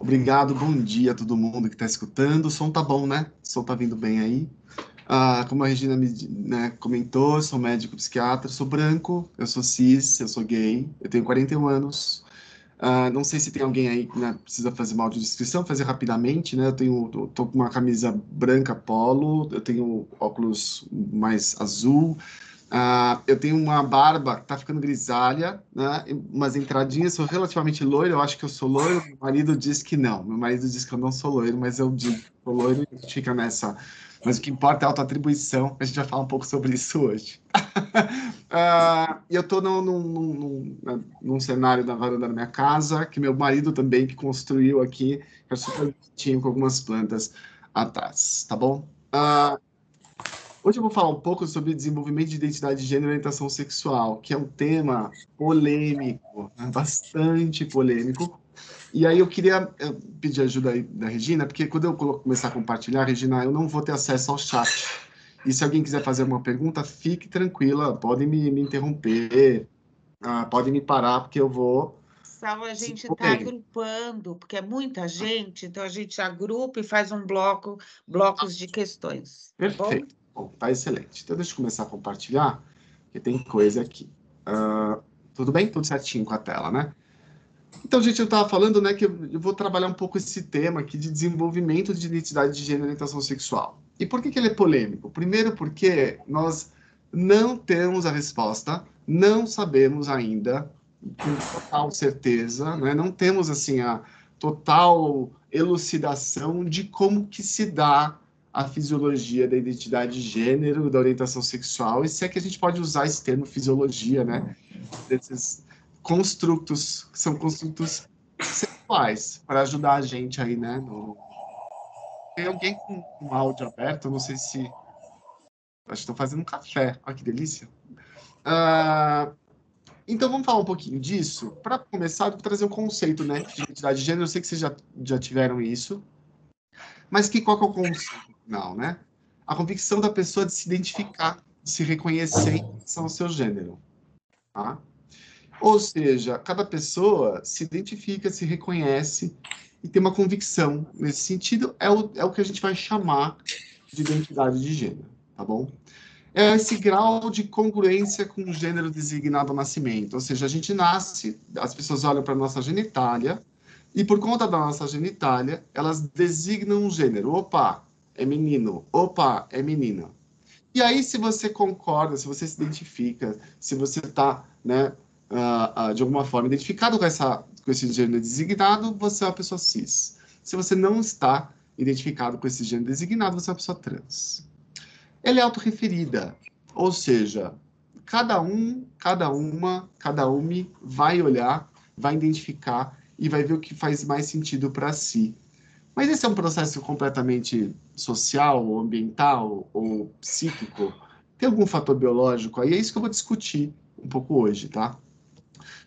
Obrigado, bom dia a todo mundo que está escutando. O som tá bom, né? O som tá vindo bem aí. Ah, como a Regina me né, comentou, sou médico psiquiatra, sou branco, eu sou cis, eu sou gay, eu tenho 41 anos. Ah, não sei se tem alguém aí que né, precisa fazer uma audiodescrição, fazer rapidamente, né? Eu tenho, eu tô com uma camisa branca polo, eu tenho óculos mais azul, Uh, eu tenho uma barba que tá ficando grisalha, né? Umas entradinhas, sou relativamente loiro, eu acho que eu sou loiro. Meu marido diz que não. Meu marido diz que eu não sou loiro, mas eu digo que sou loiro e fica nessa. Mas o que importa é a autoatribuição. A gente vai falar um pouco sobre isso hoje. e eu estou num, num, num, né, num, cenário da varanda da minha casa, que meu marido também que construiu aqui, que é super bonitinho, com algumas plantas atrás, tá bom? Uh, Hoje eu vou falar um pouco sobre desenvolvimento de identidade de gênero e orientação sexual, que é um tema polêmico, né? bastante polêmico. E aí eu queria pedir ajuda aí da Regina, porque quando eu começar a compartilhar, Regina, eu não vou ter acesso ao chat. E se alguém quiser fazer uma pergunta, fique tranquila, podem me, me interromper, uh, podem me parar, porque eu vou Salvo a gente está agrupando, porque é muita gente, então a gente agrupa e faz um bloco, blocos de questões. Tá Perfeito. Bom, tá excelente. Então, deixa eu começar a compartilhar, que tem coisa aqui. Uh, tudo bem? Tudo certinho com a tela, né? Então, gente, eu estava falando né, que eu vou trabalhar um pouco esse tema aqui de desenvolvimento de identidade de gênero e orientação sexual. E por que, que ele é polêmico? Primeiro, porque nós não temos a resposta, não sabemos ainda com total certeza, né? não temos assim a total elucidação de como que se dá a fisiologia da identidade de gênero, da orientação sexual, e se é que a gente pode usar esse termo fisiologia, né? Desses construtos, que são construtos sexuais, para ajudar a gente aí, né? No... Tem alguém com um áudio aberto? não sei se. Acho que estou fazendo um café. Olha que delícia. Uh... Então vamos falar um pouquinho disso. Para começar, eu trazer um conceito né, de identidade de gênero. Eu sei que vocês já, já tiveram isso. Mas que, qual que é o conceito? Não, né? A convicção da pessoa de se identificar, de se reconhecer em relação ao seu gênero. Tá? Ou seja, cada pessoa se identifica, se reconhece e tem uma convicção. Nesse sentido, é o, é o que a gente vai chamar de identidade de gênero, tá bom? É esse grau de congruência com o gênero designado ao nascimento. Ou seja, a gente nasce, as pessoas olham para a nossa genitália, e por conta da nossa genitália, elas designam um gênero. Opa, é menino. Opa, é menina. E aí, se você concorda, se você se identifica, se você está, né, uh, uh, de alguma forma identificado com, essa, com esse gênero designado, você é uma pessoa cis. Se você não está identificado com esse gênero designado, você é uma pessoa trans. Ela é autorreferida, ou seja, cada um, cada uma, cada uma vai olhar, vai identificar e vai ver o que faz mais sentido para si. Mas esse é um processo completamente social, ambiental ou psíquico? Tem algum fator biológico aí? É isso que eu vou discutir um pouco hoje, tá?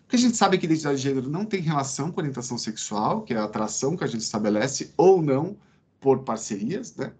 Porque a gente sabe que identidade de gênero não tem relação com orientação sexual, que é a atração que a gente estabelece ou não por parcerias, né?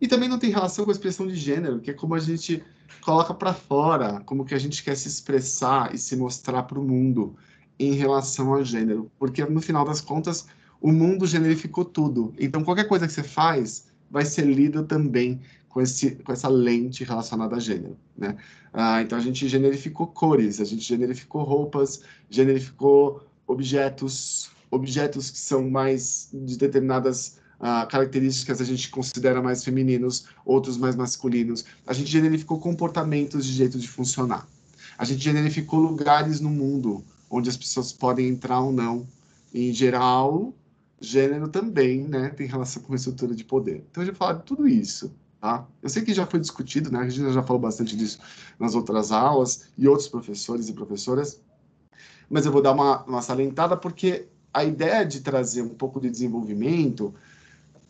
E também não tem relação com a expressão de gênero, que é como a gente coloca para fora, como que a gente quer se expressar e se mostrar para o mundo em relação ao gênero, porque no final das contas o mundo generificou tudo. Então qualquer coisa que você faz vai ser lida também com, esse, com essa lente relacionada a gênero, né? Ah, então a gente generificou cores, a gente generificou roupas, generificou objetos, objetos que são mais de determinadas ah, características a gente considera mais femininos, outros mais masculinos. A gente generificou comportamentos de jeito de funcionar. A gente generificou lugares no mundo onde as pessoas podem entrar ou não. Em geral, gênero também né, tem relação com a estrutura de poder. Então, a gente vai falar de tudo isso. Tá? Eu sei que já foi discutido, né? a gente já falou bastante disso nas outras aulas, e outros professores e professoras, mas eu vou dar uma, uma salentada, porque a ideia de trazer um pouco de desenvolvimento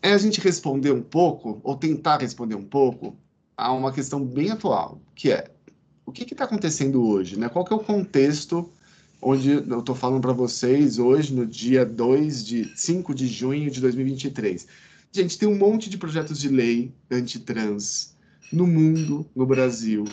é a gente responder um pouco, ou tentar responder um pouco, a uma questão bem atual, que é o que está acontecendo hoje? Né? Qual que é o contexto onde eu estou falando para vocês hoje, no dia 2 de 5 de junho de 2023. Gente, tem um monte de projetos de lei antitrans no mundo, no Brasil.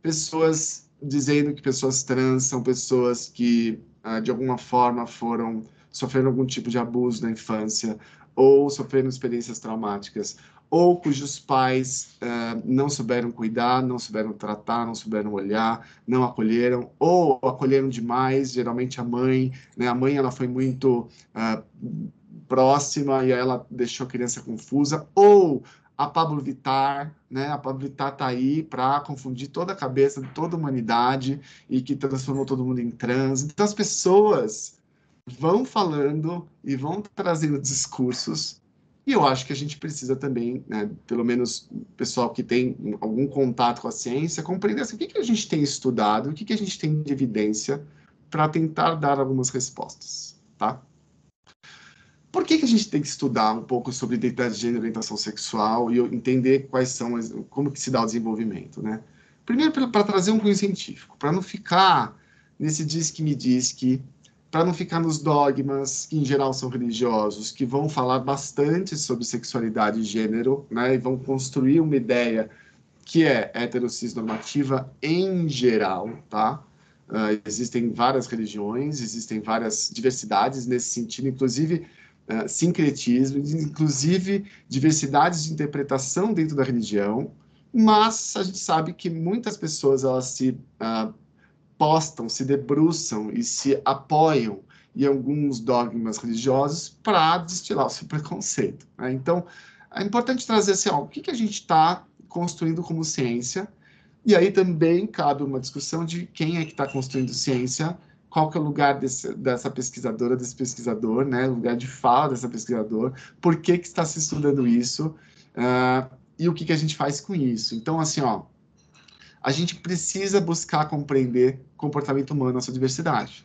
Pessoas dizendo que pessoas trans são pessoas que, ah, de alguma forma, foram sofreram algum tipo de abuso na infância, ou sofreram experiências traumáticas, ou cujos pais uh, não souberam cuidar, não souberam tratar, não souberam olhar, não acolheram, ou acolheram demais, geralmente a mãe, né? A mãe ela foi muito uh, próxima e ela deixou a criança confusa, ou a Pablo Vittar, né? A Pablo Vittar tá aí para confundir toda a cabeça de toda a humanidade e que transformou todo mundo em trans. Então as pessoas vão falando e vão trazendo discursos e eu acho que a gente precisa também, né, pelo menos pessoal que tem algum contato com a ciência, compreender assim, o que, que a gente tem estudado, o que, que a gente tem de evidência para tentar dar algumas respostas, tá? Por que, que a gente tem que estudar um pouco sobre identidade de gênero e orientação sexual e entender quais são, como que se dá o desenvolvimento, né? Primeiro, para trazer um cunho científico, para não ficar nesse diz que me diz que para não ficar nos dogmas, que em geral são religiosos, que vão falar bastante sobre sexualidade e gênero, né, e vão construir uma ideia que é heterocis normativa em geral, tá? Uh, existem várias religiões, existem várias diversidades nesse sentido, inclusive uh, sincretismo, inclusive diversidades de interpretação dentro da religião, mas a gente sabe que muitas pessoas elas se uh, postam, se debruçam e se apoiam em alguns dogmas religiosos para destilar o seu preconceito. Né? Então, é importante trazer assim, ó, o que, que a gente está construindo como ciência, e aí também cabe uma discussão de quem é que está construindo ciência, qual que é o lugar desse, dessa pesquisadora, desse pesquisador, né, o lugar de fala dessa pesquisador, por que, que está se estudando isso, uh, e o que, que a gente faz com isso. Então, assim, ó, a gente precisa buscar compreender comportamento humano, a sua diversidade.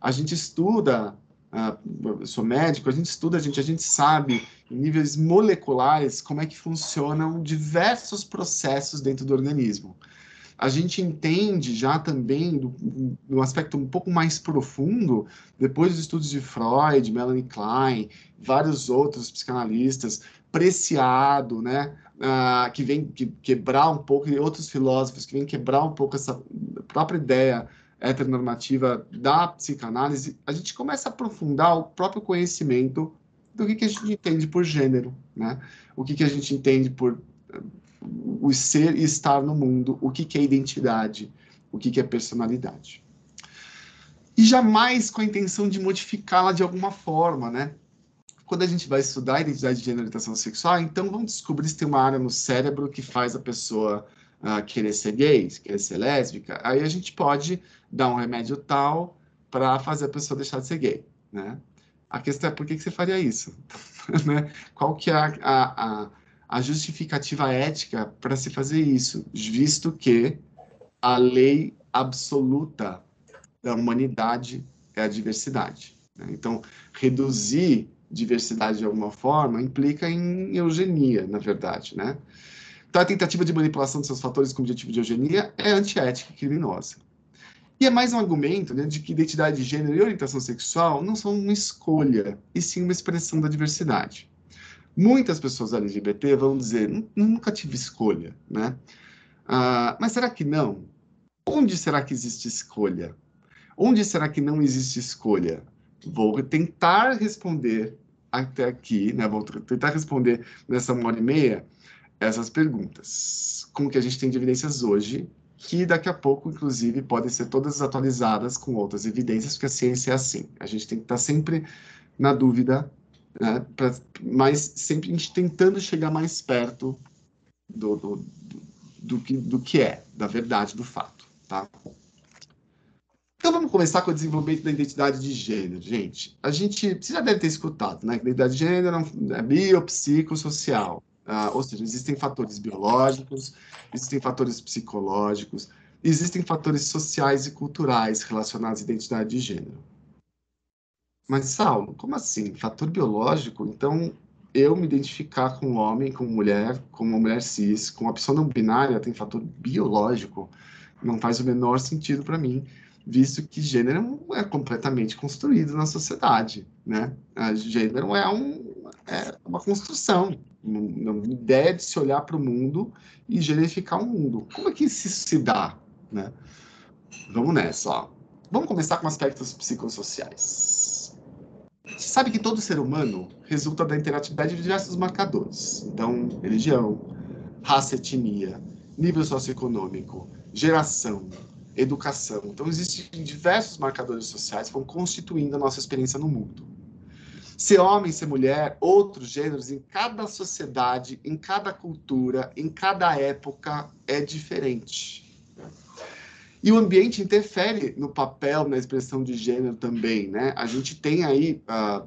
A gente estuda, uh, eu sou médico, a gente estuda, a gente, a gente sabe em níveis moleculares como é que funcionam diversos processos dentro do organismo. A gente entende já também, do, do aspecto um pouco mais profundo, depois dos estudos de Freud, Melanie Klein, vários outros psicanalistas, Preciado, né? Uh, que vem que, quebrar um pouco, e outros filósofos que vêm quebrar um pouco essa própria ideia heteronormativa da psicanálise, a gente começa a aprofundar o próprio conhecimento do que, que a gente entende por gênero, né? O que, que a gente entende por uh, o ser e estar no mundo, o que, que é identidade, o que, que é personalidade. E jamais com a intenção de modificá-la de alguma forma, né? Quando a gente vai estudar a identidade de gênero e orientação sexual, então vamos descobrir se tem uma área no cérebro que faz a pessoa uh, querer ser gay, querer ser lésbica. Aí a gente pode dar um remédio tal para fazer a pessoa deixar de ser gay, né? A questão é por que, que você faria isso? né? Qual que é a, a, a, justificativa ética para se fazer isso, visto que a lei absoluta da humanidade é a diversidade. Né? Então, reduzir diversidade de alguma forma implica em eugenia, na verdade, né? Então, a tentativa de manipulação de seus fatores com objetivo de eugenia é antiética e criminosa. E é mais um argumento né, de que identidade de gênero e orientação sexual não são uma escolha, e sim uma expressão da diversidade. Muitas pessoas LGBT vão dizer, nunca tive escolha, né? Ah, mas será que não? Onde será que existe escolha? Onde será que não existe escolha? vou tentar responder até aqui, né? Vou tentar responder nessa uma hora e meia essas perguntas. Como que a gente tem de evidências hoje, que daqui a pouco, inclusive, podem ser todas atualizadas com outras evidências, porque a ciência é assim. A gente tem que estar sempre na dúvida, né? Pra, mas sempre a gente tentando chegar mais perto do, do, do, do, que, do que é, da verdade, do fato, tá? Então vamos começar com o desenvolvimento da identidade de gênero, gente. A gente, você já deve ter escutado, né? Que identidade de gênero é biopsicossocial. Ah, ou seja, existem fatores biológicos, existem fatores psicológicos, existem fatores sociais e culturais relacionados à identidade de gênero. Mas, Saulo, como assim? Fator biológico? Então, eu me identificar com homem, com mulher, com uma mulher cis, com uma pessoa não binária tem fator biológico? Não faz o menor sentido para mim visto que gênero é completamente construído na sociedade, né? A gênero é, um, é uma construção, uma, ideia de se olhar para o mundo e generificar o mundo. Como é que isso se dá, né? Vamos nessa, ó. Vamos começar com aspectos psicossociais. Você sabe que todo ser humano resulta da interatividade de diversos marcadores. Então, religião, raça, etnia, nível socioeconômico, geração, educação. Então, existem diversos marcadores sociais que vão constituindo a nossa experiência no mundo. Ser homem, ser mulher, outros gêneros, em cada sociedade, em cada cultura, em cada época, é diferente. E o ambiente interfere no papel, na expressão de gênero também, né? A gente tem aí, uh,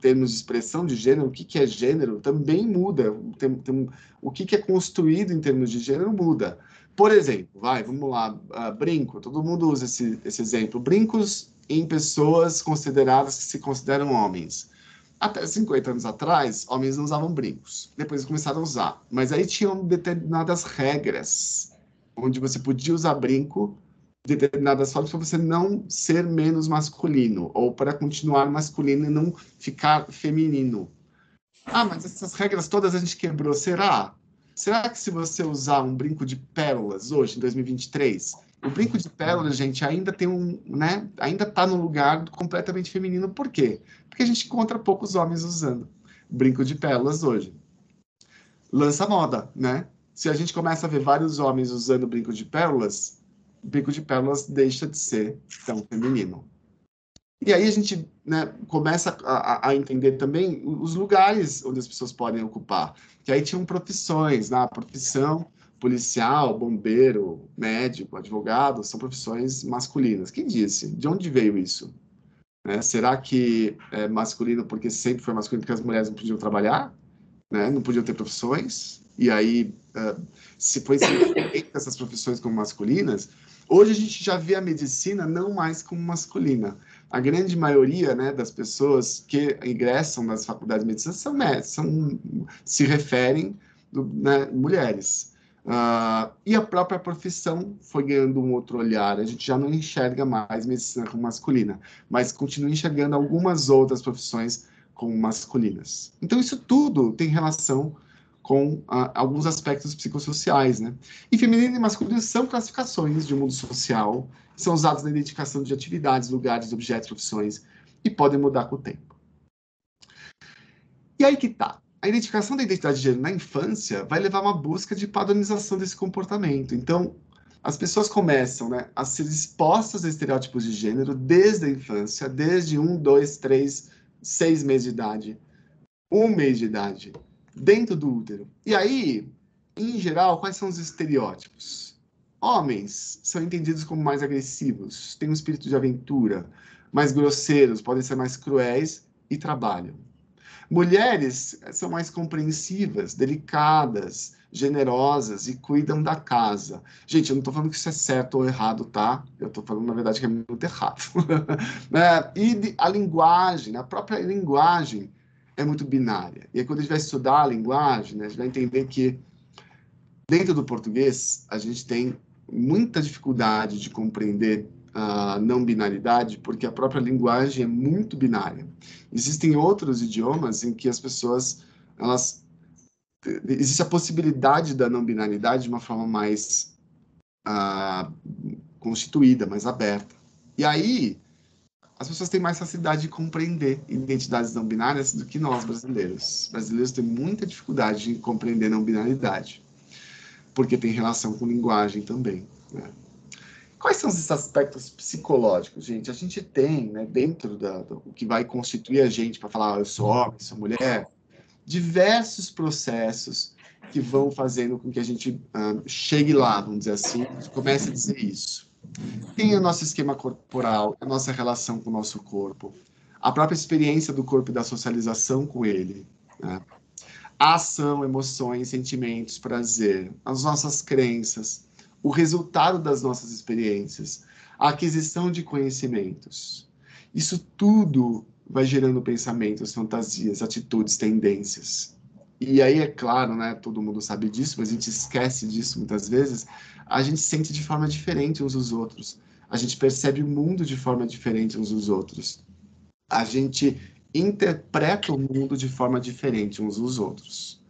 termos de expressão de gênero, o que, que é gênero também muda. Tem, tem, o que, que é construído em termos de gênero muda. Por exemplo, vai, vamos lá, uh, brinco, todo mundo usa esse, esse exemplo. Brincos em pessoas consideradas que se consideram homens. Até 50 anos atrás, homens não usavam brincos. Depois começaram a usar. Mas aí tinham determinadas regras onde você podia usar brinco de determinadas formas para você não ser menos masculino, ou para continuar masculino e não ficar feminino. Ah, mas essas regras todas a gente quebrou. Será? Será que se você usar um brinco de pérolas hoje, em 2023, o brinco de pérolas, gente, ainda tem um, né? Ainda está no lugar completamente feminino. Por quê? Porque a gente encontra poucos homens usando brinco de pérolas hoje. Lança moda, né? se a gente começa a ver vários homens usando brinco de pérolas, o brinco de pérolas deixa de ser tão feminino. E aí a gente né, começa a, a, entender também os lugares onde as pessoas podem ocupar. Que aí tinham profissões, né? profissão policial, bombeiro, médico, advogado, são profissões masculinas. Quem disse? De onde veio isso? Né? Será que é masculino porque sempre foi masculino porque as mulheres não podiam trabalhar? Né? Não podiam ter profissões? e aí uh, se foi essas profissões como masculinas, hoje a gente já vê a medicina não mais como masculina. A grande maioria né, das pessoas que ingressam nas faculdades de medicina são, são se referem né, mulheres. Uh, e a própria profissão foi ganhando um outro olhar. A gente já não enxerga mais medicina como masculina, mas continua enxergando algumas outras profissões como masculinas. Então, isso tudo tem relação com ah, alguns aspectos psicossociais, né? E feminino e masculino são classificações de um mundo social, são usados na identificação de atividades, lugares, objetos, profissões, e podem mudar com o tempo. E aí que tá. A identificação da identidade de gênero na infância vai levar a uma busca de padronização desse comportamento. Então, as pessoas começam né, a ser expostas a estereótipos de gênero desde a infância, desde um, dois, três, seis meses de idade, um mês de idade dentro do útero. E aí, em geral, quais são os estereótipos? Homens são entendidos como mais agressivos, têm um espírito de aventura, mais grosseiros, podem ser mais cruéis e trabalham. Mulheres são mais compreensivas, delicadas, generosas e cuidam da casa. Gente, eu não estou falando que isso é certo ou errado, tá? Eu estou falando, na verdade, que é muito errado. é, e a linguagem, a própria linguagem é muito binária. E aí, quando a gente vai estudar a linguagem, né, a gente vai entender que dentro do português a gente tem muita dificuldade de compreender a não binaridade, porque a própria linguagem é muito binária. Existem outros idiomas em que as pessoas, elas existe a possibilidade da não binaridade de uma forma mais uh, constituída, mais aberta. E aí as pessoas têm mais facilidade de compreender identidades não binárias do que nós, brasileiros. Os brasileiros têm muita dificuldade de compreender não binaridade, porque tem relação com linguagem também. Né? Quais são esses aspectos psicológicos, gente? A gente tem, né, dentro da, do que vai constituir a gente para falar, ah, eu sou homem, sou mulher, diversos processos que vão fazendo com que a gente uh, chegue lá, vamos dizer assim, comece a dizer isso. Tem o nosso esquema corporal, a nossa relação com o nosso corpo, a própria experiência do corpo e da socialização com ele. Né? A ação, emoções, sentimentos, prazer, as nossas crenças, o resultado das nossas experiências, a aquisição de conhecimentos. Isso tudo vai gerando pensamentos, fantasias, atitudes, tendências. E aí, é claro, né, todo mundo sabe disso, mas a gente esquece disso muitas vezes, a gente sente de forma diferente uns dos outros. A gente percebe o mundo de forma diferente uns dos outros. A gente interpreta o mundo de forma diferente uns dos outros.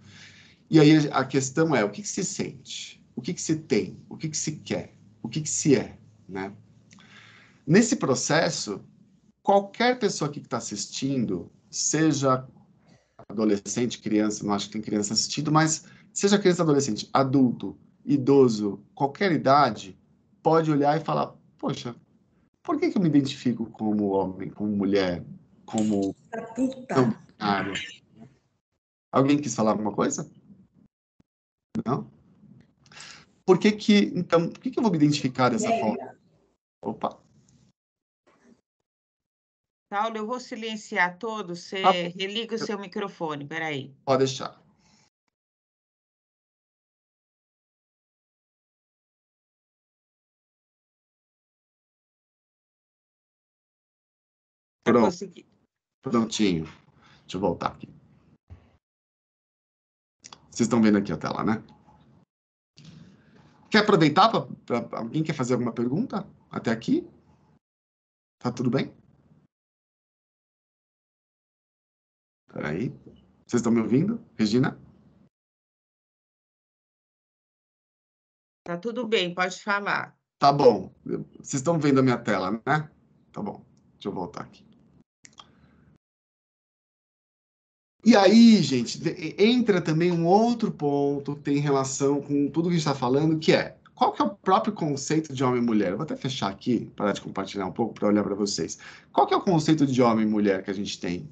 E aí a questão é, o que, que se sente? O que, que se tem? O que, que se quer? O que, que se é? Né? Nesse processo, qualquer pessoa que está assistindo, seja adolescente, criança, não acho que tem criança assistindo, mas seja criança, adolescente, adulto, idoso, qualquer idade, pode olhar e falar: Poxa, por que, que eu me identifico como homem, como mulher, como. Puta. Alguém quis falar alguma coisa? Não? Por que que, então, por que que eu vou me identificar dessa forma? Opa. Paulo, eu vou silenciar todos, você Ah, religa o seu microfone, peraí. Pode deixar. Pra Pronto, prontinho. Deixa eu voltar aqui. Vocês estão vendo aqui a tela, né? Quer aproveitar para alguém quer fazer alguma pergunta até aqui? Tá tudo bem? Peraí. Vocês estão me ouvindo? Regina? Tá tudo bem, pode falar. Tá bom. Vocês estão vendo a minha tela, né? Tá bom. Deixa eu voltar aqui. E aí, gente, entra também um outro ponto que tem relação com tudo que a gente está falando, que é qual que é o próprio conceito de homem e mulher? Eu vou até fechar aqui, parar de compartilhar um pouco para olhar para vocês. Qual que é o conceito de homem e mulher que a gente tem?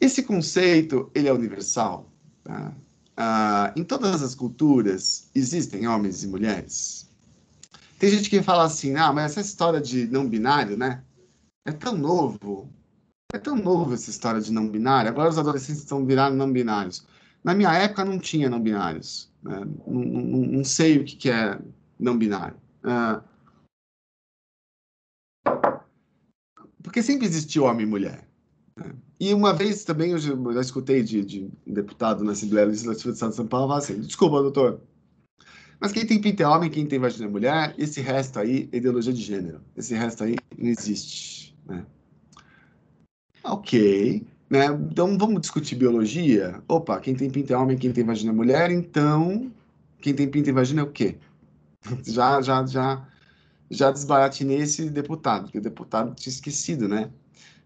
Esse conceito, ele é universal. tá? Ah, em todas as culturas existem homens e mulheres. Tem gente que fala assim, ah, mas essa história de não binário, né? É tão novo. É tão novo essa história de não binário. Agora os adolescentes estão virando não binários. Na minha época não tinha não binários. né? Não, não- não sei o que, é não binário. Ah, porque sempre existiu homem e mulher. né? E uma vez também eu já, escutei de, de deputado na Assembleia Legislativa do Estado de São Paulo falar assim: desculpa, doutor, mas quem tem pinto é homem, quem tem vagina é mulher, esse resto aí é ideologia de gênero. Esse resto aí não existe. Né? Ok. Né? Então vamos discutir biologia? Opa, quem tem pinto é homem, quem tem vagina é mulher, então quem tem pinto e vagina é o quê? Já, já, já, já desbaratinei esse deputado, porque o deputado tinha esquecido, né?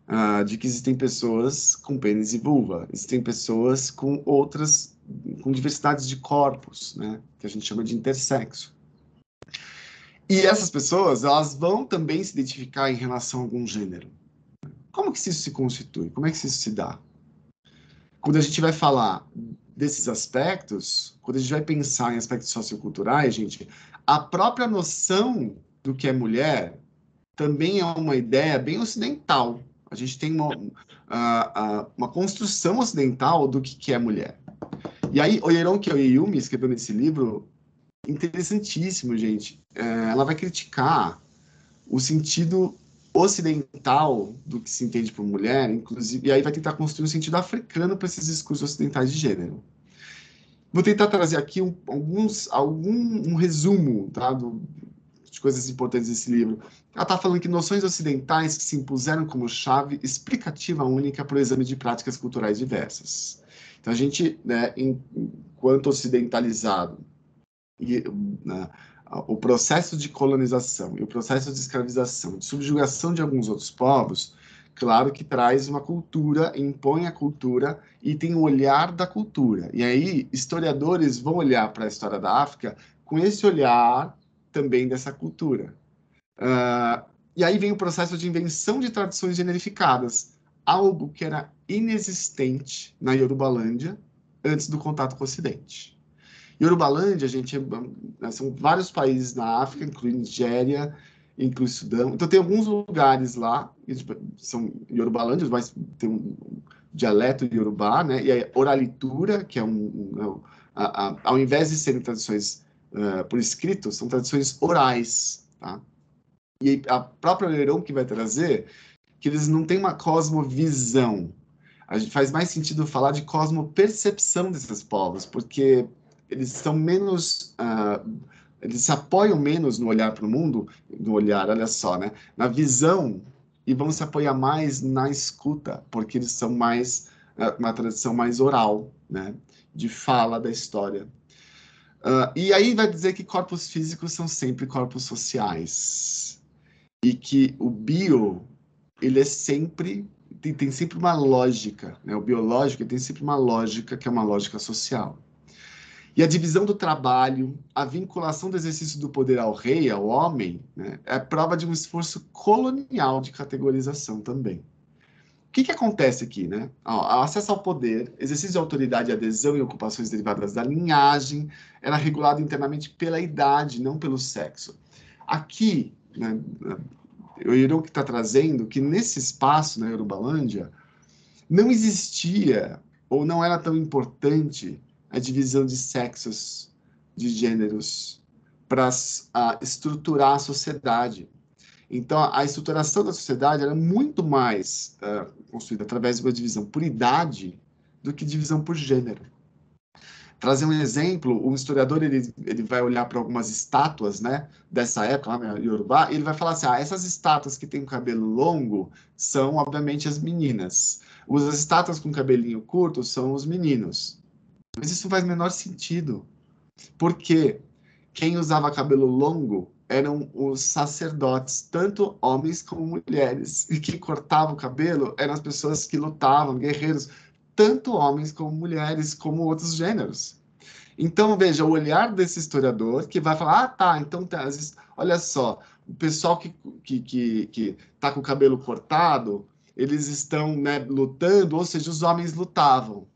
Ah, de que existem pessoas com pênis e vulva, existem pessoas com outras, com diversidades de corpos, né? Que a gente chama de intersexo. E essas pessoas, elas vão também se identificar em relação a algum gênero. Como que isso se constitui? Como é que isso se dá? Quando a gente vai falar desses aspectos, quando a gente vai pensar em aspectos socioculturais, gente, a própria noção do que é mulher também é uma ideia bem ocidental. A gente tem uma, ah, ah, uma construção ocidental do que, que é mulher. E aí, Oyeron Kiyoyumi escreveu nesse livro, interessantíssimo, gente. É, ela vai criticar o sentido ocidental do que se entende por mulher, inclusive, e aí vai tentar construir um sentido africano para esses discursos ocidentais de gênero. Vou tentar trazer aqui um, alguns, algum um resumo tá, do, coisas importantes desse livro. Ela está falando que noções ocidentais que se impuseram como chave explicativa única para o exame de práticas culturais diversas. Então, a gente, né, enquanto ocidentalizado, e, né, o processo de colonização e o processo de escravização, de subjugação de alguns outros povos, claro que traz uma cultura, impõe a cultura e tem o olhar da cultura. E aí, historiadores vão olhar para a história da África com esse olhar também dessa cultura. Uh, e aí vem o processo de invenção de tradições generificadas, algo que era inexistente na Yorubalândia antes do contato com o Ocidente. Yorubalândia, gente, são vários países na África, incluindo Nigéria, inclui Sudão. Então, tem alguns lugares lá, são Yorubalândias, mas tem um dialeto Yorubá, né? E a oralitura, que é um... um a, a, ao invés de serem tradições uh, por escrito, são tradições orais, tá? E a própria Leirão que vai trazer que eles não têm uma cosmovisão. A gente faz mais sentido falar de cosmopercepção desses povos, porque eles são menos... Uh, eles se apoiam menos no olhar para o mundo, no olhar, olha só, né? Na visão, e vão se apoiar mais na escuta, porque eles são mais, uma tradição mais oral, né? De fala da história. Uh, e aí vai dizer que corpos físicos são sempre corpos sociais. E que o bio ele é sempre tem, tem sempre uma lógica, né? O biológico tem sempre uma lógica que é uma lógica social. E a divisão do trabalho, a vinculação do exercício do poder ao rei, ao homem, né, é prova de um esforço colonial de categorização também. O que, que acontece aqui? Né? Ó, acesso ao poder, exercício de autoridade, adesão e ocupações derivadas da linhagem era regulado internamente pela idade, não pelo sexo. Aqui, né, o Irão que está trazendo que nesse espaço, na Eurobalândia, não existia ou não era tão importante a divisão de sexos, de gêneros, para estruturar a sociedade. Então, a estruturação da sociedade era muito mais uh, construída através de uma divisão por idade do que divisão por gênero. Trazer um exemplo, o historiador ele, ele vai olhar para algumas estátuas né, dessa época, lá na Yorubá, e ele vai falar assim: ah, essas estátuas que têm o cabelo longo são, obviamente, as meninas. As estátuas com cabelinho curto são os meninos. Mas isso faz menor sentido. Porque quem usava cabelo longo eram os sacerdotes, tanto homens como mulheres. E quem cortava o cabelo eram as pessoas que lutavam, guerreiros, tanto homens como mulheres, como outros gêneros. Então, veja, o olhar desse historiador que vai falar: ah, tá, então, olha só, o pessoal que está que, que, que tá com o cabelo cortado, eles estão né, lutando, ou seja, os homens lutavam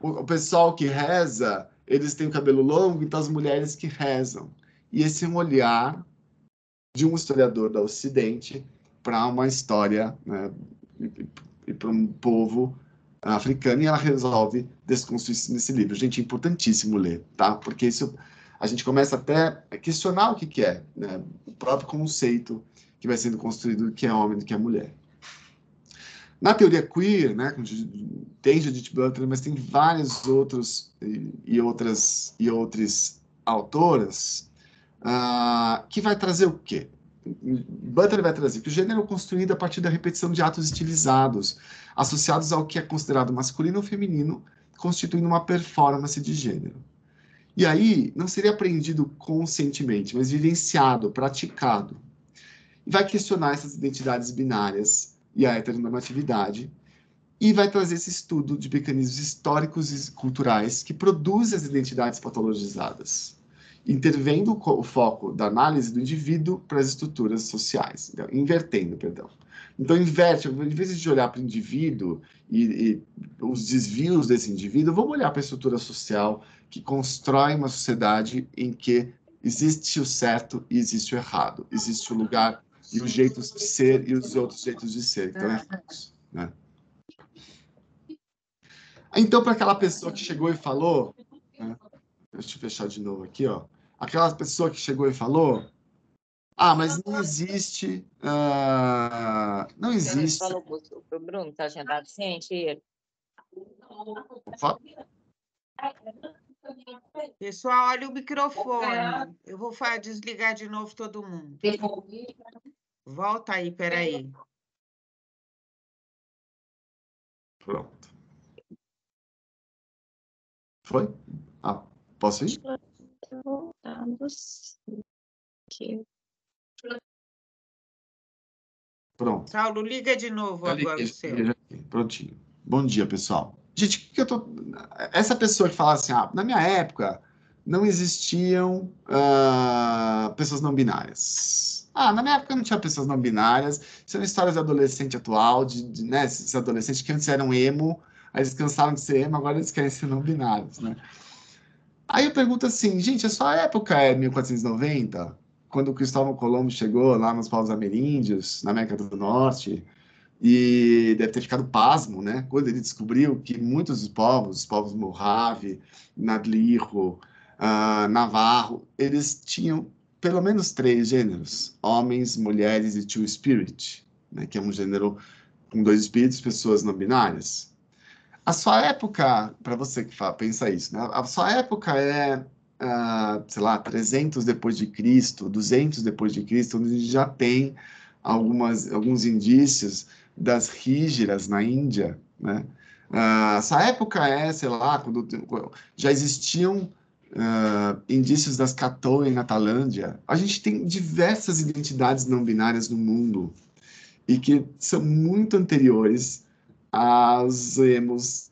o, o pessoal que reza, eles têm o cabelo longo, então as mulheres que rezam. E esse olhar de um historiador do Ocidente para uma história né, e, e para um povo africano, e ela resolve desconstruir isso nesse livro. Gente, é importantíssimo ler, tá? Porque isso a gente começa até a questionar o que, que é, né? o próprio conceito que vai sendo construído do que é homem e do que é mulher. Na teoria queer, né, tem Judith Butler, mas tem vários outros e, e outras e outras autoras uh, que vai trazer o quê? Butler vai trazer que o gênero é construído a partir da repetição de atos estilizados, associados ao que é considerado masculino ou feminino, constituindo uma performance de gênero. E aí, não seria aprendido conscientemente, mas vivenciado, praticado. E vai questionar essas identidades binárias e a heteronormatividade, e vai trazer esse estudo de mecanismos históricos e culturais que produzem as identidades patologizadas, intervendo o foco da análise do indivíduo para as estruturas sociais, então, invertendo, perdão. Então, inverte, em vez de olhar para o indivíduo e, e, os desvios desse indivíduo, vamos olhar para a estrutura social que constrói uma sociedade em que existe o certo e existe o errado, existe o lugar e os jeitos de ser e os outros jeitos de ser. Então é fluxo, né? Então, para aquela pessoa que chegou e falou, né? deixa eu fechar de novo aqui, ó. Aquela pessoa que chegou e falou, ah, mas não existe, uh, não existe. Você falou para o Bruno, está agendado ciente? Pessoal, olha o microfone. Eu vou desligar de novo todo mundo. Volta aí, peraí. Pronto. Foi? Ah, posso ir? Aqui. Pronto. Saulo, liga de novo agora o seu. Prontinho. Bom dia, pessoal. Gente, que, que eu tô. Essa pessoa que fala assim, ah, na minha época não existiam uh, pessoas não binárias ah, na minha época não tinha pessoas não binárias. São histórias de adolescente atual, de, de né, esses adolescentes que antes eram emo, aí eles cansaram de ser emo, agora eles querem ser não binários, né? Aí eu pergunto assim, gente, a sua época é 1490? Quando o Cristóvão Colombo chegou lá nos povos ameríndios, na América do Norte, e deve ter ficado pasmo, né? Quando ele descobriu que muitos dos povos, os povos Mojave, Nadlirro, uh, Navarro, eles tinham pelo menos três gêneros: homens, mulheres e two spirit, né, que é um gênero com dois espíritos, pessoas não binárias. A sua época, para você que fala, pensa isso, né, a sua época é, uh, sei lá, 300 depois de Cristo, 200 depois de Cristo, onde a gente já tem algumas, alguns indícios das rígiras na Índia, né? Uh, essa época é, sei lá, quando já existiam uh, indícios das Catoa na Talândia. A gente tem diversas identidades não binárias no mundo. e que são muito anteriores aos emos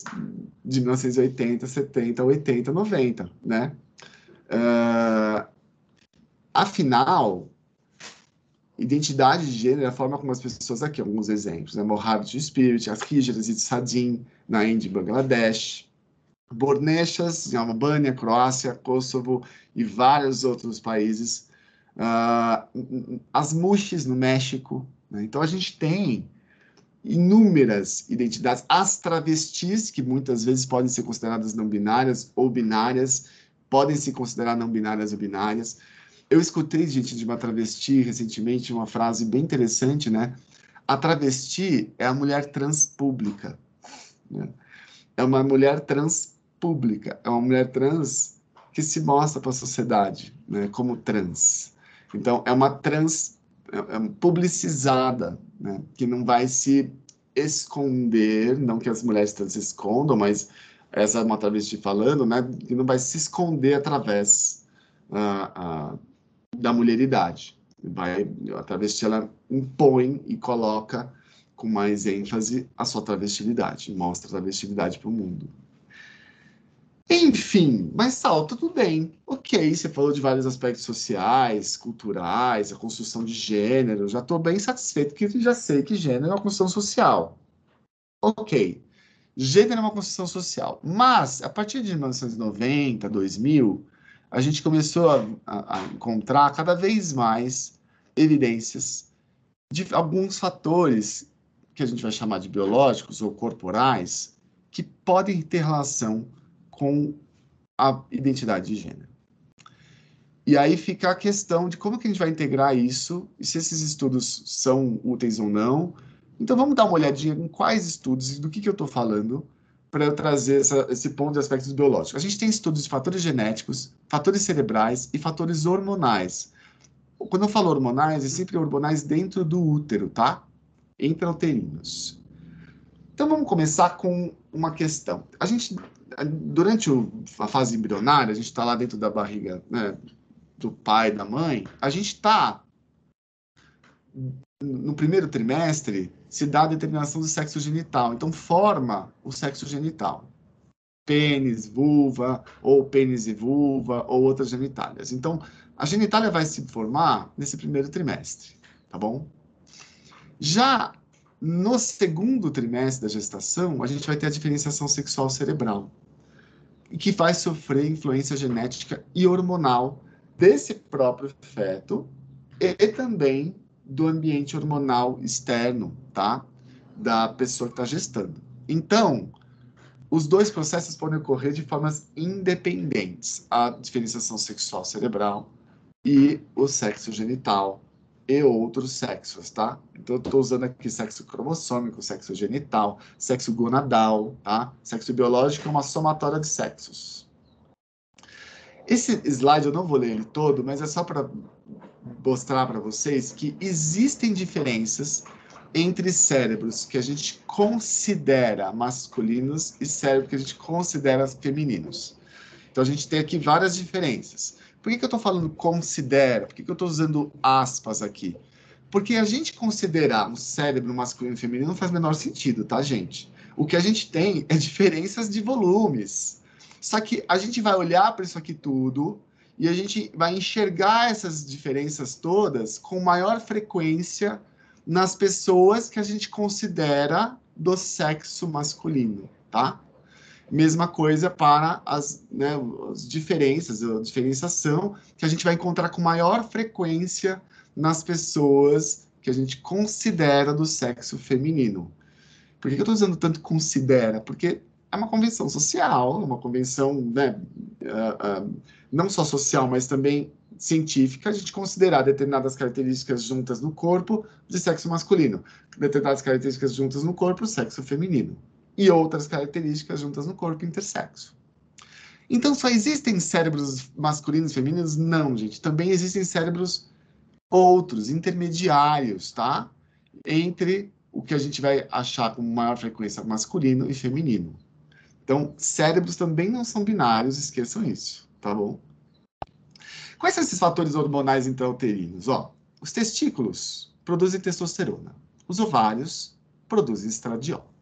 de 1980, 70, 80, 90, né? Uh, afinal, identidade de gênero é a forma como as pessoas, aqui alguns exemplos, né? Mohammed Spirit, as Hijras de Sadim, na Índia e Bangladesh, Bornechas, em Albânia, Croácia, Kosovo e vários outros países, uh, as Muxes no México. Né? Então, a gente tem inúmeras identidades, as travestis, que muitas vezes podem ser consideradas não binárias ou binárias, podem se considerar não binárias ou binárias. Eu escutei, gente, de uma travesti recentemente uma frase bem interessante, né? A travesti é a mulher trans pública. Né? É uma mulher trans pública, é uma mulher trans que se mostra para a sociedade né, como trans. Então, é uma trans publicizada, né, que não vai se esconder, não que as mulheres trans se escondam, mas essa é uma travesti falando, né, que não vai se esconder através uh, uh, da mulheridade. Vai, a travesti ela impõe e coloca com mais ênfase a sua travestilidade, mostra a travestilidade para o mundo. Enfim, mas Sal, tudo bem. Ok, você falou de vários aspectos sociais, culturais, a construção de gênero. Já estou bem satisfeito que já sei que gênero é uma construção social. Ok, gênero é uma construção social. Mas, a partir de 1990, 2000, a gente começou a, a, a encontrar cada vez mais evidências de alguns fatores que a gente vai chamar de biológicos ou corporais que podem ter relação com a identidade de gênero. E aí fica a questão de como que a gente vai integrar isso e se esses estudos são úteis ou não. Então vamos dar uma olhadinha em quais estudos e do que, que eu estou falando para trazer essa, esse ponto de aspectos biológicos. A gente tem estudos de fatores genéticos, fatores cerebrais e fatores hormonais. Quando eu falo hormonais, é sempre hormonais dentro do útero, tá? Intrauterinos. Então vamos começar com uma questão. A gente durante a fase embrionária, a gente está lá dentro da barriga né, do pai, da mãe, a gente está no primeiro trimestre se dá a determinação do sexo genital. Então forma o sexo genital. Pênis, vulva, ou pênis e vulva, ou outras genitálias. Então, a genitália vai se formar nesse primeiro trimestre, tá bom? Já no segundo trimestre da gestação, a gente vai ter a diferenciação sexual cerebral que vai sofrer influência genética e hormonal desse próprio feto e, e também do ambiente hormonal externo, tá? Da pessoa que está gestando. Então, os dois processos podem ocorrer de formas independentes: a diferenciação sexual cerebral e o sexo genital e outros sexos, tá? Então, eu estou usando aqui sexo cromossômico, sexo genital, sexo gonadal, tá? Sexo biológico é uma somatória de sexos. Esse slide eu não vou ler ele todo, mas é só para mostrar para vocês que existem diferenças entre cérebros que a gente considera masculinos e cérebros que a gente considera femininos. Então, a gente tem aqui várias diferenças. Por que, que eu estou falando considera? Por que, que eu estou usando aspas aqui? Porque a gente considerar um cérebro masculino e feminino não faz o menor sentido, tá, gente? O que a gente tem é diferenças de volumes. Só que a gente vai olhar para isso aqui tudo e a gente vai enxergar essas diferenças todas com maior frequência nas pessoas que a gente considera do sexo masculino, tá? Mesma coisa para as, né, as diferenças, a diferenciação que a gente vai encontrar com maior frequência nas pessoas que a gente considera do sexo feminino. Por que, eu estou usando tanto considera? Porque é uma convenção social, uma convenção né, uh, uh, não só social, mas também científica, a gente considerar determinadas características juntas no corpo de sexo masculino, determinadas características juntas no corpo sexo feminino e outras características juntas no corpo intersexo. Então, só existem cérebros masculinos e femininos? Não, gente. Também existem cérebros outros, intermediários, tá? Entre o que a gente vai achar com maior frequência masculino e feminino. Então, cérebros também não são binários, esqueçam isso, tá bom? Quais são esses fatores hormonais intrauterinos? Ó, os testículos produzem testosterona. os ovários produzem estradiol.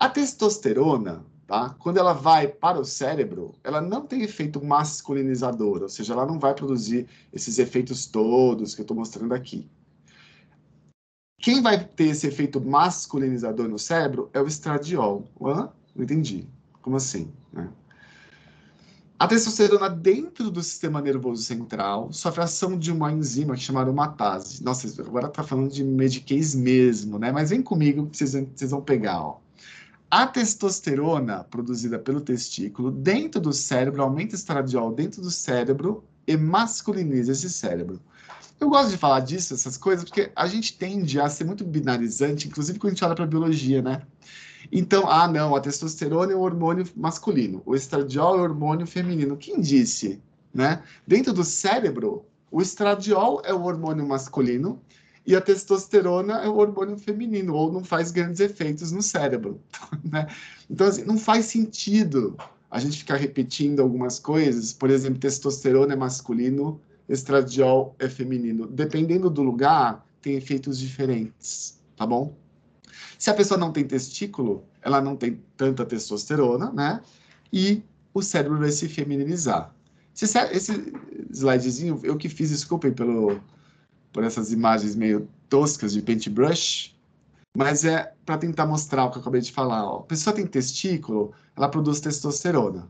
A testosterona, tá? quando ela vai para o cérebro, ela não tem efeito masculinizador, ou seja, ela não vai produzir esses efeitos todos que eu estou mostrando aqui. Quem vai ter esse efeito masculinizador no cérebro é o estradiol. Hã? Não entendi. Como assim? Né? A testosterona dentro do sistema nervoso central sofre ação de uma enzima que chama aromatase. Nossa, agora tá falando de mediquês mesmo, né? Mas vem comigo que vocês, vocês vão pegar, ó. A testosterona produzida pelo testículo dentro do cérebro aumenta o estradiol dentro do cérebro e masculiniza esse cérebro. Eu gosto de falar disso, essas coisas, porque a gente tende a ser muito binarizante, inclusive quando a gente olha para a biologia, né? Então, ah, não, a testosterona é o hormônio masculino, o estradiol é o hormônio feminino. Quem disse? Né? Dentro do cérebro, o estradiol é o hormônio masculino e a testosterona é o hormônio feminino, ou não faz grandes efeitos no cérebro. Né? Então, assim, não faz sentido a gente ficar repetindo algumas coisas. Por exemplo, testosterona é masculino, estradiol é feminino. Dependendo do lugar, tem efeitos diferentes, tá bom? Se a pessoa não tem testículo, ela não tem tanta testosterona, né? E o cérebro vai se feminilizar. Esse, esse slidezinho, eu que fiz, desculpem pelo, por essas imagens meio toscas de paintbrush, mas é para tentar mostrar o que eu acabei de falar. Ó. A pessoa tem testículo, ela produz testosterona.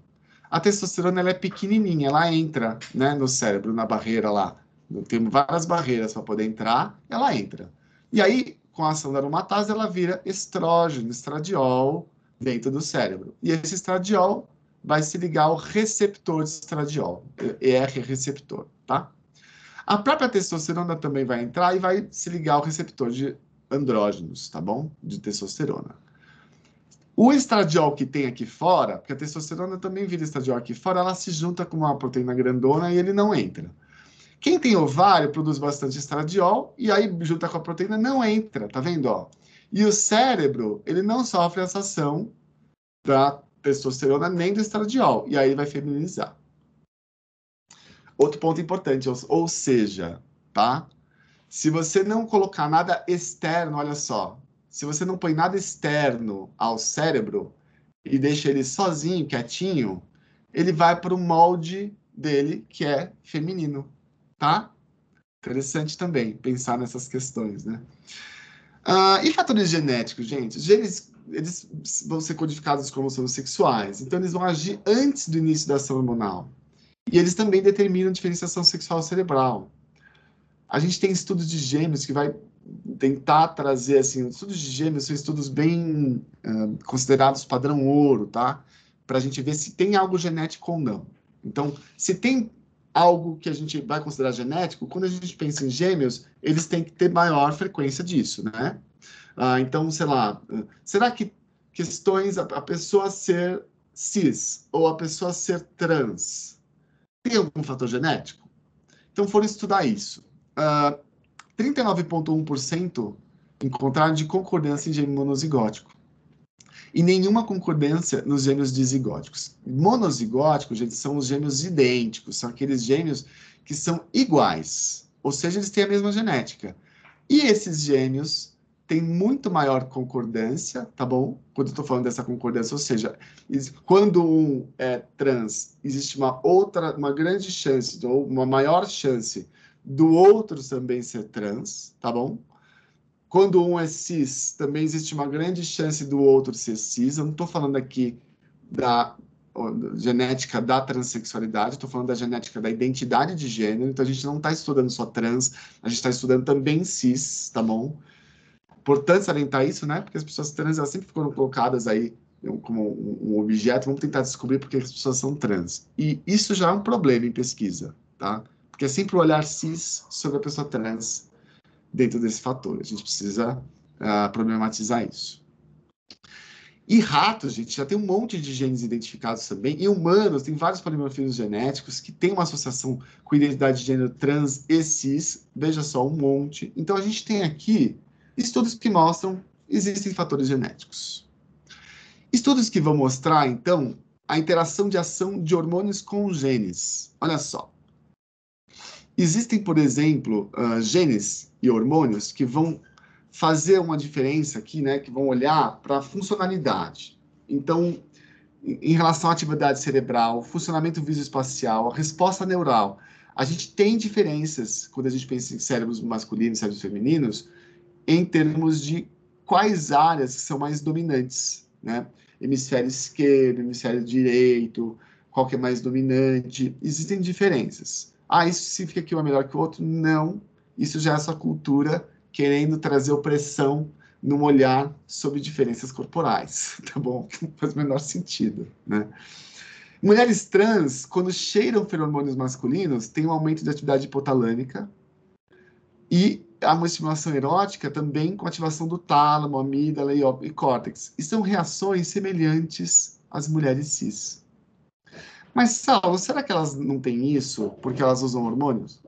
A testosterona ela é pequenininha, ela entra né, no cérebro, na barreira lá. Temos várias barreiras para poder entrar, ela entra. E aí, com a ação da aromatase, ela vira estrógeno, estradiol, dentro do cérebro. E esse estradiol vai se ligar ao receptor de estradiol, ER receptor, tá? A própria testosterona também vai entrar e vai se ligar ao receptor de andrógenos, tá bom? De testosterona. O estradiol que tem aqui fora, porque a testosterona também vira estradiol aqui fora, ela se junta com uma proteína grandona e ele não entra. Quem tem ovário produz bastante estradiol e aí junta com a proteína não entra, tá vendo, ó? E o cérebro, ele não sofre essa ação da testosterona nem do estradiol e aí vai feminizar. Outro ponto importante, ou, ou seja, tá? Se você não colocar nada externo, olha só, se você não põe nada externo ao cérebro e deixa ele sozinho, quietinho, ele vai para o molde dele que é feminino tá? Interessante também pensar nessas questões, né? Uh, e fatores genéticos, gente? Genes eles vão ser codificados como sexuais, então eles vão agir antes do início da ação hormonal. E eles também determinam diferenciação sexual cerebral. A gente tem estudos de gêmeos que vai tentar trazer, assim, estudos de gêmeos são estudos bem uh, considerados padrão ouro, tá? Para a gente ver se tem algo genético ou não. Então, se tem algo que a gente vai considerar genético, quando a gente pensa em gêmeos, eles têm que ter maior frequência disso, né? Ah, então, sei lá, será que questões, a, a, pessoa ser cis ou a pessoa ser trans, tem algum fator genético? Então, foram estudar isso. Ah, 39,1% encontraram de concordância em gêmeo monozigótico e nenhuma concordância nos gêmeos dizigóticos. Monozigóticos, gente, são os gêmeos idênticos, são aqueles gêmeos que são iguais, ou seja, eles têm a mesma genética. E esses gêmeos têm muito maior concordância, tá bom? Quando eu estou falando dessa concordância, ou seja, quando um é trans, existe uma outra, uma grande chance, ou uma maior chance do outro também ser trans, tá bom? Quando um é cis, também existe uma grande chance do outro ser cis. Eu não estou falando aqui da genética da transexualidade, estou falando da genética da identidade de gênero, então a gente não está estudando só trans, a gente está estudando também cis, tá bom? Importante salientar isso, né? Porque as pessoas trans elas sempre foram colocadas aí como um objeto, vamos tentar descobrir porque as pessoas são trans. E isso já é um problema em pesquisa, tá? Porque é sempre o olhar cis sobre a pessoa trans dentro desse fator. A gente precisa uh, problematizar isso. E ratos, gente, já tem um monte de genes identificados também. E humanos, tem vários polimorfismos genéticos que têm uma associação com identidade de gênero trans e cis. Veja só, um monte. Então, a gente tem aqui estudos que mostram existem fatores genéticos. Estudos que vão mostrar, então, a interação de ação de hormônios com genes. Olha só. Existem, por exemplo, uh, genes e hormônios que vão fazer uma diferença aqui, né, que vão olhar para a funcionalidade. Então, em relação à atividade cerebral, funcionamento visoespacial, a resposta neural, a gente tem diferenças quando a gente pensa em cérebros masculinos e cérebros femininos em termos de quais áreas são mais dominantes, né? Hemisfério esquerdo, hemisfério direito, qual que é mais dominante, existem diferenças. Ah, isso significa que um é melhor que o outro? Não. Isso já é essa cultura querendo trazer opressão num olhar sobre diferenças corporais, tá bom? Não faz o menor sentido, né? Mulheres trans, quando cheiram feromônios masculinos, têm um aumento de atividade hipotalâmica e há uma estimulação erótica também com ativação do tálamo, amígdala e, córtex. E são reações semelhantes às mulheres cis. Mas, Saulo, será que elas não têm isso porque elas usam hormônios?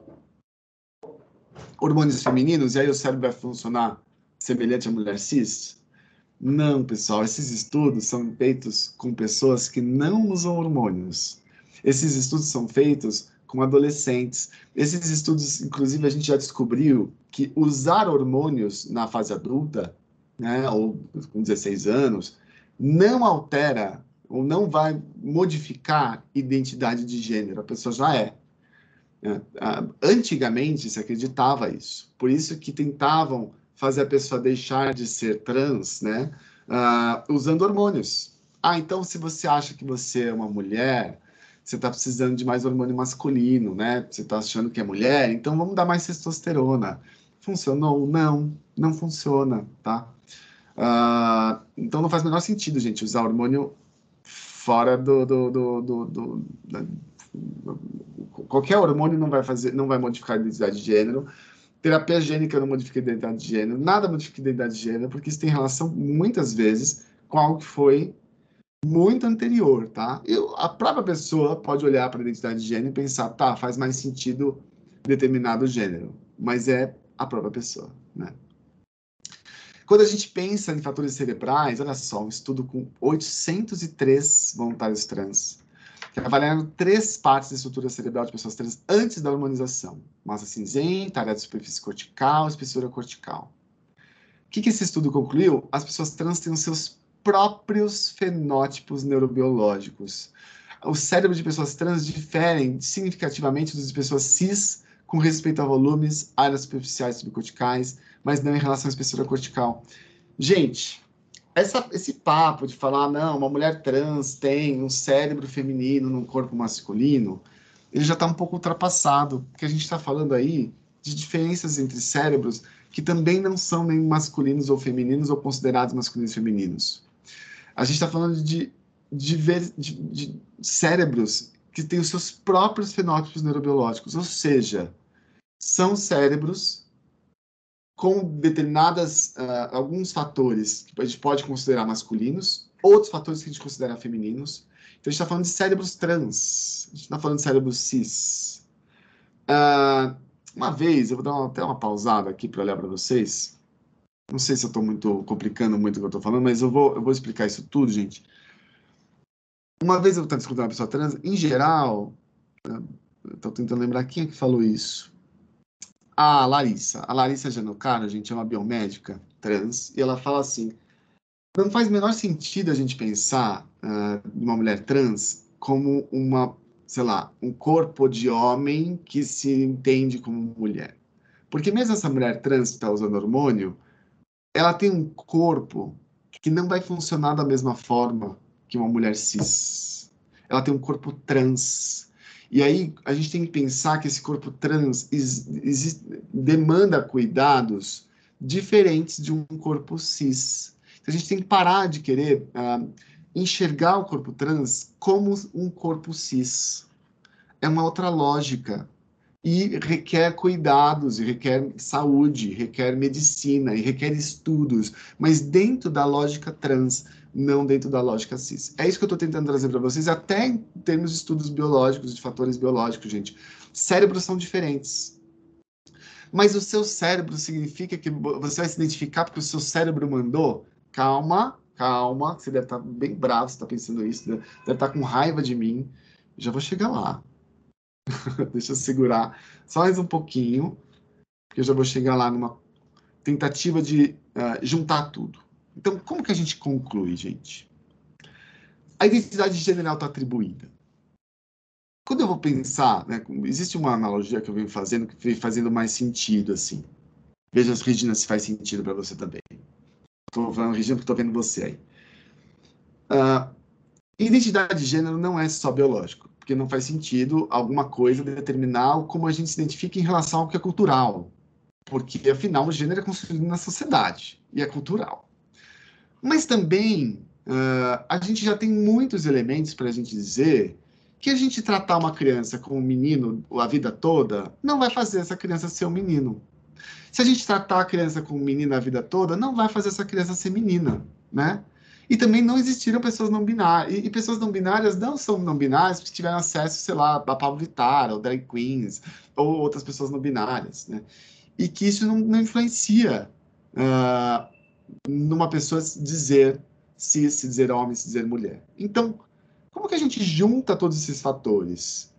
Hormônios femininos, e aí o cérebro vai funcionar semelhante à mulher cis? Não, pessoal, esses estudos são feitos com pessoas que não usam hormônios. Esses estudos são feitos com adolescentes. Esses estudos, inclusive, a gente já descobriu que usar hormônios na fase adulta, né, ou com 16 anos, não altera ou não vai modificar identidade de gênero, a pessoa já é. é antigamente se acreditava isso, por isso que tentavam fazer a pessoa deixar de ser trans, né, uh, usando hormônios. Ah, então se você acha que você é uma mulher, você está precisando de mais hormônio masculino, né? Você está achando que é mulher, então vamos dar mais testosterona. Funcionou? Não, não funciona, tá? Uh, então não faz o menor sentido, gente, usar hormônio fora do, do, do, do, do da, qualquer hormônio não vai fazer, não vai modificar a identidade de gênero. Terapia gênica não modifica a identidade de gênero, nada modifica a identidade de gênero, porque isso tem relação muitas vezes com algo que foi muito anterior, tá? E a própria pessoa pode olhar para a identidade de gênero e pensar, tá, faz mais sentido determinado gênero, mas é a própria pessoa, né? Quando a gente pensa em fatores cerebrais, olha só, um estudo com 803 voluntários trans, que avaliaram três partes da estrutura cerebral de pessoas trans antes da hormonização. Massa cinzenta, área de superfície cortical, espessura cortical. O que, que esse estudo concluiu? As pessoas trans têm os seus próprios fenótipos neurobiológicos. O cérebro de pessoas trans diferem significativamente dos de pessoas cis com respeito a volumes, áreas superficiais subcorticais, mas não em relação à espessura cortical. Gente, essa, esse papo de falar, não, uma mulher trans tem um cérebro feminino num corpo masculino, ele já está um pouco ultrapassado, porque a gente está falando aí de diferenças entre cérebros que também não são nem masculinos ou femininos ou considerados masculinos e femininos. A gente está falando de, de, de, de cérebros que têm os seus próprios fenótipos neurobiológicos, ou seja, são cérebros com determinadas uh, alguns fatores que a gente pode considerar masculinos, outros fatores que a gente considera femininos. Então a gente está falando de cérebros trans, a gente está falando de cérebros cis. Uh, uma vez, eu vou dar uma, até uma pausada aqui para olhar para vocês. Não sei se eu estou muito complicando muito o que eu estou falando, mas eu vou, eu vou explicar isso tudo, gente. Uma vez eu estava escutando uma pessoa trans, em geral, estou tentando lembrar quem é que falou isso a Larissa. A Larissa Janocaro, a gente é uma biomédica trans, e ela fala assim: não faz menor sentido a gente pensar uh, uma mulher trans como uma, sei lá, um corpo de homem que se entende como mulher. Porque mesmo essa mulher trans que está usando hormônio, ela tem um corpo que não vai funcionar da mesma forma que uma mulher cis. Ela tem um corpo trans e aí a gente tem que pensar que esse corpo trans demanda cuidados diferentes de um corpo cis. Então, a gente tem que parar de querer uh, enxergar o corpo trans como um corpo cis. É uma outra lógica. E requer cuidados, e requer saúde, requer medicina, e requer estudos, mas dentro da lógica trans não dentro da lógica cis. É isso que eu estou tentando trazer para vocês, até em termos de estudos biológicos, de fatores biológicos, gente. Cérebros são diferentes. Mas o seu cérebro significa que você vai se identificar porque o seu cérebro mandou? Calma, calma. Você deve estar tá bem bravo, você está pensando isso, deve estar tá com raiva de mim. Já vou chegar lá. Deixa eu segurar só mais um pouquinho, porque eu já vou chegar lá numa tentativa de uh, juntar tudo. Então, como que a gente conclui, gente? A identidade de gênero está atribuída. Quando eu vou pensar, né, existe uma analogia que eu venho fazendo que vem fazendo mais sentido, assim. Veja, Regina, se faz sentido para você também. Estou falando, Regina, porque estou vendo você aí. Uh, identidade de gênero não é só biológico, porque não faz sentido alguma coisa determinar como a gente se identifica em relação ao que é cultural. Porque, afinal, o gênero é construído na sociedade e é cultural. Mas também uh, a gente já tem muitos elementos para a gente dizer que a gente tratar uma criança como um menino a vida toda não vai fazer essa criança ser um menino. Se a gente tratar a criança como menina a vida toda, não vai fazer essa criança ser menina, né? E também não existiram pessoas não binárias. E, e, pessoas não binárias não são não binárias porque tiveram acesso, sei lá, a Pablo Vittar, ou drag queens, ou outras pessoas não binárias, né? E que isso não, não influencia uh, numa pessoa dizer se, se dizer homem, se dizer mulher. Então, como que a gente junta todos esses fatores?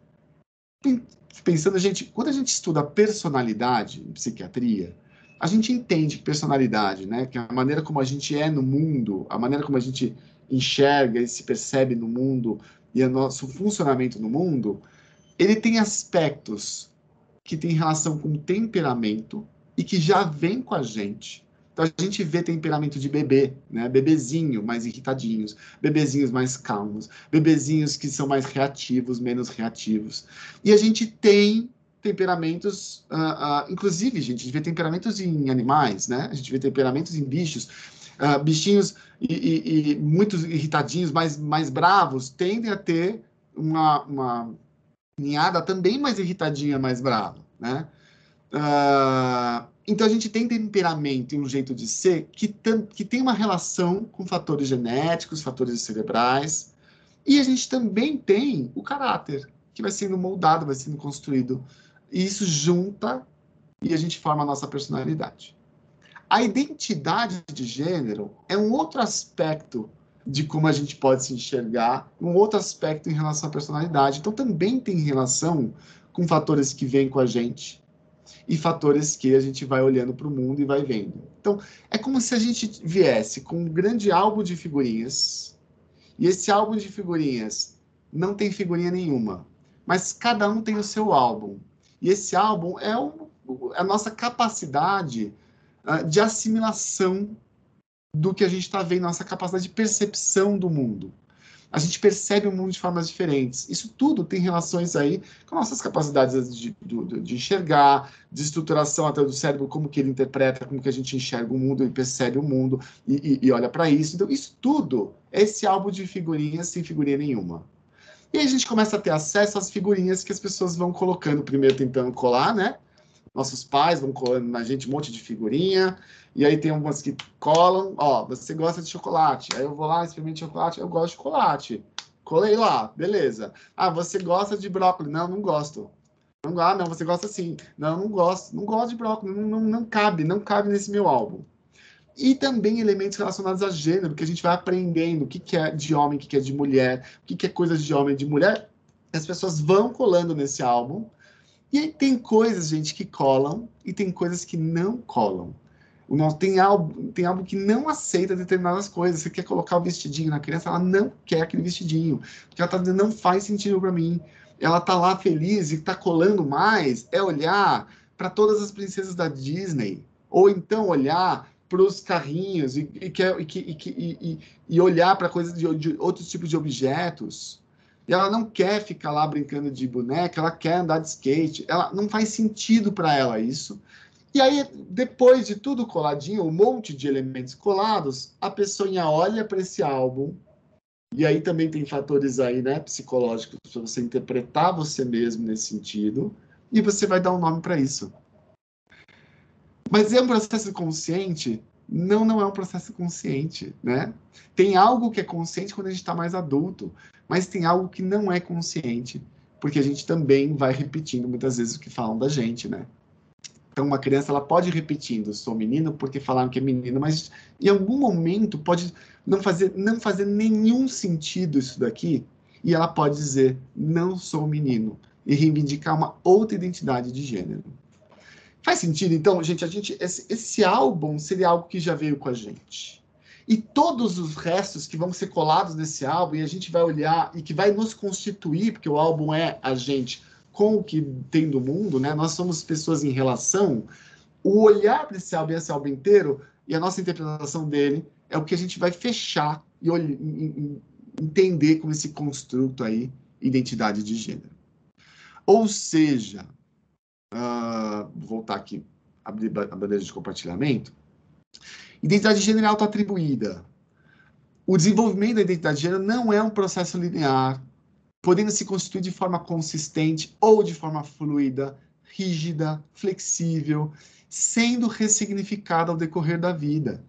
Pensando, gente, quando a gente estuda personalidade em psiquiatria, a gente entende que personalidade, né, que a maneira como a gente é no mundo, a maneira como a gente enxerga e se percebe no mundo e o nosso funcionamento no mundo, ele tem aspectos que têm relação com temperamento e que já vem com a gente então a gente vê temperamento de bebê, né? Bebezinho mais irritadinhos, bebezinhos mais calmos, bebezinhos que são mais reativos, menos reativos. E a gente tem temperamentos, uh, uh, inclusive, gente, a gente vê temperamentos em animais, né? A gente vê temperamentos em bichos. Uh, bichinhos e, e, e, muitos irritadinhos, mais, mais bravos, tendem a ter uma, uma ninhada também mais irritadinha, mais brava, né? Então a gente tem temperamento e um jeito de ser que, que tem uma relação com fatores genéticos, fatores cerebrais, e a gente também tem o caráter, que vai sendo moldado, vai sendo construído. E isso junta e a gente forma a nossa personalidade. A identidade de gênero é um outro aspecto de como a gente pode se enxergar, um outro aspecto em relação à personalidade. Então também tem relação com fatores que vêm com a gente, e fatores que a gente vai olhando para o mundo e vai vendo. Então, é como se a gente viesse com um grande álbum de figurinhas, e esse álbum de figurinhas não tem figurinha nenhuma, mas cada um tem o seu álbum. E esse álbum é, o, é a nossa capacidade uh, de assimilação do que a gente está vendo, nossa capacidade de percepção do mundo a gente percebe o mundo de formas diferentes. Isso tudo tem relações aí com nossas capacidades de, de, de, enxergar, de estruturação até do cérebro, como que ele interpreta, como que a gente enxerga o mundo e percebe o mundo e, e, e olha para isso. Então, isso tudo é esse álbum de figurinhas sem figurinha nenhuma. E a gente começa a ter acesso às figurinhas que as pessoas vão colocando, primeiro tentando colar, né? Nossos pais vão colando na gente um monte de figurinha, e aí tem umas que colam, ó, você gosta de chocolate. Aí eu vou lá, experimento chocolate, eu gosto de chocolate. Colei lá, beleza. Ah, você gosta de brócolis? Não, não gosto. Não, ah, não, você gosta sim. Não, não gosto. Não gosto de brócolis. Não, não, não cabe, não cabe nesse meu álbum. E também elementos relacionados a gênero, que a gente vai aprendendo o que, que é de homem, o que, que é de mulher, o que, que é coisa de homem e de mulher. As pessoas vão colando nesse álbum. E aí tem coisas, gente, que colam e tem coisas que não colam. O nosso, tem, algo, tem algo que não aceita determinadas coisas. Você quer colocar o vestidinho na criança, ela não quer aquele vestidinho. Porque ela está dizendo, não faz sentido para mim. Ela está lá feliz e está colando mais. É olhar para todas as princesas da Disney. Ou então olhar para os carrinhos e, e, e, e, e olhar para coisas de, de outros tipos de objetos. E ela não quer ficar lá brincando de boneca, ela quer andar de skate. Ela não faz sentido para ela isso. E aí, depois de tudo coladinho, um monte de elementos colados, a pessoa olha para esse álbum, e aí também tem fatores aí, né, psicológicos, para você interpretar você mesmo nesse sentido, e você vai dar um nome para isso. Mas é um processo consciente? Não, não é um processo consciente, né? Tem algo que é consciente quando a gente está mais adulto, mas tem algo que não é consciente, porque a gente também vai repetindo muitas vezes o que falam da gente, né? Então, uma criança ela pode ir repetindo, sou menino porque falaram que é menino, mas em algum momento pode não fazer, não fazer nenhum sentido isso daqui, e ela pode dizer, não sou menino, e reivindicar uma outra identidade de gênero. Faz sentido? Então, gente, a gente esse, esse álbum seria algo que já veio com a gente. E todos os restos que vão ser colados nesse álbum, e a gente vai olhar e que vai nos constituir, porque o álbum é a gente com o que tem do mundo, né? Nós somos pessoas em relação. O olhar para esse álbum, esse álbum inteiro, e a nossa interpretação dele é o que a gente vai fechar e entender como esse construto aí, identidade de gênero. Ou seja, voltar aqui, abrir a bandeja de compartilhamento. Identidade de gênero é autoatribuída. O desenvolvimento da identidade de gênero não é um processo linear, podendo se constituir de forma consistente ou de forma fluida, rígida, flexível, sendo ressignificada ao decorrer da vida.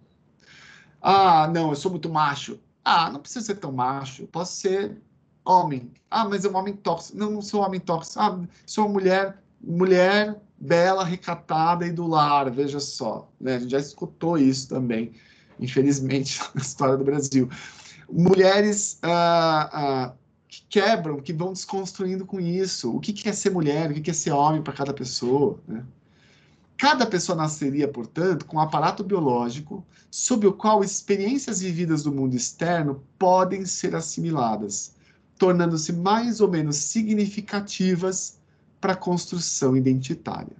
Ah, não, eu sou muito macho. Ah, não precisa ser tão macho, posso ser homem. Ah, mas é um homem tóxico. Não, não sou homem tóxico. Ah, sou uma mulher, mulher bela, recatada e do lar, veja só. Né? A gente já escutou isso também, infelizmente, na história do Brasil. Mulheres ah, ah, que quebram, que vão desconstruindo com isso. O que, que é ser mulher, o que, que é ser homem para cada pessoa. Né? Cada pessoa nasceria, portanto, com um aparato biológico sob o qual experiências vividas do mundo externo podem ser assimiladas tornando-se mais ou menos significativas para a construção identitária.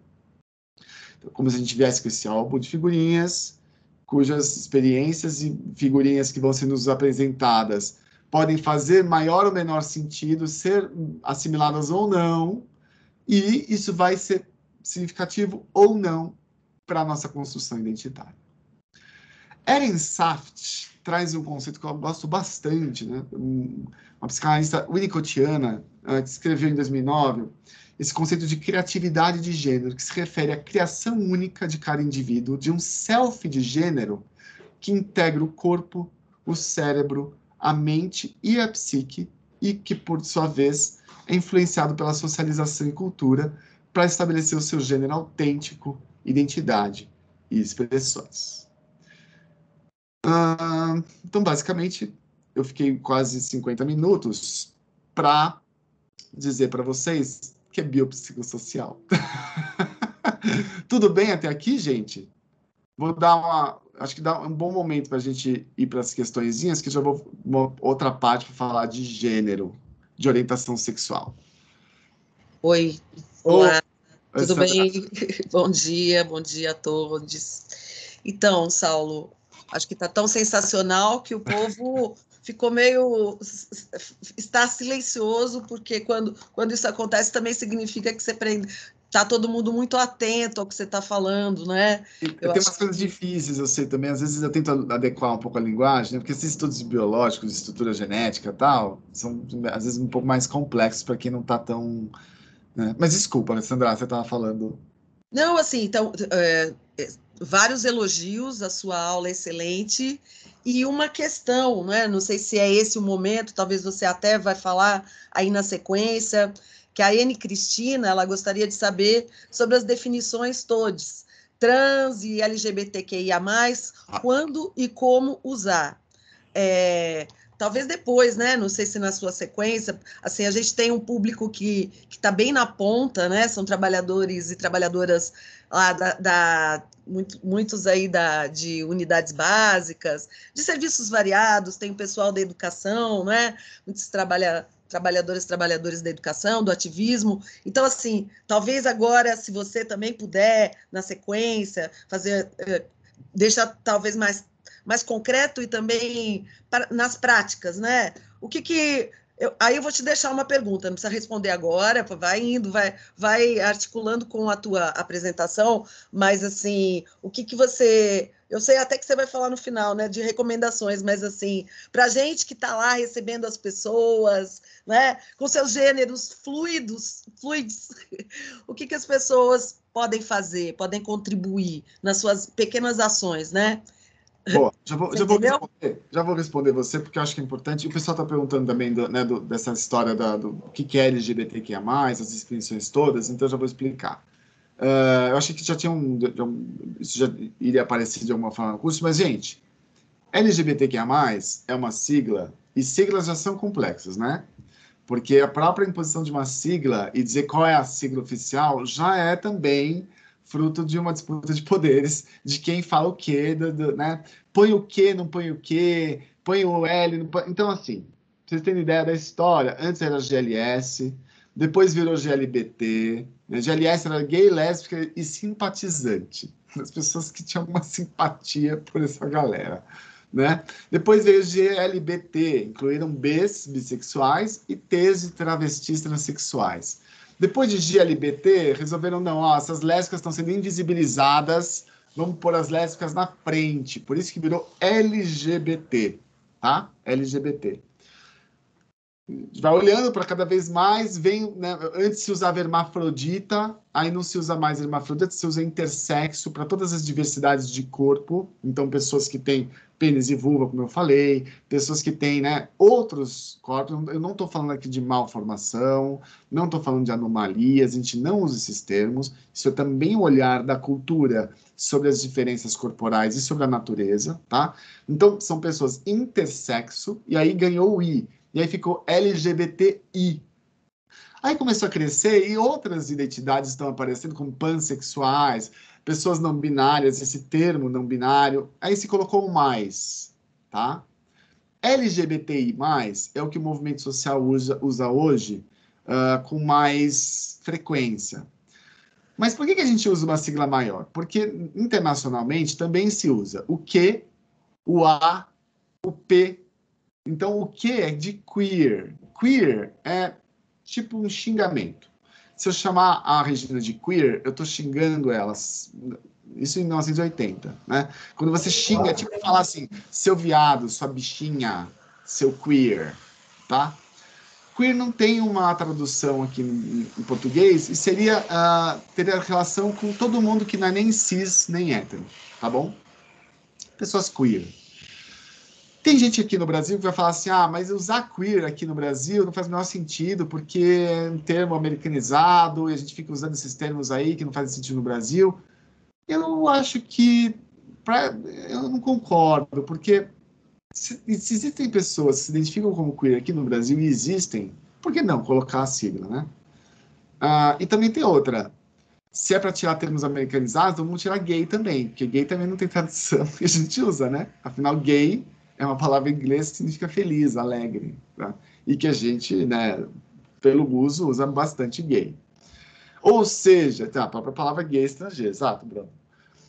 Então, como se a gente viesse com esse álbum de figurinhas, cujas experiências e figurinhas que vão ser nos apresentadas podem fazer maior ou menor sentido, ser assimiladas ou não, e isso vai ser significativo ou não para a nossa construção identitária. Eren Saft traz um conceito que eu gosto bastante, né? uma psicanalista winnicottiana, que escreveu em 2009 esse conceito de criatividade de gênero, que se refere à criação única de cada indivíduo, de um self de gênero que integra o corpo, o cérebro, a mente e a psique, e que, por sua vez, é influenciado pela socialização e cultura para estabelecer o seu gênero autêntico, identidade e expressões. Uh, então, basicamente, eu fiquei quase 50 minutos para dizer para vocês que é biopsicossocial. Tudo bem até aqui, gente? Vou dar uma. Acho que dá um bom momento para a gente ir para as questõezinhas, que já vou uma outra parte para falar de gênero, de orientação sexual. Oi. Olá. Oi, Tudo bem? bom dia, bom dia a todos. Então, Saulo, acho que está tão sensacional que o povo ficou meio está silencioso porque quando quando isso acontece também significa que você prende tá todo mundo muito atento ao que você está falando, né? Eu tem umas coisas que... difíceis, eu sei também. Às vezes eu tento adequar um pouco a linguagem, né? Porque esses estudos biológicos, de estrutura genética, tal, são às vezes um pouco mais complexos para quem não está tão. Né? Mas desculpa, Sandra, você estava falando. Não, assim, então é, é, vários elogios, a sua aula é excelente. E uma questão, né? não sei se é esse o momento, talvez você até vai falar aí na sequência, que a Anne Cristina ela gostaria de saber sobre as definições todas, trans e LGBTQIA+, ah. quando e como usar. É, talvez depois, né? Não sei se na sua sequência, assim, a gente tem um público que está bem na ponta, né? São trabalhadores e trabalhadoras lá da, da muito, muitos aí da, de unidades básicas, de serviços variados, tem o pessoal da educação, né? Muitos trabalha, trabalhadores trabalhadores da educação, do ativismo. Então, assim, talvez agora, se você também puder, na sequência, fazer. Eh, deixa talvez mais, mais concreto e também nas práticas, né? O que, que eu, aí eu vou te deixar uma pergunta, não precisa responder agora, vai indo, vai, vai articulando com a tua apresentação, mas assim, o que, que você. Eu sei até que você vai falar no final, né, de recomendações, mas assim, para gente que está lá recebendo as pessoas, né, com seus gêneros fluidos, fluidos, o que, que as pessoas podem fazer, podem contribuir nas suas pequenas ações, né? Boa, já vou, já vou, responder, já vou responder você, porque eu acho que é importante. O pessoal está perguntando também do, né, do, dessa história da, do que, que é LGBTQIA, as definições todas, então já vou explicar. Uh, eu achei que já tinha um, já, Isso já iria aparecer de alguma forma no curso, mas, gente, LGBTQIA, é uma sigla, e siglas já são complexas, né? Porque a própria imposição de uma sigla e dizer qual é a sigla oficial já é também fruto de uma disputa de poderes, de quem fala o quê, do, do, né? Põe o quê, não põe o quê, põe o L, põe... então assim, vocês terem ideia da história, antes era GLS, depois virou GLBT, né? GLS era gay, lésbica e simpatizante, as pessoas que tinham uma simpatia por essa galera. Né? Depois veio GLBT, incluíram Bs, bissexuais, e Ts de travestis transexuais. Depois de GLBT, resolveram, não, ó, essas lésbicas estão sendo invisibilizadas, vamos pôr as lésbicas na frente. Por isso que virou LGBT, tá? LGBT vai olhando para cada vez mais, vem, né, antes se usava hermafrodita, aí não se usa mais hermafrodita, se usa intersexo para todas as diversidades de corpo, então pessoas que têm pênis e vulva, como eu falei, pessoas que têm, né, outros corpos, eu não estou falando aqui de malformação, não estou falando de anomalias, a gente não usa esses termos, isso é também o olhar da cultura sobre as diferenças corporais e sobre a natureza, tá? Então, são pessoas intersexo, e aí ganhou o I, e aí ficou LGBTI. Aí começou a crescer e outras identidades estão aparecendo, como pansexuais, pessoas não binárias, esse termo não binário. Aí se colocou mais, tá? LGBTI+, é o que o movimento social usa, usa hoje uh, com mais frequência. Mas por que, que a gente usa uma sigla maior? Porque internacionalmente também se usa o Q, o A, o P então, o que é de queer? Queer é tipo um xingamento. Se eu chamar a Regina de queer, eu estou xingando elas. Isso em 1980, né? Quando você xinga, é tipo falar assim, seu viado, sua bichinha, seu queer, tá? Queer não tem uma tradução aqui em, português e seria uh, teria relação com todo mundo que não é nem cis nem hétero, tá bom? Pessoas queer. Tem gente aqui no Brasil que vai falar assim: ah, mas usar queer aqui no Brasil não faz o menor sentido, porque é um termo americanizado e a gente fica usando esses termos aí que não fazem sentido no Brasil. Eu acho que. Pra, eu não concordo, porque se, se, existem pessoas que se identificam como queer aqui no Brasil e existem, por que não colocar a sigla, né? Ah, e também tem outra. Se é para tirar termos americanizados, vamos tirar gay também, porque gay também não tem tradução que a gente usa, né? Afinal, gay é uma palavra em inglês que significa feliz, alegre, tá? e que a gente, né, pelo uso, usa bastante gay. Ou seja, tá, a própria palavra gay é estrangeira, exato, Bruno.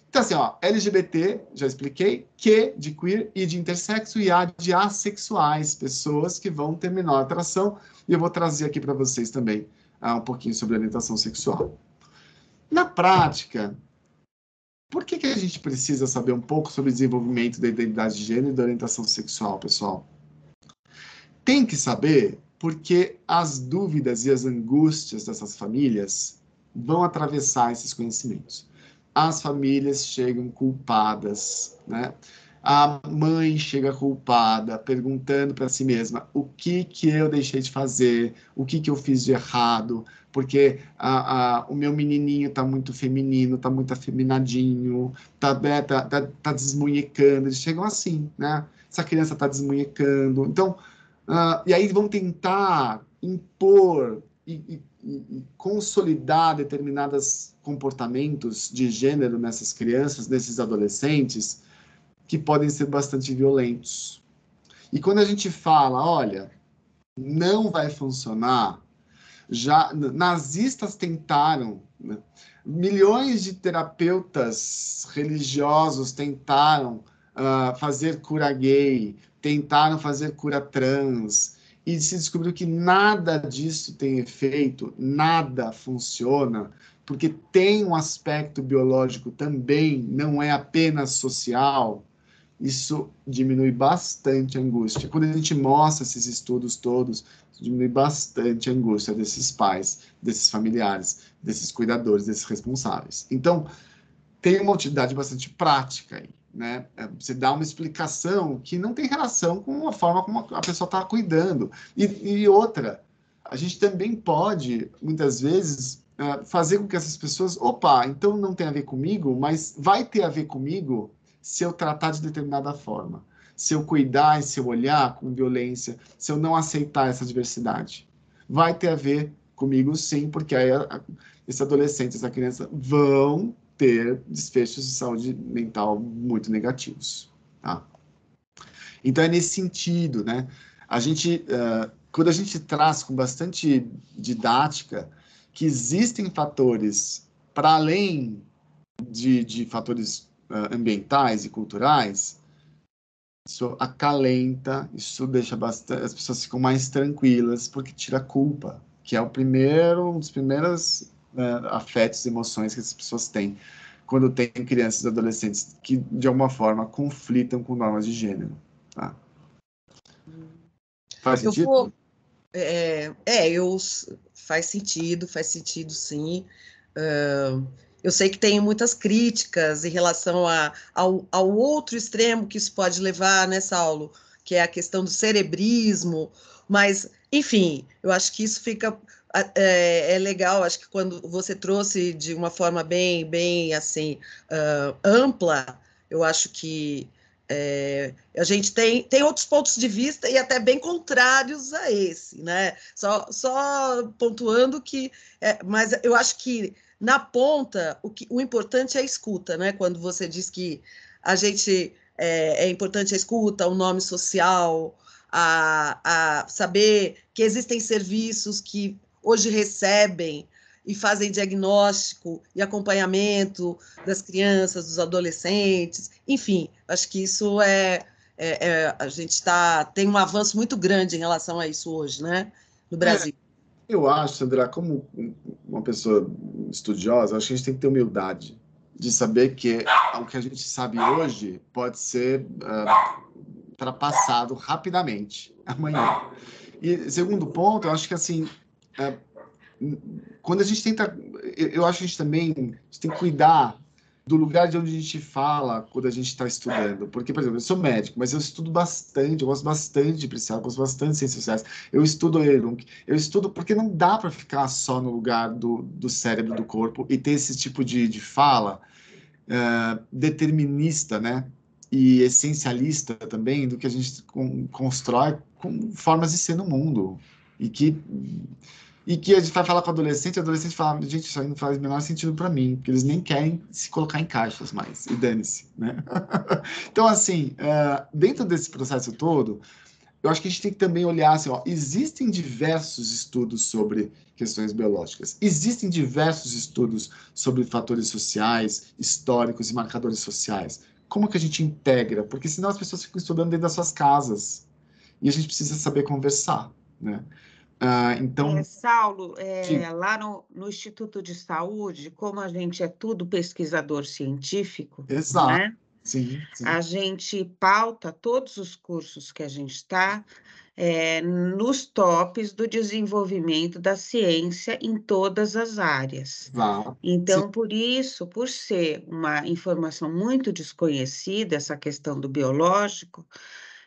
Então, assim, ó, LGBT, já expliquei, Q de queer, e de intersexo e A de assexuais, pessoas que vão ter menor atração, e eu vou trazer aqui para vocês também uh, um pouquinho sobre orientação sexual. Na prática, por que, que a gente precisa saber um pouco sobre o desenvolvimento da identidade de gênero e da orientação sexual, pessoal? Tem que saber porque as dúvidas e as angústias dessas famílias vão atravessar esses conhecimentos. As famílias chegam culpadas, né? A mãe chega culpada, perguntando para si mesma o que que eu deixei de fazer, o que que eu fiz de errado, porque a, a, o meu menininho está muito feminino, está muito afeminadinho, está né, tá, tá, tá desmunhecando, eles chegam assim, né? Essa criança está desmunhecando. Então, uh, e aí vão tentar impor e, e, e consolidar determinados comportamentos de gênero nessas crianças, nesses adolescentes, que podem ser bastante violentos. E quando a gente fala, olha, não vai funcionar, já nazistas tentaram, né? milhões de terapeutas religiosos tentaram uh, fazer cura gay, tentaram fazer cura trans, e se descobriu que nada disso tem efeito, nada funciona, porque tem um aspecto biológico também, não é apenas social isso diminui bastante a angústia. Quando a gente mostra esses estudos todos, diminui bastante a angústia desses pais, desses familiares, desses cuidadores, desses responsáveis. Então, tem uma utilidade bastante prática aí, né? É, você dá uma explicação que não tem relação com a forma como a pessoa está cuidando. E, e, outra, a gente também pode, muitas vezes, é, fazer com que essas pessoas, opa, então não tem a ver comigo, mas vai ter a ver comigo se eu tratar de determinada forma, se eu cuidar e se eu olhar com violência, se eu não aceitar essa diversidade. Vai ter a ver comigo, sim, porque aí esse adolescente, essa criança vão ter desfechos de saúde mental muito negativos. Tá? Então é nesse sentido, né? A gente, uh, quando a gente traz com bastante didática que existem fatores para além de, de fatores ambientais e culturais, isso acalenta, isso deixa bastante, as pessoas ficam mais tranquilas porque tira a culpa, que é o primeiro, um dos primeiros né, afetos e emoções que as pessoas têm quando tem crianças e adolescentes que de alguma forma conflitam com normas de gênero. Tá? Faz eu sentido? Vou, é, é, eu faz sentido, faz sentido sim. Uh, eu sei que tem muitas críticas em relação a, ao, ao outro extremo que isso pode levar, né, Saulo? Que é a questão do cerebrismo, mas, enfim, eu acho que isso fica é, é, legal, acho que quando você trouxe de uma forma bem, bem assim, uh, ampla, eu acho que é, a gente tem, tem outros pontos de vista e até bem contrários a esse, né? Só, só pontuando que, é, mas eu acho que na ponta, o, que, o importante é a escuta, né? Quando você diz que a gente é, é importante a escuta, o nome social, a, a saber que existem serviços que hoje recebem e fazem diagnóstico e acompanhamento das crianças, dos adolescentes, enfim, acho que isso é, é, é a gente está tem um avanço muito grande em relação a isso hoje, né, no Brasil. É. Eu acho, Sandra, como uma pessoa estudiosa, acho que a gente tem que ter humildade de saber que o que a gente sabe hoje pode ser uh, ultrapassado rapidamente amanhã. E segundo ponto, eu acho que assim, uh, quando a gente tenta, eu acho que a gente também a gente tem que cuidar do lugar de onde a gente fala quando a gente está estudando. Porque, por exemplo, eu sou médico, mas eu estudo bastante, eu gosto bastante de Priscila, eu gosto bastante de ciências sociais. Eu estudo Erung, eu estudo porque não dá para ficar só no lugar do, do cérebro, do corpo, e ter esse tipo de, de fala uh, determinista, né? E essencialista também do que a gente constrói com formas de ser no mundo. E que e que a gente vai falar com adolescente, o adolescente fala, gente, isso aí não faz o menor sentido para mim, porque eles nem querem se colocar em caixas mais, e dane-se, né? então, assim, uh, dentro desse processo todo, eu acho que a gente tem que também olhar assim, ó, existem diversos estudos sobre questões biológicas, existem diversos estudos sobre fatores sociais, históricos e marcadores sociais. Como que a gente integra? Porque senão as pessoas ficam estudando dentro das suas casas, e a gente precisa saber conversar, né? Ah, então. É, Saulo, é, lá no, no, Instituto de Saúde, como a gente é tudo pesquisador científico, Exato. Né? Sim, sim. a gente pauta todos os cursos que a gente está é, nos tops do desenvolvimento da ciência em todas as áreas. Então, sim. por isso, por ser uma informação muito desconhecida, essa questão do biológico,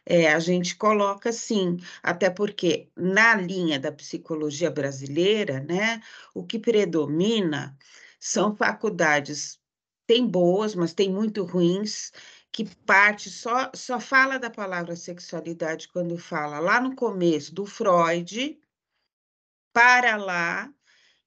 é, a gente coloca sim, até porque na linha da psicologia brasileira, né, o que predomina são faculdades, tem boas, mas tem muito ruins, que parte só, só fala da palavra sexualidade quando fala lá no começo do Freud, para lá,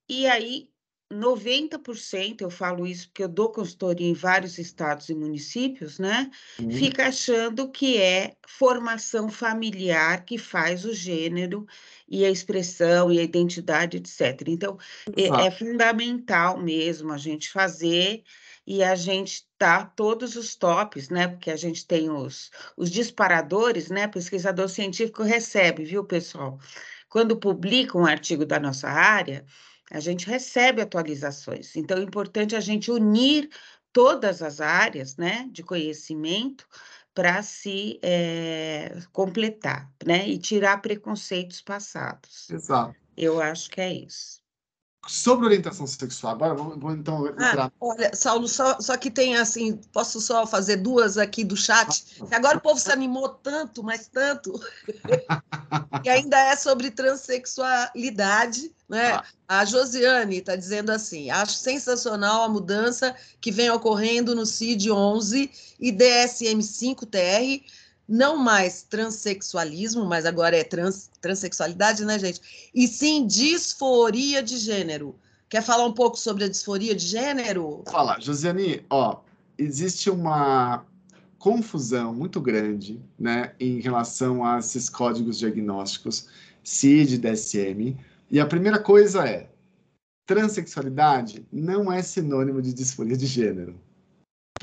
e aí 90%, eu falo isso porque eu dou consultoria em vários estados e municípios, né? Uhum. Fica achando que é formação familiar que faz o gênero e a expressão e a identidade, etc. Então, é, é, fundamental mesmo a gente fazer e a gente tá todos os tops, né? Porque a gente tem os, os disparadores, né? Pesquisador científico recebe, viu, pessoal? Quando publica um artigo da nossa área, a gente recebe atualizações. Então, é importante a gente unir todas as áreas né, de conhecimento para se é, completar né, e tirar preconceitos passados. Exato. Eu acho que é isso. Sobre orientação sexual, agora vou, então ah, entrar. Ah, olha, Saulo, só, só que tem assim, posso só fazer duas aqui do chat? Agora o povo se animou tanto, mas tanto, e ainda é sobre transexualidade, né? Ah. A Josiane está dizendo assim: acho sensacional a mudança que vem ocorrendo no CID-11 e DSM-5-TR não mais transexualismo, mas agora é trans, transexualidade, né, gente? E sim disforia de gênero, Quer falar um pouco sobre a disforia de gênero? Fala, Josiane, ó, existe uma confusão muito grande, né, em relação a esses códigos diagnósticos CID, DSM. E a primeira coisa é, transexualidade não é sinônimo de disforia de gênero.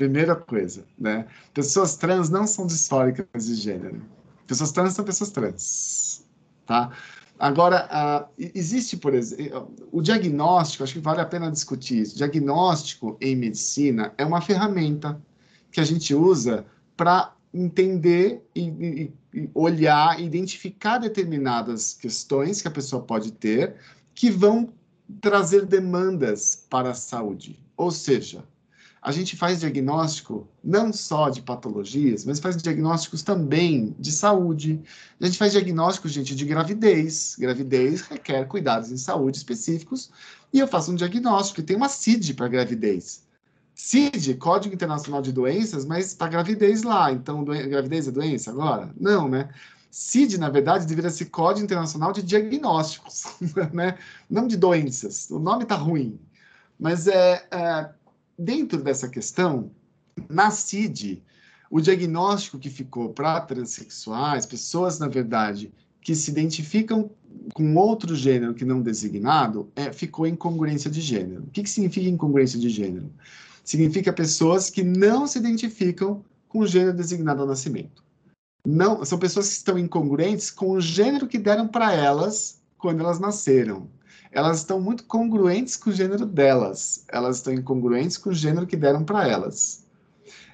Primeira coisa, né? Pessoas trans não são disfóricas de gênero. Pessoas trans são pessoas trans, tá? Agora, uh, existe, por exemplo, o diagnóstico, acho que vale a pena discutir isso. Diagnóstico em medicina é uma ferramenta que a gente usa para entender e, e, e olhar, identificar determinadas questões que a pessoa pode ter que vão trazer demandas para a saúde. Ou seja, a gente faz diagnóstico não só de patologias, mas faz diagnósticos também de saúde. A gente faz diagnóstico, gente, de gravidez. Gravidez requer cuidados em saúde específicos. E eu faço um diagnóstico, tem uma CID para gravidez. CID, Código Internacional de Doenças, mas está gravidez lá. Então, gravidez é doença agora? Não, né? CID, na verdade, deveria ser Código Internacional de Diagnósticos, né? Não de doenças. O nome está ruim. Mas é, é dentro dessa questão, na CID, o diagnóstico que ficou para transexuais, pessoas, na verdade, que se identificam com outro gênero que não designado, é, ficou incongruência de gênero. O que, que significa incongruência de gênero? Significa pessoas que não se identificam com o gênero designado ao nascimento. Não, são pessoas que estão incongruentes com o gênero que deram para elas quando elas nasceram elas estão muito congruentes com o gênero delas. Elas estão incongruentes com o gênero que deram para elas.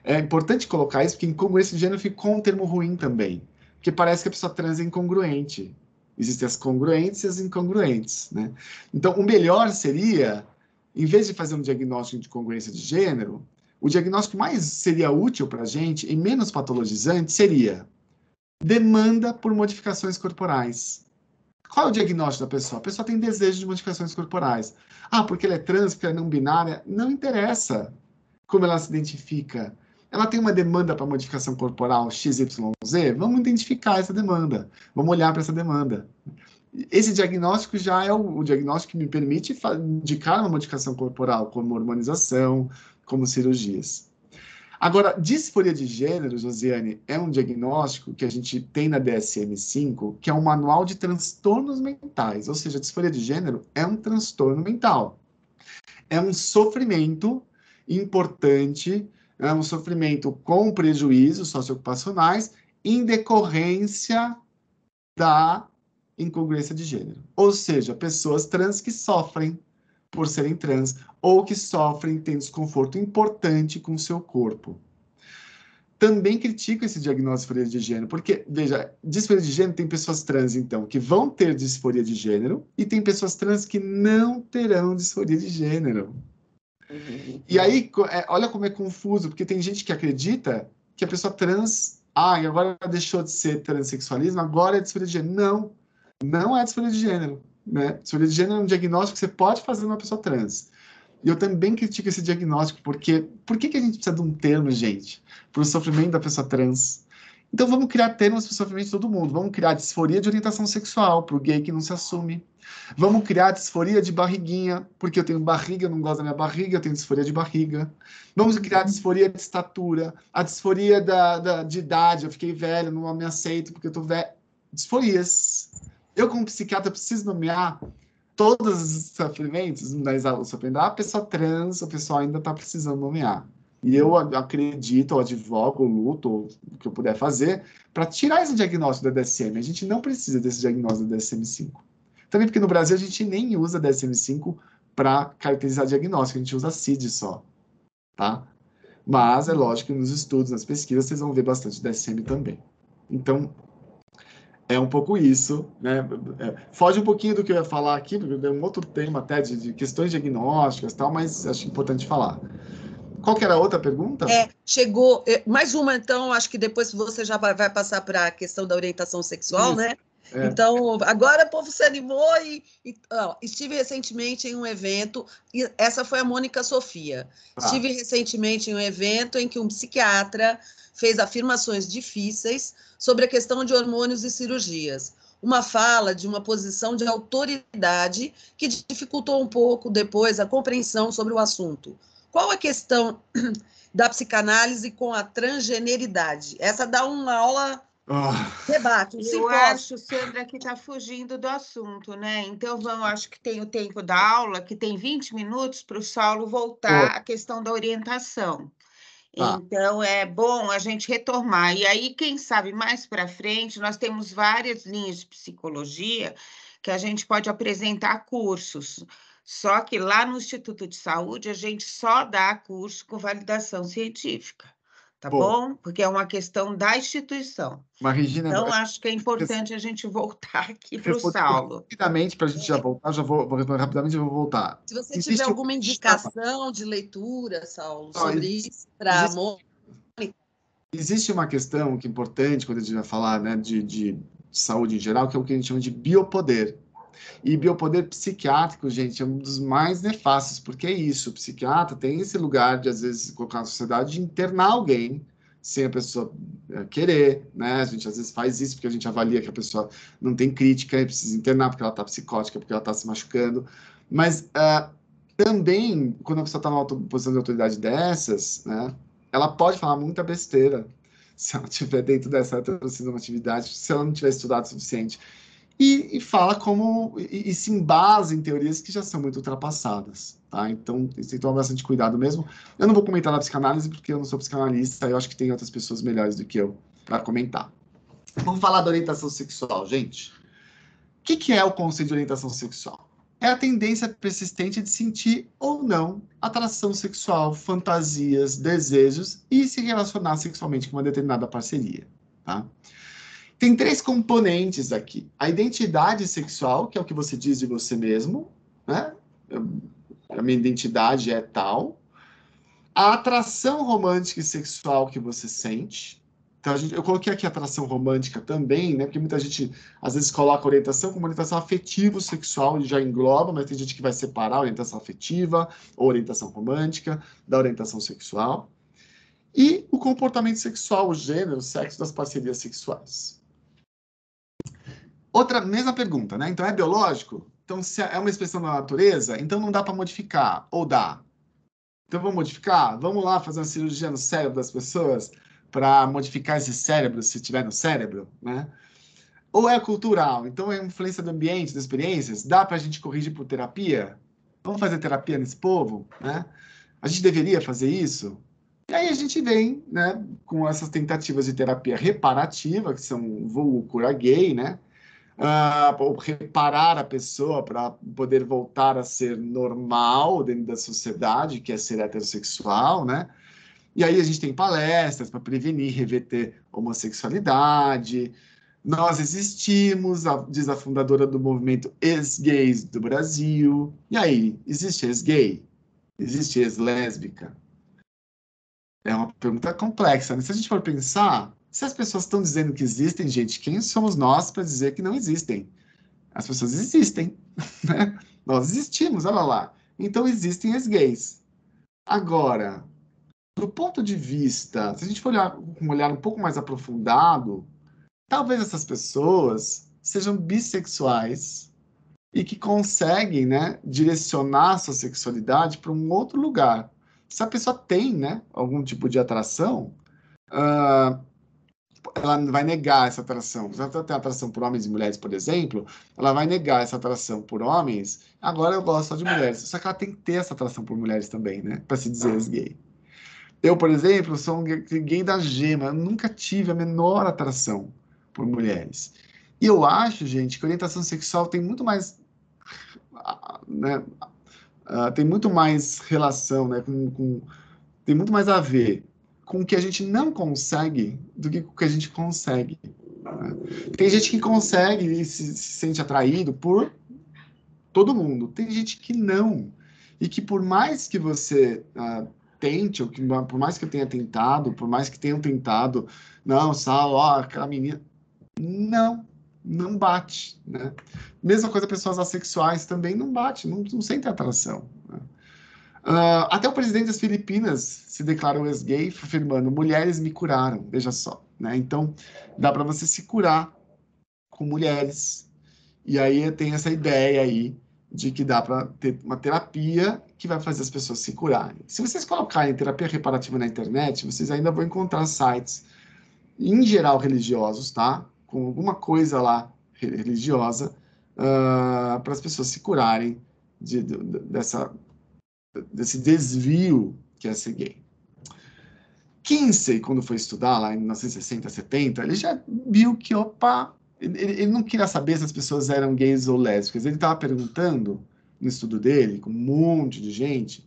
É importante colocar isso, porque incongruência de gênero ficou um termo ruim também. Porque parece que a pessoa trans é incongruente. Existem as congruentes e as incongruentes. Né? Então, o melhor seria, em vez de fazer um diagnóstico de congruência de gênero, o diagnóstico mais seria útil para a gente e menos patologizante seria demanda por modificações corporais. Qual é o diagnóstico da pessoa? A pessoa tem desejo de modificações corporais. Ah, porque ela é trans, porque ela é não binária. Não interessa como ela se identifica. Ela tem uma demanda para modificação corporal XYZ? Vamos identificar essa demanda. Vamos olhar para essa demanda. Esse diagnóstico já é o, o diagnóstico que me permite indicar uma modificação corporal, como hormonização, como cirurgias. Agora, disforia de gênero, Josiane, é um diagnóstico que a gente tem na DSM-5, que é um manual de transtornos mentais, ou seja, disforia de gênero é um transtorno mental. É um sofrimento importante, é um sofrimento com prejuízos socioocupacionais em decorrência da incongruência de gênero. Ou seja, pessoas trans que sofrem por serem trans ou que sofrem, têm desconforto importante com o seu corpo. Também critico esse diagnóstico de disforia de gênero, porque, veja, disforia de gênero tem pessoas trans, então, que vão ter disforia de gênero, e tem pessoas trans que não terão disforia de gênero. Uhum. E aí, é, olha como é confuso, porque tem gente que acredita que a pessoa trans, ah, agora deixou de ser transexualismo, agora é disforia de gênero. Não, não é disforia de gênero. Né? Disforia de gênero é um diagnóstico que você pode fazer numa pessoa trans. E eu também critico esse diagnóstico, porque por que, que a gente precisa de um termo, gente, para o sofrimento da pessoa trans? Então vamos criar termos para o sofrimento de todo mundo. Vamos criar disforia de orientação sexual para o gay que não se assume. Vamos criar disforia de barriguinha, porque eu tenho barriga, eu não gosto da minha barriga, eu tenho disforia de barriga. Vamos criar disforia de estatura, a disforia da, da de idade, eu fiquei velho, não me aceito porque eu tô velho. Disforias. Eu, como psiquiatra, preciso nomear todos os sofrimentos nas aulas sofrendo. A pessoa trans, o pessoal ainda está precisando nomear. E eu acredito, ou advogo, ou luto, o que eu puder fazer, para tirar esse diagnóstico da DSM. A gente não precisa desse diagnóstico da DSM-5. Também porque no Brasil a gente nem usa DSM-5 para caracterizar diagnóstico, a gente usa CID só. Tá? Mas é lógico que nos estudos, nas pesquisas, vocês vão ver bastante DSM também. Então, é um pouco isso, né? É, foge um pouquinho do que eu ia falar aqui, porque é um outro tema até de, de questões diagnósticas e tal, mas acho importante falar. Qual que era a outra pergunta? É, chegou. É, mais uma, então, acho que depois você já vai, vai passar para a questão da orientação sexual, isso. né? É. Então, agora o povo se animou e, e ó, estive recentemente em um evento, e essa foi a Mônica Sofia. Ah. Estive recentemente em um evento em que um psiquiatra fez afirmações difíceis sobre a questão de hormônios e cirurgias. uma fala de uma posição de autoridade que dificultou um pouco depois a compreensão sobre o assunto. Qual a questão da psicanálise com a transgeneridade? Essa dá uma aula Oh. Debate. Eu acho, Sandra, que está fugindo do assunto, né? Então, vamos, acho que tem o tempo da aula, que tem 20 minutos para o Saulo voltar oh. à questão da orientação. Ah. Então, é bom a gente retomar. E aí, quem sabe mais para frente, nós temos várias linhas de psicologia que a gente pode apresentar cursos. Só que lá no Instituto de Saúde, a gente só dá curso com validação científica tá bom? bom? Porque é uma questão da instituição. Mas, Regina, então, acho que é importante a gente voltar aqui para o Saulo. Rapidamente, para a gente já voltar, já vou, vou responder rapidamente e vou voltar. Se você Existe tiver alguma indicação de leitura, Saulo, sobre isso, para existe, existe uma questão que é importante quando a gente vai falar né, de, de saúde em geral, que é o que a gente chama de biopoder. E biopoder psiquiátrico, gente, é um dos mais nefastos, porque é isso, o psiquiatra tem esse lugar de, às vezes, colocar na sociedade, de internar alguém sem a pessoa eh, querer, né? A gente às vezes faz isso porque a gente avalia que a pessoa não tem crítica e precisa internar porque ela está psicótica, porque ela está se machucando. Mas uh, também, quando a pessoa está numa posição de autoridade dessas, né? Ela pode falar muita besteira se ela estiver dentro dessa heteronormatividade, se ela não tiver estudado o suficiente e, e fala como e, e, se embasa em teorias que já são muito ultrapassadas, tá? Então tem que tomar bastante cuidado mesmo. Eu não vou comentar na psicanálise porque eu não sou psicanalista, eu acho que tem outras pessoas melhores do que eu para comentar. Vamos falar da orientação sexual, gente. O que, que é o conceito de orientação sexual? É a tendência persistente de sentir ou não atração sexual, fantasias, desejos e se relacionar sexualmente com uma determinada parceria, tá? Tem três componentes aqui. A identidade sexual, que é o que você diz de você mesmo, né? A minha identidade é tal. A atração romântica e sexual que você sente. Então, gente, eu coloquei aqui atração romântica também, né? Porque muita gente, às vezes, coloca orientação como orientação afetivo-sexual, já engloba, mas tem gente que vai separar a orientação afetiva ou orientação romântica da orientação sexual. E o comportamento sexual, o gênero, o sexo das parcerias sexuais. Outra, mesma pergunta, né? Então é biológico? Então se é uma expressão da natureza, então não dá para modificar, ou dá? Então vamos modificar? Vamos lá fazer uma cirurgia no cérebro das pessoas para modificar esse cérebro, se tiver no cérebro, né? Ou é cultural? Então é influência do ambiente, das experiências? Dá para a gente corrigir por terapia? Vamos fazer terapia nesse povo, né? A gente deveria fazer isso? E aí a gente vem, né, com essas tentativas de terapia reparativa, que são vulgo cura gay, né? Uh, reparar a pessoa para poder voltar a ser normal dentro da sociedade, que é ser heterossexual, né? E aí a gente tem palestras para prevenir, reverter homossexualidade. Nós existimos, a, diz a fundadora do movimento ex-gays do Brasil. E aí, existe ex-gay? Existe ex-lésbica? É uma pergunta complexa. Né? Se a gente for pensar, se as pessoas estão dizendo que existem, gente, quem somos nós para dizer que não existem? As pessoas existem, né? Nós existimos, olha lá. Então existem as gays. Agora, do ponto de vista, se a gente for olhar com um olhar um pouco mais aprofundado, talvez essas pessoas sejam bissexuais e que conseguem, né, direcionar sua sexualidade para um outro lugar. Se a pessoa tem, né, algum tipo de atração, uh, ela vai negar essa atração. Se ela tem atração por homens e mulheres, por exemplo, ela vai negar essa atração por homens. Agora eu gosto só de mulheres. Só que ela tem que ter essa atração por mulheres também, né? Para se dizer gay. Eu, por exemplo, sou um gay da gema. Eu nunca tive a menor atração por mulheres. E eu acho, gente, que orientação sexual tem muito mais. Né, uh, tem muito mais relação, né? Com, com, tem muito mais a ver com o que a gente não consegue do que com o que a gente consegue. Né? Tem gente que consegue e se, se, sente atraído por todo mundo. Tem gente que não. E que por mais que você uh, tente, ou que, por mais que eu tenha tentado, por mais que tenham tentado, não, Sal, ó, aquela menina. Não, não bate. Né? Mesma coisa, pessoas assexuais também não bate, não, não sentem atração. Uh, até o presidente das Filipinas se declarou ex-gay, afirmando: mulheres me curaram, veja só. Né? Então, dá para você se curar com mulheres. E aí tem essa ideia aí de que dá para ter uma terapia que vai fazer as pessoas se curarem. Se vocês colocarem terapia reparativa na internet, vocês ainda vão encontrar sites, em geral religiosos, tá? Com alguma coisa lá religiosa, uh, para as pessoas se curarem de, de, dessa, desse desvio que é ser gay. Kinsey, quando foi estudar lá em 1960, 70, ele já viu que, opa, ele, ele não queria saber se as pessoas eram gays ou lésbicas. Ele estava perguntando no estudo dele, com um monte de gente,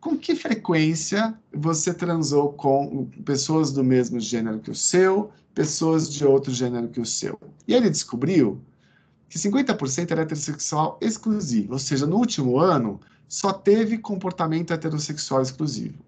com que frequência você transou com pessoas do mesmo gênero que o seu, pessoas de outro gênero que o seu. E ele descobriu que 50% era heterossexual exclusivo, ou seja, no último ano só teve comportamento heterossexual exclusivo.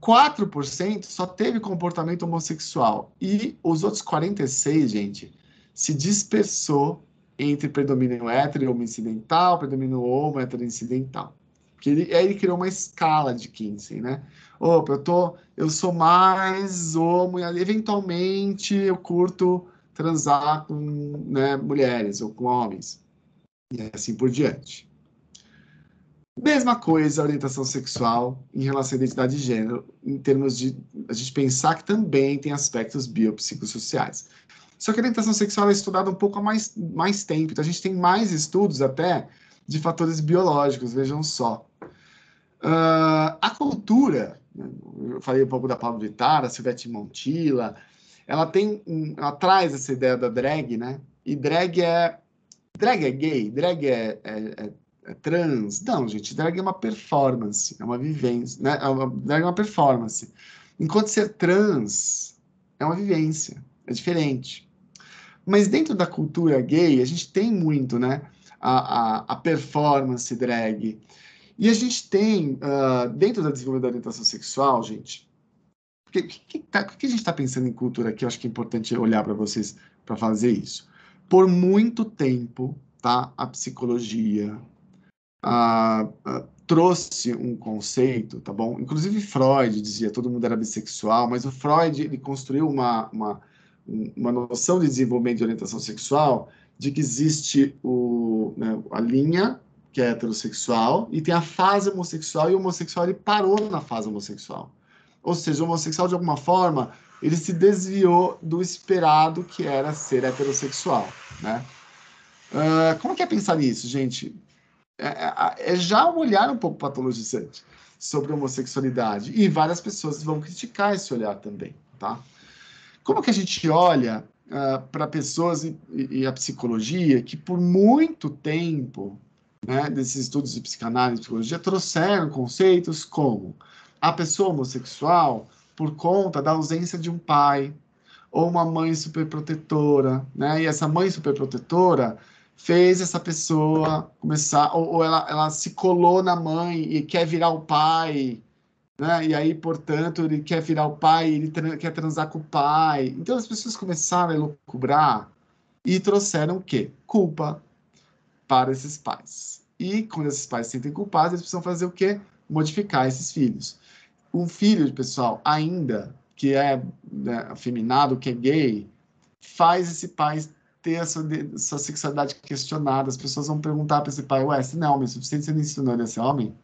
4% só teve comportamento homossexual e os outros 46, gente, se dispersou entre predomínio hétero e homo incidental, predomínio homo hétero incidental. Porque ele, aí ele criou uma escala de Kinsey, né? Opa, eu, tô, eu sou mais homo e eventualmente eu curto transar com né, mulheres ou com homens. E assim por diante. Mesma coisa orientação sexual em relação à identidade de gênero, em termos de a gente pensar que também tem aspectos biopsicossociais. Só que a orientação sexual é estudada um pouco há mais, mais tempo, então a gente tem mais estudos até de fatores biológicos, vejam só. Uh, a cultura, né, eu falei um pouco da Pablo Vittar, a Silvete Montilla, ela tem, um, ela traz essa ideia da drag, né? E drag é, drag é gay, drag é, é, é, é trans. Não, gente, drag é uma performance, é uma vivência, né? É drag é uma performance. Enquanto ser trans é uma vivência, é diferente. Mas dentro da cultura gay, a gente tem muito, né? A, a, a performance drag. E a gente tem, uh, dentro da desenvolvimento da orientação sexual, gente, o que, que, tá, que, a gente está pensando em cultura aqui? Eu acho que é importante olhar para vocês para fazer isso. Por muito tempo, tá? A psicologia trouxe um conceito, tá bom? Inclusive Freud dizia todo mundo era bissexual, mas o Freud ele construiu uma, uma uma noção de desenvolvimento de orientação sexual de que existe o, né, a linha que é heterossexual e tem a fase homossexual e o homossexual ele parou na fase homossexual. Ou seja, o homossexual de alguma forma ele se desviou do esperado que era ser heterossexual, né? Uh, como que é pensar nisso, gente? É, é, é já um olhar um pouco patologizante sobre a homossexualidade e várias pessoas vão criticar esse olhar também, tá? Como que a gente olha uh, ah, para pessoas e, e, a psicologia que por muito tempo, né, desses estudos de psicanálise e psicologia, trouxeram conceitos como a pessoa homossexual por conta da ausência de um pai ou uma mãe superprotetora, né? E essa mãe superprotetora fez essa pessoa começar, ou, ou ela, ela se colou na mãe e quer virar o pai, né? E aí, portanto, ele quer virar o pai, ele tra quer transar com o pai. Então as pessoas começaram a elucubrar e trouxeram o quê? Culpa para esses pais. E quando esses pais se sentem culpados, eles precisam fazer o quê? Modificar esses filhos. Um filho, pessoal, ainda que é né, afeminado, que é gay, faz esse pai ter a sua, sua sexualidade questionada. As pessoas vão perguntar para esse pai, ué, se não é homem suficiente, você não ensinou ele a ser homem?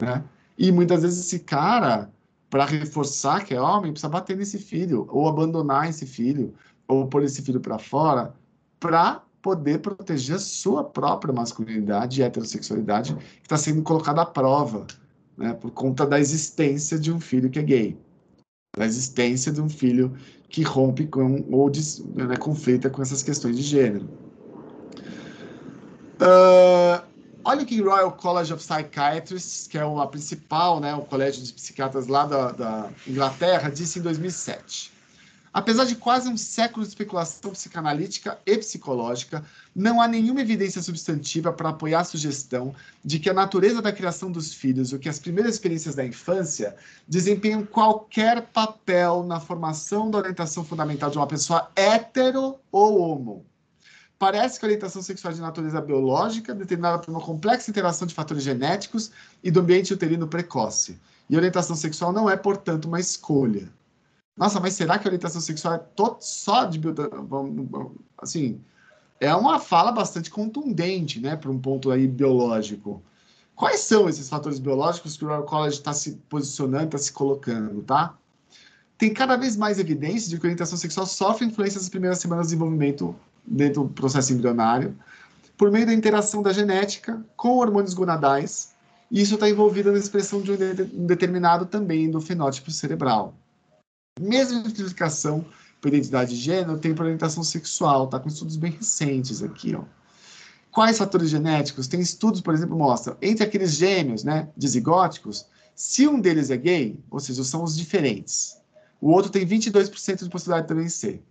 Né? E muitas vezes esse cara, para reforçar que é homem, precisa bater nesse filho, ou abandonar esse filho, ou pôr esse filho para fora, para poder proteger a sua própria masculinidade e heterossexualidade, que está sendo colocada à prova, né, por conta da existência de um filho que é gay, da existência de um filho que rompe com ou né, conflita com essas questões de gênero. Uh, Olha que Royal College of Psychiatrists, que é a principal, né, o colégio de psiquiatras lá da, da Inglaterra, disse em 2007. Apesar de quase um século de especulação psicanalítica e psicológica, não há nenhuma evidência substantiva para apoiar a sugestão de que a natureza da criação dos filhos ou que as primeiras experiências da infância desempenham qualquer papel na formação da orientação fundamental de uma pessoa hétero ou homo. Parece que a orientação sexual é de natureza biológica, determinada por uma complexa interação de fatores genéticos e do ambiente uterino precoce. E a orientação sexual não é, portanto, uma escolha. Nossa, mas será que a orientação sexual é só de assim, é uma fala bastante contundente, né, para um ponto aí biológico. Quais são esses fatores biológicos que o Royal College está se posicionando, está se colocando, tá? Tem cada vez mais evidências de que a orientação sexual sofre influência nas primeiras semanas de desenvolvimento dentro do processo embrionário, por meio da interação da genética com hormônios gonadais, e isso está envolvido na expressão de um determinado também do fenótipo cerebral. Mesma identificação por identidade de gênero tem por orientação sexual, tá com estudos bem recentes aqui, ó. Quais fatores genéticos? Tem estudos, por exemplo, mostram entre aqueles gêmeos, né, dizigóticos, se um deles é gay, ou seja, são os diferentes, o outro tem 22% de possibilidade de também ser.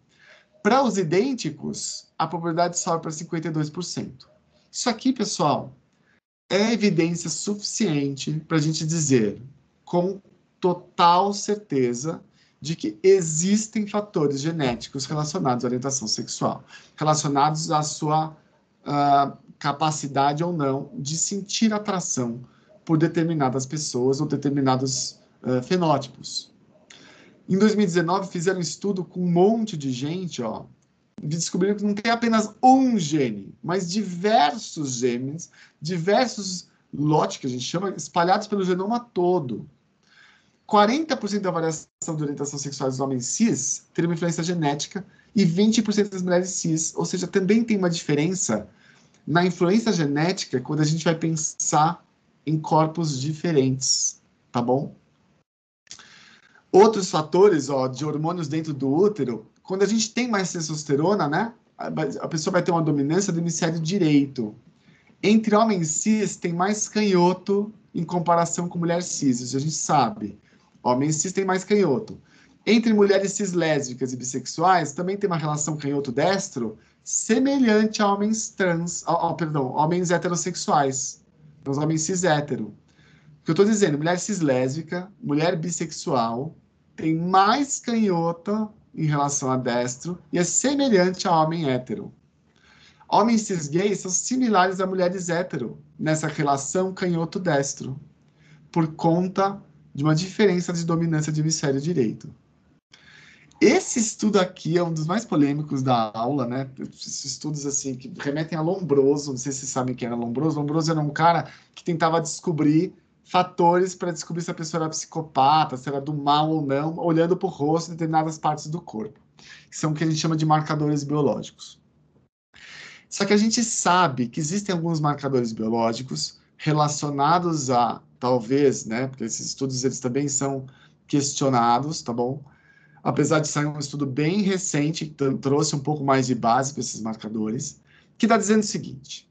Para os idênticos, a probabilidade sobe para 52%. Isso aqui, pessoal, é evidência suficiente para a gente dizer com total certeza de que existem fatores genéticos relacionados à orientação sexual, relacionados à sua uh, capacidade ou não de sentir atração por determinadas pessoas ou determinados uh, fenótipos. Em 2019, fizeram um estudo com um monte de gente, ó, descobriram que não tem apenas um gene, mas diversos genes, diversos lotes, que a gente chama, espalhados pelo genoma todo. 40% da variação de orientação sexual dos homens cis teria uma influência genética e 20% das mulheres cis, ou seja, também tem uma diferença na influência genética quando a gente vai pensar em corpos diferentes, tá bom? Outros fatores, ó, de hormônios dentro do útero, quando a gente tem mais testosterona, né, a pessoa vai ter uma dominância do hemisfério direito. Entre homens cis, tem mais canhoto em comparação com mulheres cis, isso a gente sabe. Homens cis têm mais canhoto. Entre mulheres cis lésbicas e bissexuais, também tem uma relação canhoto-destro semelhante a homens trans, oh, perdão, homens heterossexuais, os homens cis hétero. O que eu estou dizendo, mulher cis lésbica, mulher bissexual, tem mais canhota em relação a destro e é semelhante a homem hétero. Homens cis gays são similares a mulheres hétero nessa relação canhoto-destro, por conta de uma diferença de dominância de hemisfério direito. Esse estudo aqui é um dos mais polêmicos da aula, né? Esses estudos assim que remetem a Lombroso, não sei se vocês sabem quem era Lombroso. Lombroso era um cara que tentava descobrir fatores para descobrir se a pessoa era psicopata, se era do mal ou não, olhando para o rosto e determinadas partes do corpo, que são o que a gente chama de marcadores biológicos. Só que a gente sabe que existem alguns marcadores biológicos relacionados a talvez, né? Porque esses estudos eles também são questionados, tá bom? Apesar de sair um estudo bem recente que trouxe um pouco mais de base para esses marcadores, que está dizendo o seguinte: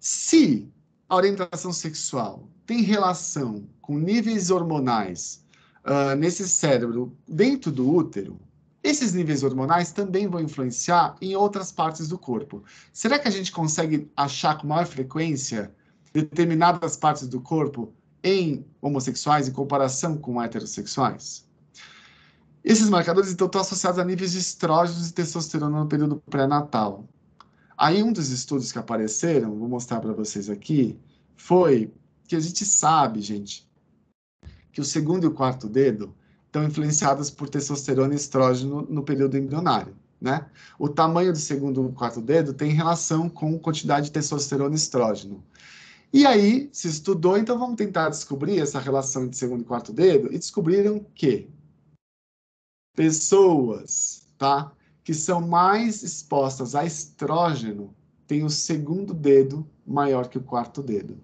se a orientação sexual tem relação com níveis hormonais uh, nesse cérebro dentro do útero, esses níveis hormonais também vão influenciar em outras partes do corpo. Será que a gente consegue achar com maior frequência determinadas partes do corpo em homossexuais em comparação com heterossexuais. Esses marcadores, então, estão associados a níveis de estrógenos e testosterona no período pré-natal. Aí, um dos estudos que apareceram, vou mostrar para vocês aqui, foi que a gente sabe, gente, que o segundo e o quarto dedo estão influenciados por testosterona e estrógeno no período embrionário. Né? O tamanho do segundo e quarto dedo tem relação com quantidade de testosterona e estrógeno. E aí se estudou, então vamos tentar descobrir essa relação entre segundo e quarto dedo, e descobriram que pessoas, tá, que são mais expostas a estrógeno têm o segundo dedo maior que o quarto dedo.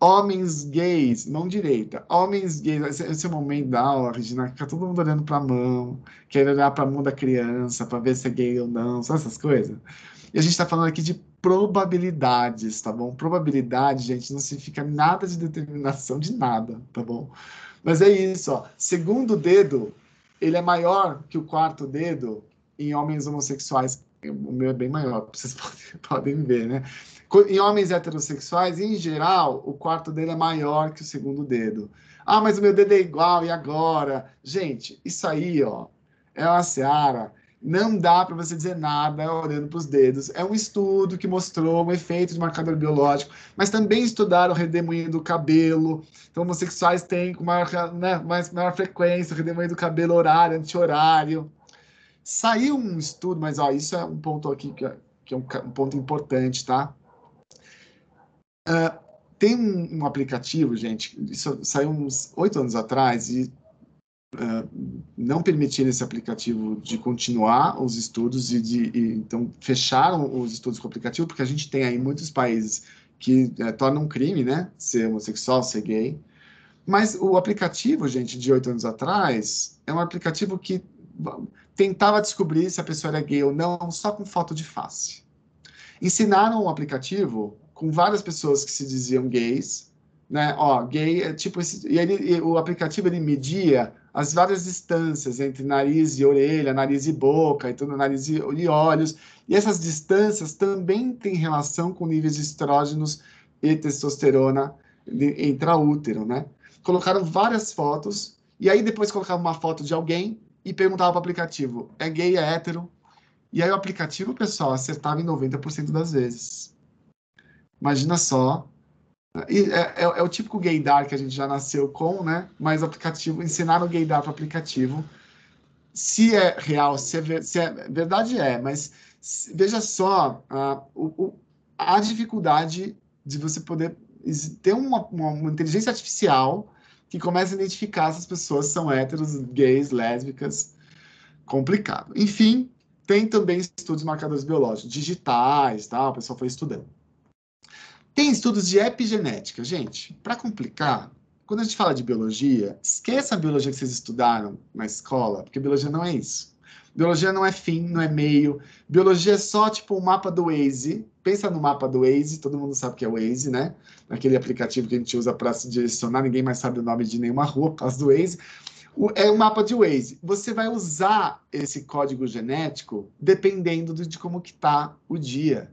Homens gays, mão direita, homens gays, esse é o momento da aula, Regina, fica todo mundo olhando para a mão, querendo olhar para a mão da criança, para ver se é gay ou não, são essas coisas. E a gente está falando aqui de probabilidades, tá bom? Probabilidade, gente, não significa nada de determinação de nada, tá bom? Mas é isso, ó. Segundo dedo, ele é maior que o quarto dedo em homens homossexuais. O meu é bem maior, vocês podem, podem ver, né? Em homens heterossexuais, em geral, o quarto dedo é maior que o segundo dedo. Ah, mas o meu dedo é igual, e agora? Gente, isso aí, ó, é uma seara não dá para você dizer nada olhando para os dedos. É um estudo que mostrou um efeito de marcador biológico, mas também estudaram o redemoinho do cabelo. Então, homossexuais têm com maior, né, mais, maior frequência o redemoinho do cabelo horário, anti-horário. Saiu um estudo, mas ó, isso é um ponto aqui que que é um, um ponto importante, tá? Uh, tem um, um, aplicativo, gente, isso saiu uns oito anos atrás e uh, não permitiram esse aplicativo de continuar os estudos e de e, então fecharam os estudos com o aplicativo porque a gente tem aí muitos países que uh, tornam um crime, né, ser homossexual, ser gay. Mas o aplicativo, gente, de oito anos atrás, é um aplicativo que tentava descobrir se a pessoa era gay ou não só com foto de face. Ensinaram o aplicativo com várias pessoas que se diziam gays, né? Ó, gay é tipo esse, e, ele, e o aplicativo ele media as várias distâncias entre nariz e orelha, nariz e boca, e tudo, nariz e, e olhos. E essas distâncias também têm relação com níveis de estrógenos e testosterona intraútero, né? Colocaram várias fotos e aí depois colocavam uma foto de alguém e perguntava para o aplicativo, é gay, é hétero? E aí o aplicativo, pessoal, acertava em 90% das vezes. Imagina só. É, é, é, o típico gaydar que a gente já nasceu com, né? Mas aplicativo, ensinaram o gaydar para aplicativo. Se é real, se é, se é verdade, é, mas veja só a, o, a dificuldade de você poder ter uma, uma, uma inteligência artificial que começa a identificar se as pessoas são héteros, gays, lésbicas. Complicado. Enfim, tem também estudos marcadores biológicos, digitais, tá? o pessoal foi estudando. Tem estudos de epigenética. Gente, para complicar, quando a gente fala de biologia, esqueça a biologia que vocês estudaram na escola, porque biologia não é isso. Biologia não é fim, não é meio. Biologia é só tipo o um mapa do Waze pensa no mapa do Waze, todo mundo sabe que é o Waze, né? Aquele aplicativo que a gente usa para se direcionar, ninguém mais sabe o nome de nenhuma rua por causa do Waze. O, é o mapa de Waze. Você vai usar esse código genético dependendo de como que tá o dia.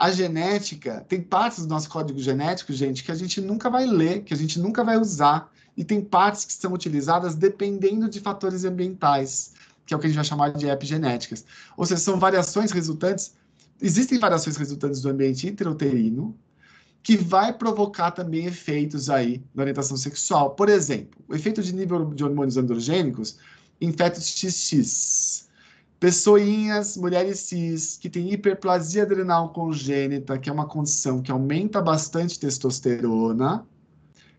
A genética, tem partes do nosso código genético, gente, que a gente nunca vai ler, que a gente nunca vai usar, e tem partes que são utilizadas dependendo de fatores ambientais, que é o que a gente vai chamar de epigenéticas. Ou seja, são variações resultantes existem variações resultantes do ambiente intrauterino que vai provocar também efeitos aí na orientação sexual. Por exemplo, o efeito de nível de hormônios androgênicos em fetos XX. Pessoinhas, mulheres cis, que têm hiperplasia adrenal congênita, que é uma condição que aumenta bastante testosterona,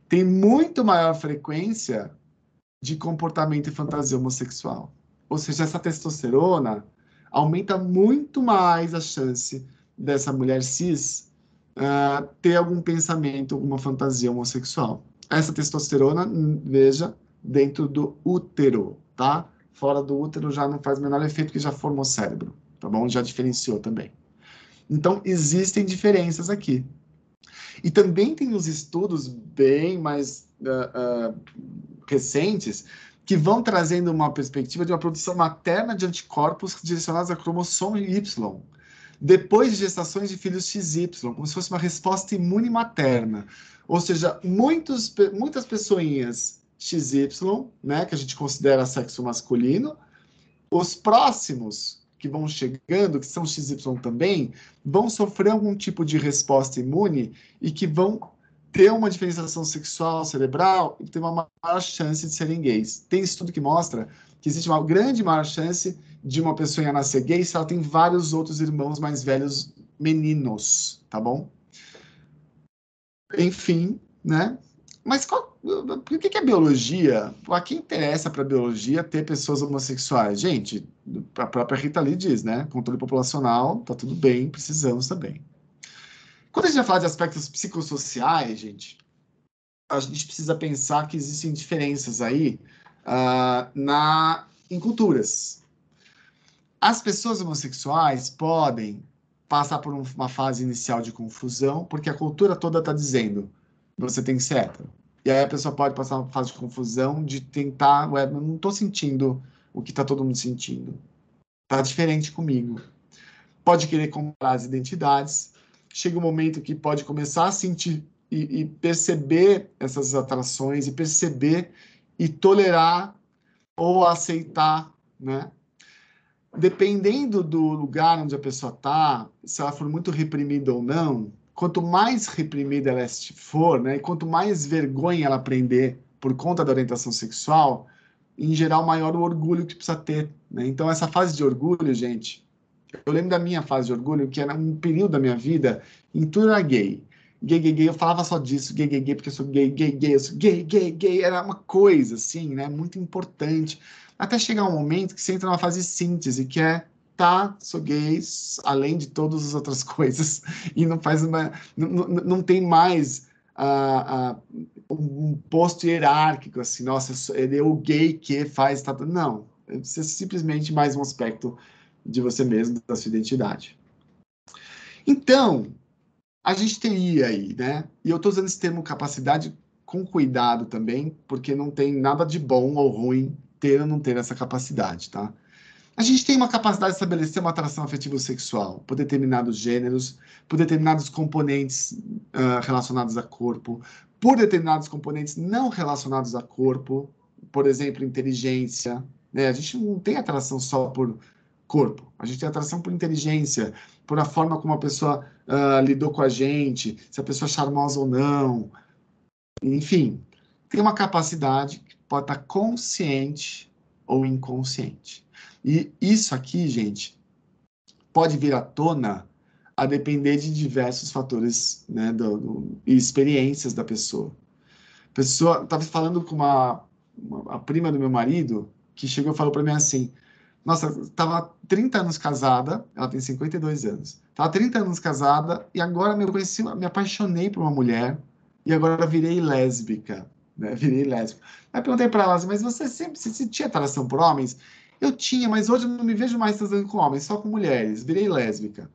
tem muito maior frequência de comportamento e fantasia homossexual. Ou seja, essa testosterona aumenta muito mais a chance dessa mulher cis uh, ter algum pensamento, alguma fantasia homossexual. Essa testosterona, veja, dentro do útero, tá? Fora do útero já não faz o menor efeito, que já formou cérebro, tá bom? Já diferenciou também. Então, existem diferenças aqui. E também tem os estudos bem mais uh, uh, recentes que vão trazendo uma perspectiva de uma produção materna de anticorpos direcionados a cromossomo Y, depois de gestações de filhos XY, como se fosse uma resposta imune materna. Ou seja, muitos, muitas pessoinhas XY, né, que a gente considera sexo masculino, os próximos que vão chegando, que são XY também, vão sofrer algum tipo de resposta imune e que vão ter uma diferenciação sexual cerebral e ter uma maior chance de serem gays. Tem estudo que mostra que existe uma grande maior chance de uma pessoa nascer gay se ela tem vários outros irmãos mais velhos meninos, tá bom? Enfim, né? Mas qual, por que, que a biologia? A quem interessa para biologia ter pessoas homossexuais? Gente, a própria Rita Lee diz, né? Controle populacional, tá tudo bem, precisamos também. Quando a gente vai falar de aspectos psicossociais, gente, a gente precisa pensar que existem diferenças aí uh, na, em culturas. As pessoas homossexuais podem passar por uma fase inicial de confusão, porque a cultura toda está dizendo você tem que ser hétero. E aí a pessoa pode passar uma fase de confusão, de tentar, ué, eu não estou sentindo o que está todo mundo sentindo. Está diferente comigo. Pode querer comprar as identidades, chega um momento que pode começar a sentir e, e perceber essas atrações e perceber e tolerar ou aceitar, né? Dependendo do lugar onde a pessoa está, se ela for muito reprimida ou não, quanto mais reprimida ela for, né, e quanto mais vergonha ela aprender por conta da orientação sexual, em geral, maior o orgulho que precisa ter. Né? Então, essa fase de orgulho, gente, Eu lembro da minha fase de orgulho, que era um período da minha vida em tudo era gay. Gay, gay, gay, eu falava só disso, gay, gay, gay, porque eu sou gay, gay, gay, eu sou gay, gay, gay, era uma coisa, assim, né, muito importante. Até chegar um momento que você entra numa fase de síntese, que é tá, sou gay, além de todas as outras coisas, e não faz uma. Não, não, tem mais uh, uh, um posto hierárquico, assim, nossa, ele é o gay que faz. Tá, não, é simplesmente mais um aspecto de você mesmo, da sua identidade. Então, a gente teria aí, né? E eu estou usando esse termo capacidade com cuidado também, porque não tem nada de bom ou ruim ter ou não ter essa capacidade, tá? A gente tem uma capacidade de estabelecer uma atração afetiva sexual por determinados gêneros, por determinados componentes uh, relacionados a corpo, por determinados componentes não relacionados a corpo, por exemplo, inteligência. Né? A gente não tem atração só por corpo, a gente tem atração por inteligência, por a forma como a pessoa uh, lidou com a gente, se a pessoa é charmosa ou não. Enfim, tem uma capacidade que pode estar consciente ou inconsciente. E isso aqui, gente, pode vir à tona a depender de diversos fatores né, do, do, e experiências da pessoa. Pessoa estava falando com uma, uma, a prima do meu marido que chegou e falou para mim assim: Nossa, estava 30 anos casada, ela tem 52 anos, estava 30 anos casada e agora me conheci, me apaixonei por uma mulher e agora virei lésbica. Né? Virei lésbica. Aí perguntei para ela assim: Mas você sempre você tinha atração por homens? Eu tinha, mas hoje eu não me vejo mais transando com homens, só com mulheres. Virei lésbica.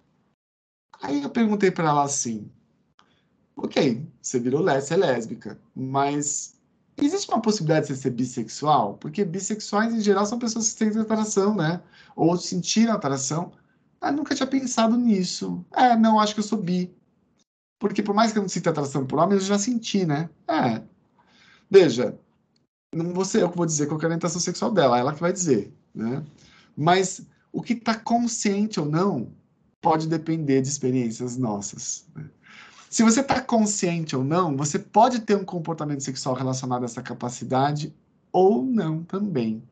Aí eu perguntei para ela assim: Ok, você virou lésbica, é lésbica, mas existe uma possibilidade de você ser bissexual? Porque bissexuais, em geral, são pessoas que têm atração, né? Ou sentiram atração. Ah, nunca tinha pensado nisso. É, não, acho que eu sou bi. Porque por mais que eu não sinta atração por homens, eu já senti, né? É. Veja, não vou ser eu que vou dizer qual é a orientação sexual dela, ela que vai dizer. Né? Mas o que está consciente ou não pode depender de experiências nossas. Né? Se você está consciente ou não, você pode ter um comportamento sexual relacionado a essa capacidade ou não também.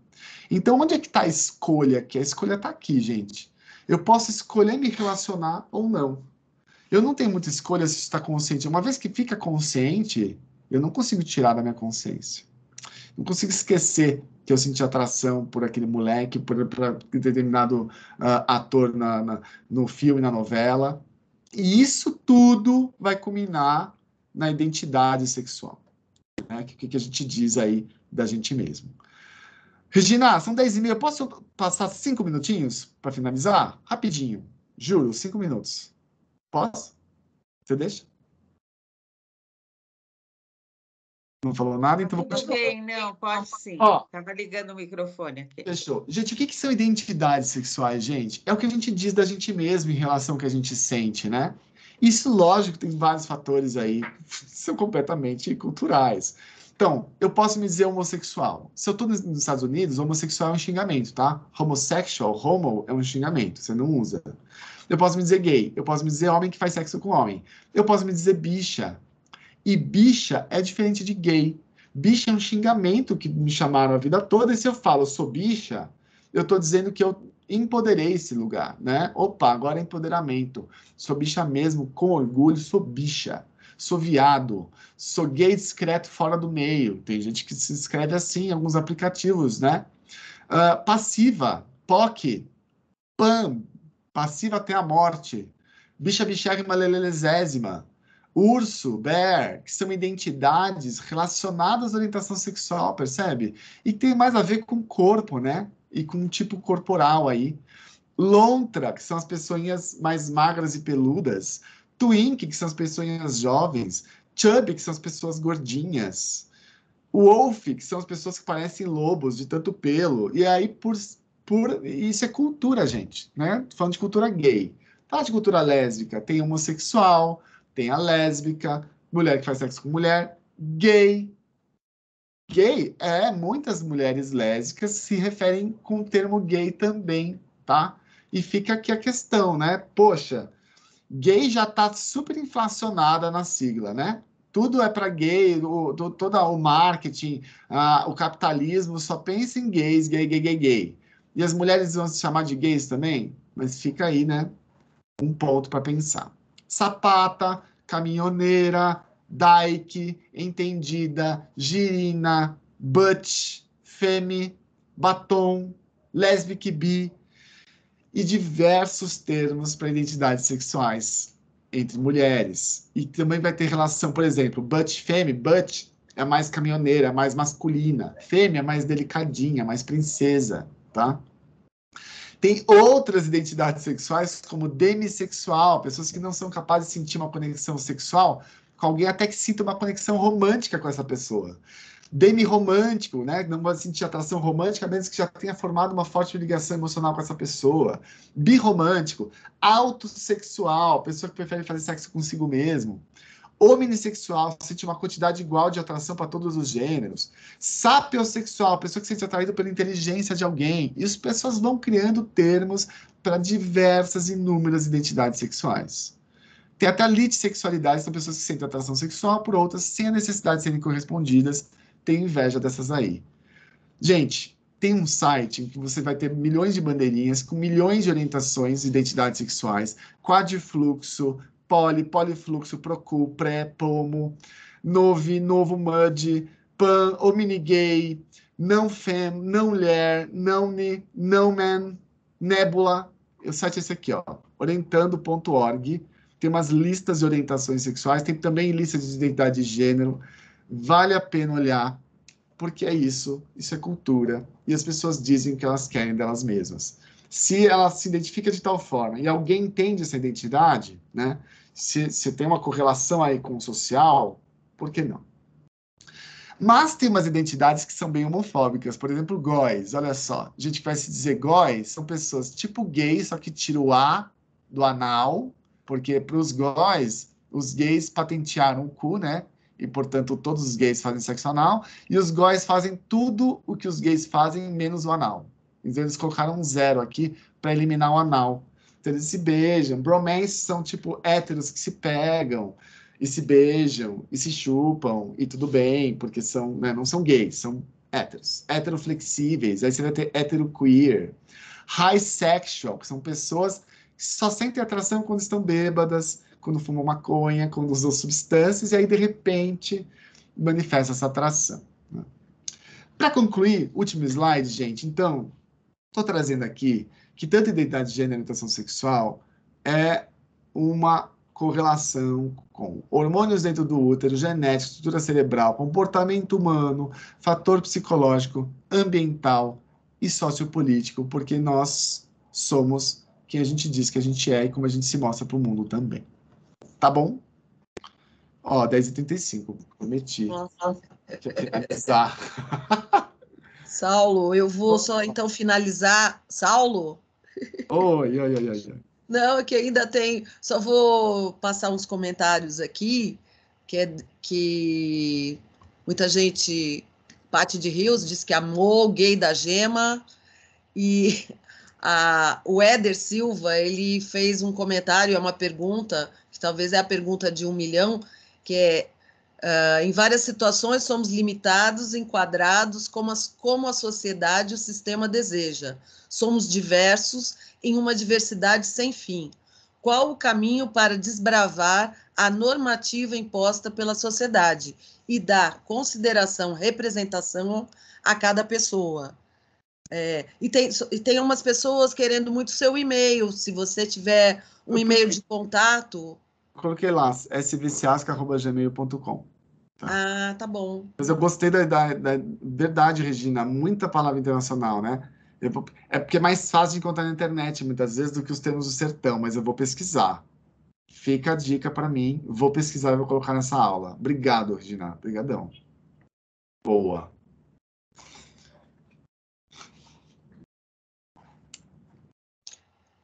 Então, onde é que está a escolha aqui? A escolha está aqui, gente. Eu posso escolher me relacionar ou não. Eu não tenho muita escolha se está consciente. Uma vez que fica consciente, eu não consigo tirar da minha consciência. Não consigo esquecer que eu senti atração por aquele moleque, por, por determinado uh, ator na, na, no filme, na novela. E isso tudo vai culminar na identidade sexual. Né? O que, que a gente diz aí da gente mesmo. Regina, são 10 e meia. Posso passar cinco minutinhos para finalizar? Rapidinho. Juro, cinco minutos. Posso? Você deixa? Não falou nada, então vou continuar. Ok, não, pode sim. Ó, Tava ligando o microfone aqui. Fechou. Gente, o que, que são identidades sexuais, gente? É o que a gente diz da gente mesmo em relação ao que a gente sente, né? Isso, lógico, tem vários fatores aí, são completamente culturais. Então, eu posso me dizer homossexual. Se eu estou nos Estados Unidos, homossexual é um xingamento, tá? Homosexual, homo, é um xingamento, você não usa. Eu posso me dizer gay, eu posso me dizer homem que faz sexo com homem. Eu posso me dizer bicha, e bicha é diferente de gay. Bicha é um xingamento que me chamaram a vida toda, e se eu falo sou bicha, eu estou dizendo que eu empoderei esse lugar, né? Opa, agora é empoderamento. Sou bicha mesmo, com orgulho, sou bicha. Sou viado, sou gay discreto fora do meio. Tem gente que se escreve assim em alguns aplicativos, né? Uh, passiva, POC, PAM, passiva até a morte. Bicha bichérrima lelelezésima urso, bear, que são identidades relacionadas à orientação sexual, percebe? E tem mais a ver com corpo, né? E com um tipo corporal aí. Lontra, que são as pessoas mais magras e peludas. Twink, que são as pessoas jovens. Chubby, que são as pessoas gordinhas. Wolf, que são as pessoas que parecem lobos de tanto pelo. E aí, por, por isso é cultura, gente, né? Falando de cultura gay. Fala de cultura lésbica, tem homossexual, tem a lésbica, mulher que faz sexo com mulher, gay. Gay é muitas mulheres lésbicas se referem com o termo gay também, tá? E fica aqui a questão, né? Poxa, gay já tá super inflacionada na sigla, né? Tudo é para gay, o, do, todo o marketing, a, o capitalismo só pensa em gays, gay, gay, gay, gay. E as mulheres vão se chamar de gays também? mas fica aí, né? Um ponto para pensar. Sapata, caminhoneira, Dyke, entendida, girina, butch, femi, batom, lesbic bi e diversos termos para identidades sexuais entre mulheres. E também vai ter relação, por exemplo, butch femi, butch é mais caminhoneira, mais masculina, fêmea é mais delicadinha, mais princesa, tá? Tem outras identidades sexuais, como demissexual, pessoas que não são capazes de sentir uma conexão sexual com alguém, até que sinta uma conexão romântica com essa pessoa. Demi-romântico, né? Não pode sentir atração romântica, a menos que já tenha formado uma forte ligação emocional com essa pessoa. Birromântico, autossexual, pessoa que prefere fazer sexo consigo mesmo homossexual, sente uma quantidade igual de atração para todos os gêneros. Sapiosexual, pessoa que se sente atraída pela inteligência de alguém. E as pessoas vão criando termos para diversas inúmeras identidades sexuais. Tem até litissexualidade, são pessoas que sentem atração sexual por outras sem a necessidade de serem correspondidas. Tem inveja dessas aí. Gente, tem um site em que você vai ter milhões de bandeirinhas com milhões de orientações identidades sexuais, quadrifluxo, poli, polifluxo, procul, pré, pomo, novi, novo mud, pan, gay, não fem, não ler, não ni, não man, nebula. O site é esse aqui, ó, orientando.org. Tem umas listas de orientações sexuais, tem também listas de identidade de gênero. Vale a pena olhar, porque é isso, isso é cultura. E as pessoas dizem que elas querem delas mesmas se ela se identifica de tal forma e alguém entende essa identidade, né? Se, se tem uma correlação aí com o social, por que não? Mas tem umas identidades que são bem homofóbicas, por exemplo, góis. Olha só, a gente vai se dizer góis são pessoas tipo gay, só que tira o A do anal, porque para os góis, os gays patentearam o cu, né? E, portanto, todos os gays fazem sexo anal, e os góis fazem tudo o que os gays fazem, menos o anal. Então, eles colocaram um zero aqui para eliminar o anal. Então, eles se beijam. Bromance são, tipo, héteros que se pegam e se beijam e se chupam e tudo bem, porque são, né, não são gays, são héteros. Heteroflexíveis. Aí você vai ter heteroqueer. High sexual, que são pessoas que só sentem atração quando estão bêbadas, quando fumam maconha, quando usam substâncias, e aí, de repente, manifesta essa atração. Né? Para concluir, último slide, gente. Então, Estou trazendo aqui que tanto identidade de gênero e orientação sexual é uma correlação com hormônios dentro do útero, genética, estrutura cerebral, comportamento humano, fator psicológico, ambiental e sociopolítico, porque nós somos quem a gente diz que a gente é e como a gente se mostra para o mundo também. Tá bom? Ó, 10h35, prometi. Nossa. É bizarro. Saulo, eu vou só então finalizar. Saulo? Oi, oi, oi, oi. Não, é que ainda tem. Só vou passar uns comentários aqui, que é que muita gente. Pati de Rios diz que amou o gay da gema. E a, o Éder Silva, ele fez um comentário, é uma pergunta, que talvez é a pergunta de um milhão, que é Uh, em várias situações, somos limitados, enquadrados como, as, como a sociedade e o sistema deseja. Somos diversos em uma diversidade sem fim. Qual o caminho para desbravar a normativa imposta pela sociedade e dar consideração, representação a cada pessoa? É, e, tem, e tem umas pessoas querendo muito seu e-mail. Se você tiver um e-mail de contato. Coloquei lá, svciasca.gmail.com. Tá? Ah, tá bom. Mas eu gostei da, da, da, verdade, Regina, muita palavra internacional, né? Eu, é porque é mais fácil de encontrar na internet, muitas vezes, do que os termos do sertão, mas eu vou pesquisar. Fica a dica para mim, vou pesquisar e vou colocar nessa aula. Obrigado, Regina. Obrigadão. Boa.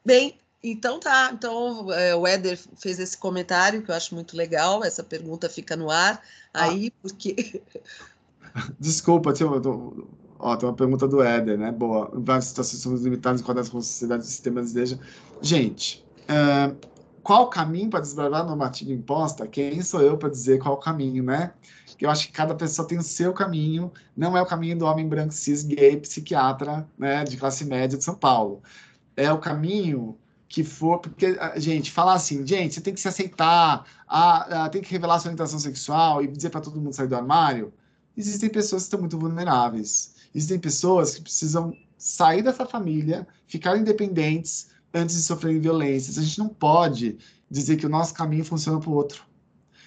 Bem, então tá, então é, o Éder fez esse comentário que eu acho muito legal, essa pergunta fica no ar ah. aí, ah. porque... Desculpa, tinha, ó, tem uma pergunta do Éder, né? Boa, várias situações somos limitadas enquadradas com sociedade e sistemas de Gente, é, qual o caminho para desbravar a normativa imposta? Quem sou eu para dizer qual o caminho, né? Eu acho que cada pessoa tem o seu caminho, não é o caminho do homem branco cis, gay, psiquiatra, né, de classe média de São Paulo é o caminho que for, porque, gente, falar assim, gente, você tem que se aceitar, a, a, tem que revelar sua orientação sexual e dizer para todo mundo sair do armário. Existem pessoas que estão muito vulneráveis. Existem pessoas que precisam sair dessa família, ficar independentes antes de sofrerem violências. A gente não pode dizer que o nosso caminho funciona para o outro.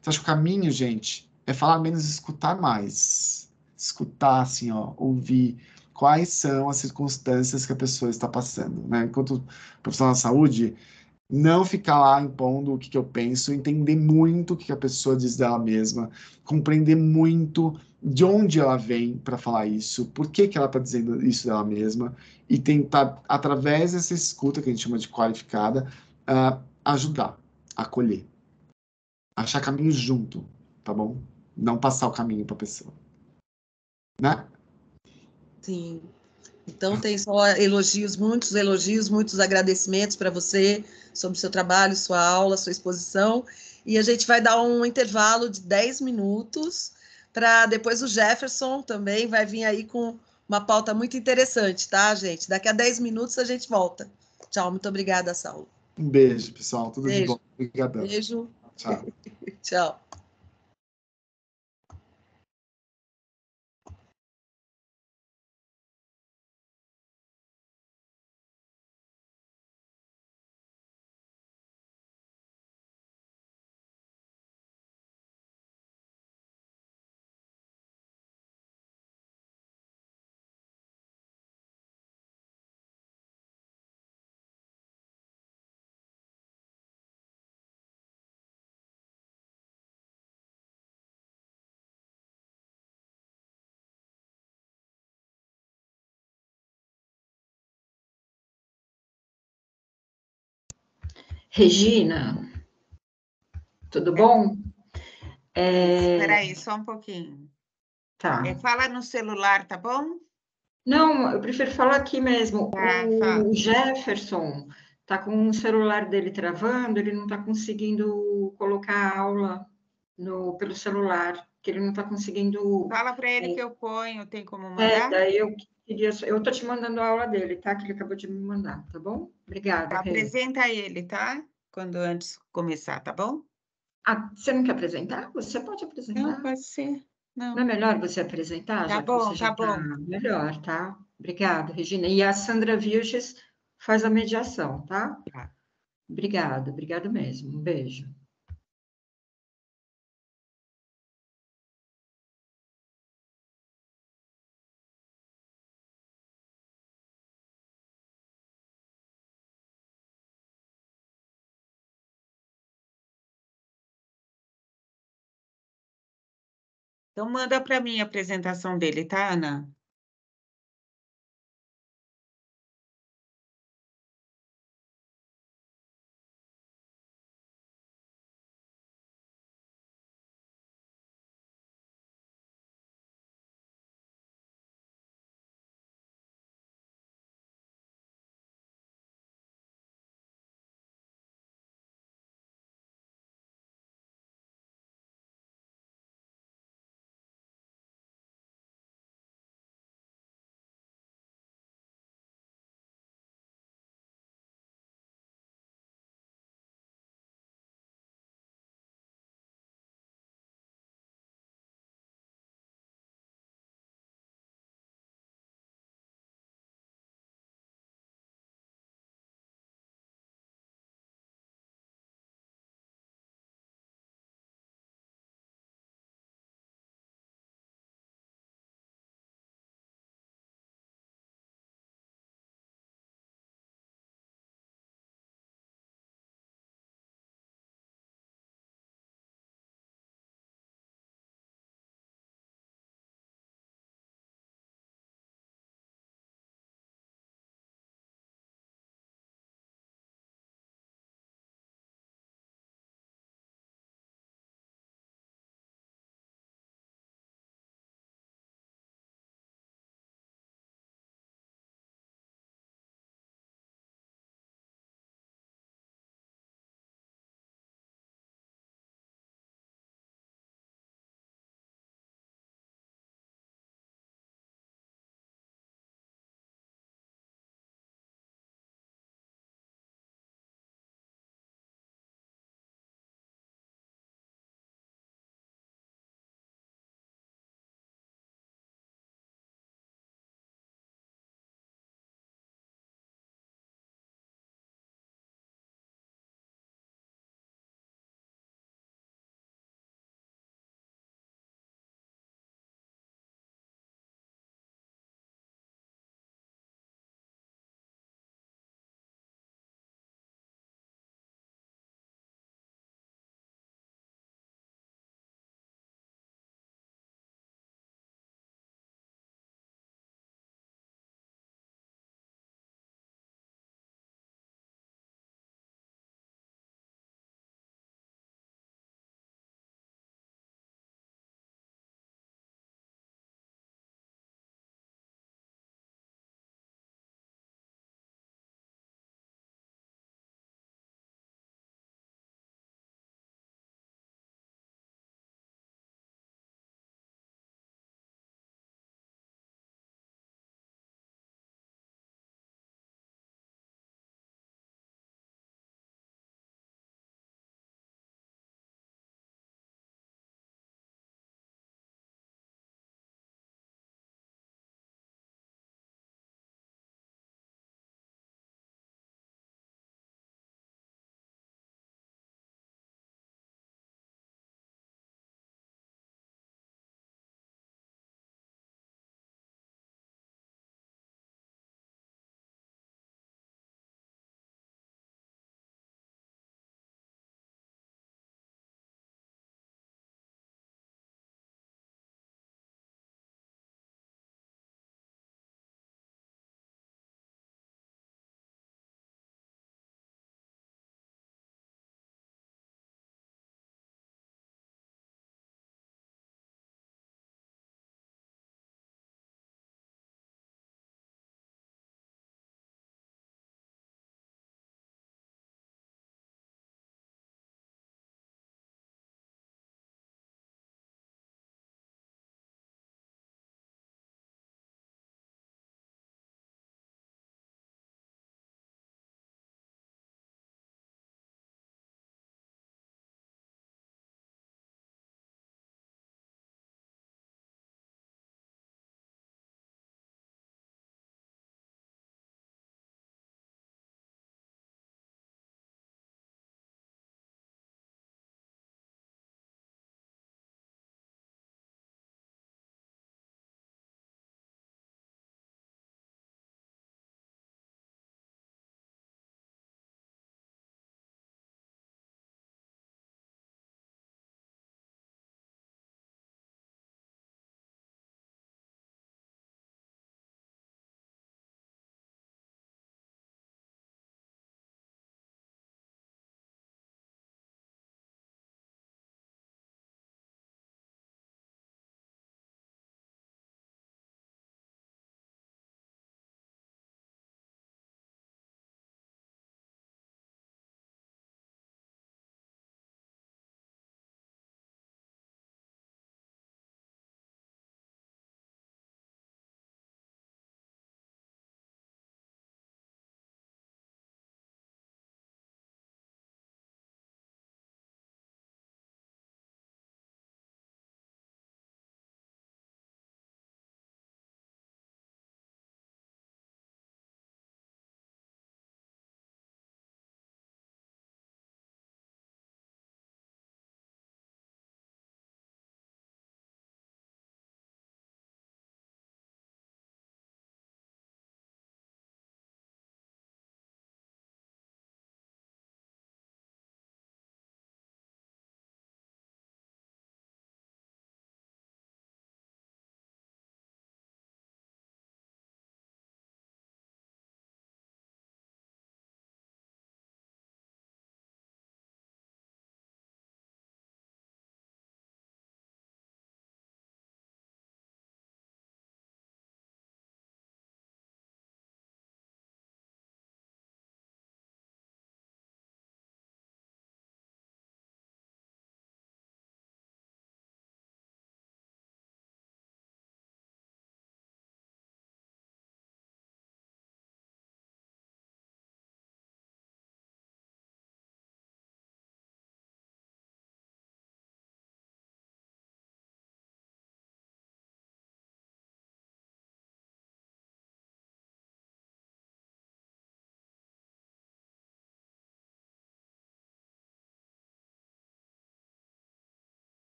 Então, acho que o caminho, gente, é falar menos escutar mais. Escutar, assim, ó, ouvir quais são as circunstâncias que a pessoa está passando, né? Enquanto profissional da saúde, não ficar lá impondo o que, que eu penso, entender muito o que, que a pessoa diz dela mesma, compreender muito de onde ela vem para falar isso, por que, que ela está dizendo isso dela mesma, e tentar, através dessa escuta que a gente chama de qualificada, uh, ajudar, acolher. Achar caminho junto, tá bom? Não passar o caminho para a pessoa. Né? Sim. Então, tem só elogios, muitos elogios, muitos agradecimentos para você sobre o seu trabalho, sua aula, sua exposição. E a gente vai dar um intervalo de 10 minutos para depois o Jefferson também vai vir aí com uma pauta muito interessante, tá, gente? Daqui a 10 minutos a gente volta. Tchau, muito obrigada, Saulo. Um beijo, pessoal. Tudo beijo. de bom. Obrigadão. Beijo. Tchau. Tchau. Regina, tudo bom? É... Espera aí, só um pouquinho. Tá. É, fala no celular, tá bom? Não, eu prefiro falar aqui mesmo. Tá, o fala. Jefferson tá com o celular dele travando, ele não está conseguindo colocar a aula no, pelo celular, que ele não está conseguindo. Fala para ele é. que eu ponho, tem como É, mandar? daí eu queria. Eu tô te mandando a aula dele, tá? Que ele acabou de me mandar, tá bom? Obrigada. Apresenta ele, tá? Quando antes começar, tá bom? Ah, você não quer apresentar? Você pode apresentar. Não, pode ser. Não. Não é melhor você apresentar? Tá que bom, tá bom. Melhor, tá? Obrigada, Regina. E a Sandra Vilches faz a mediação, tá? Tá. Obrigada, obrigada mesmo. Um beijo. Então, manda para mim a apresentação dele, tá, Ana?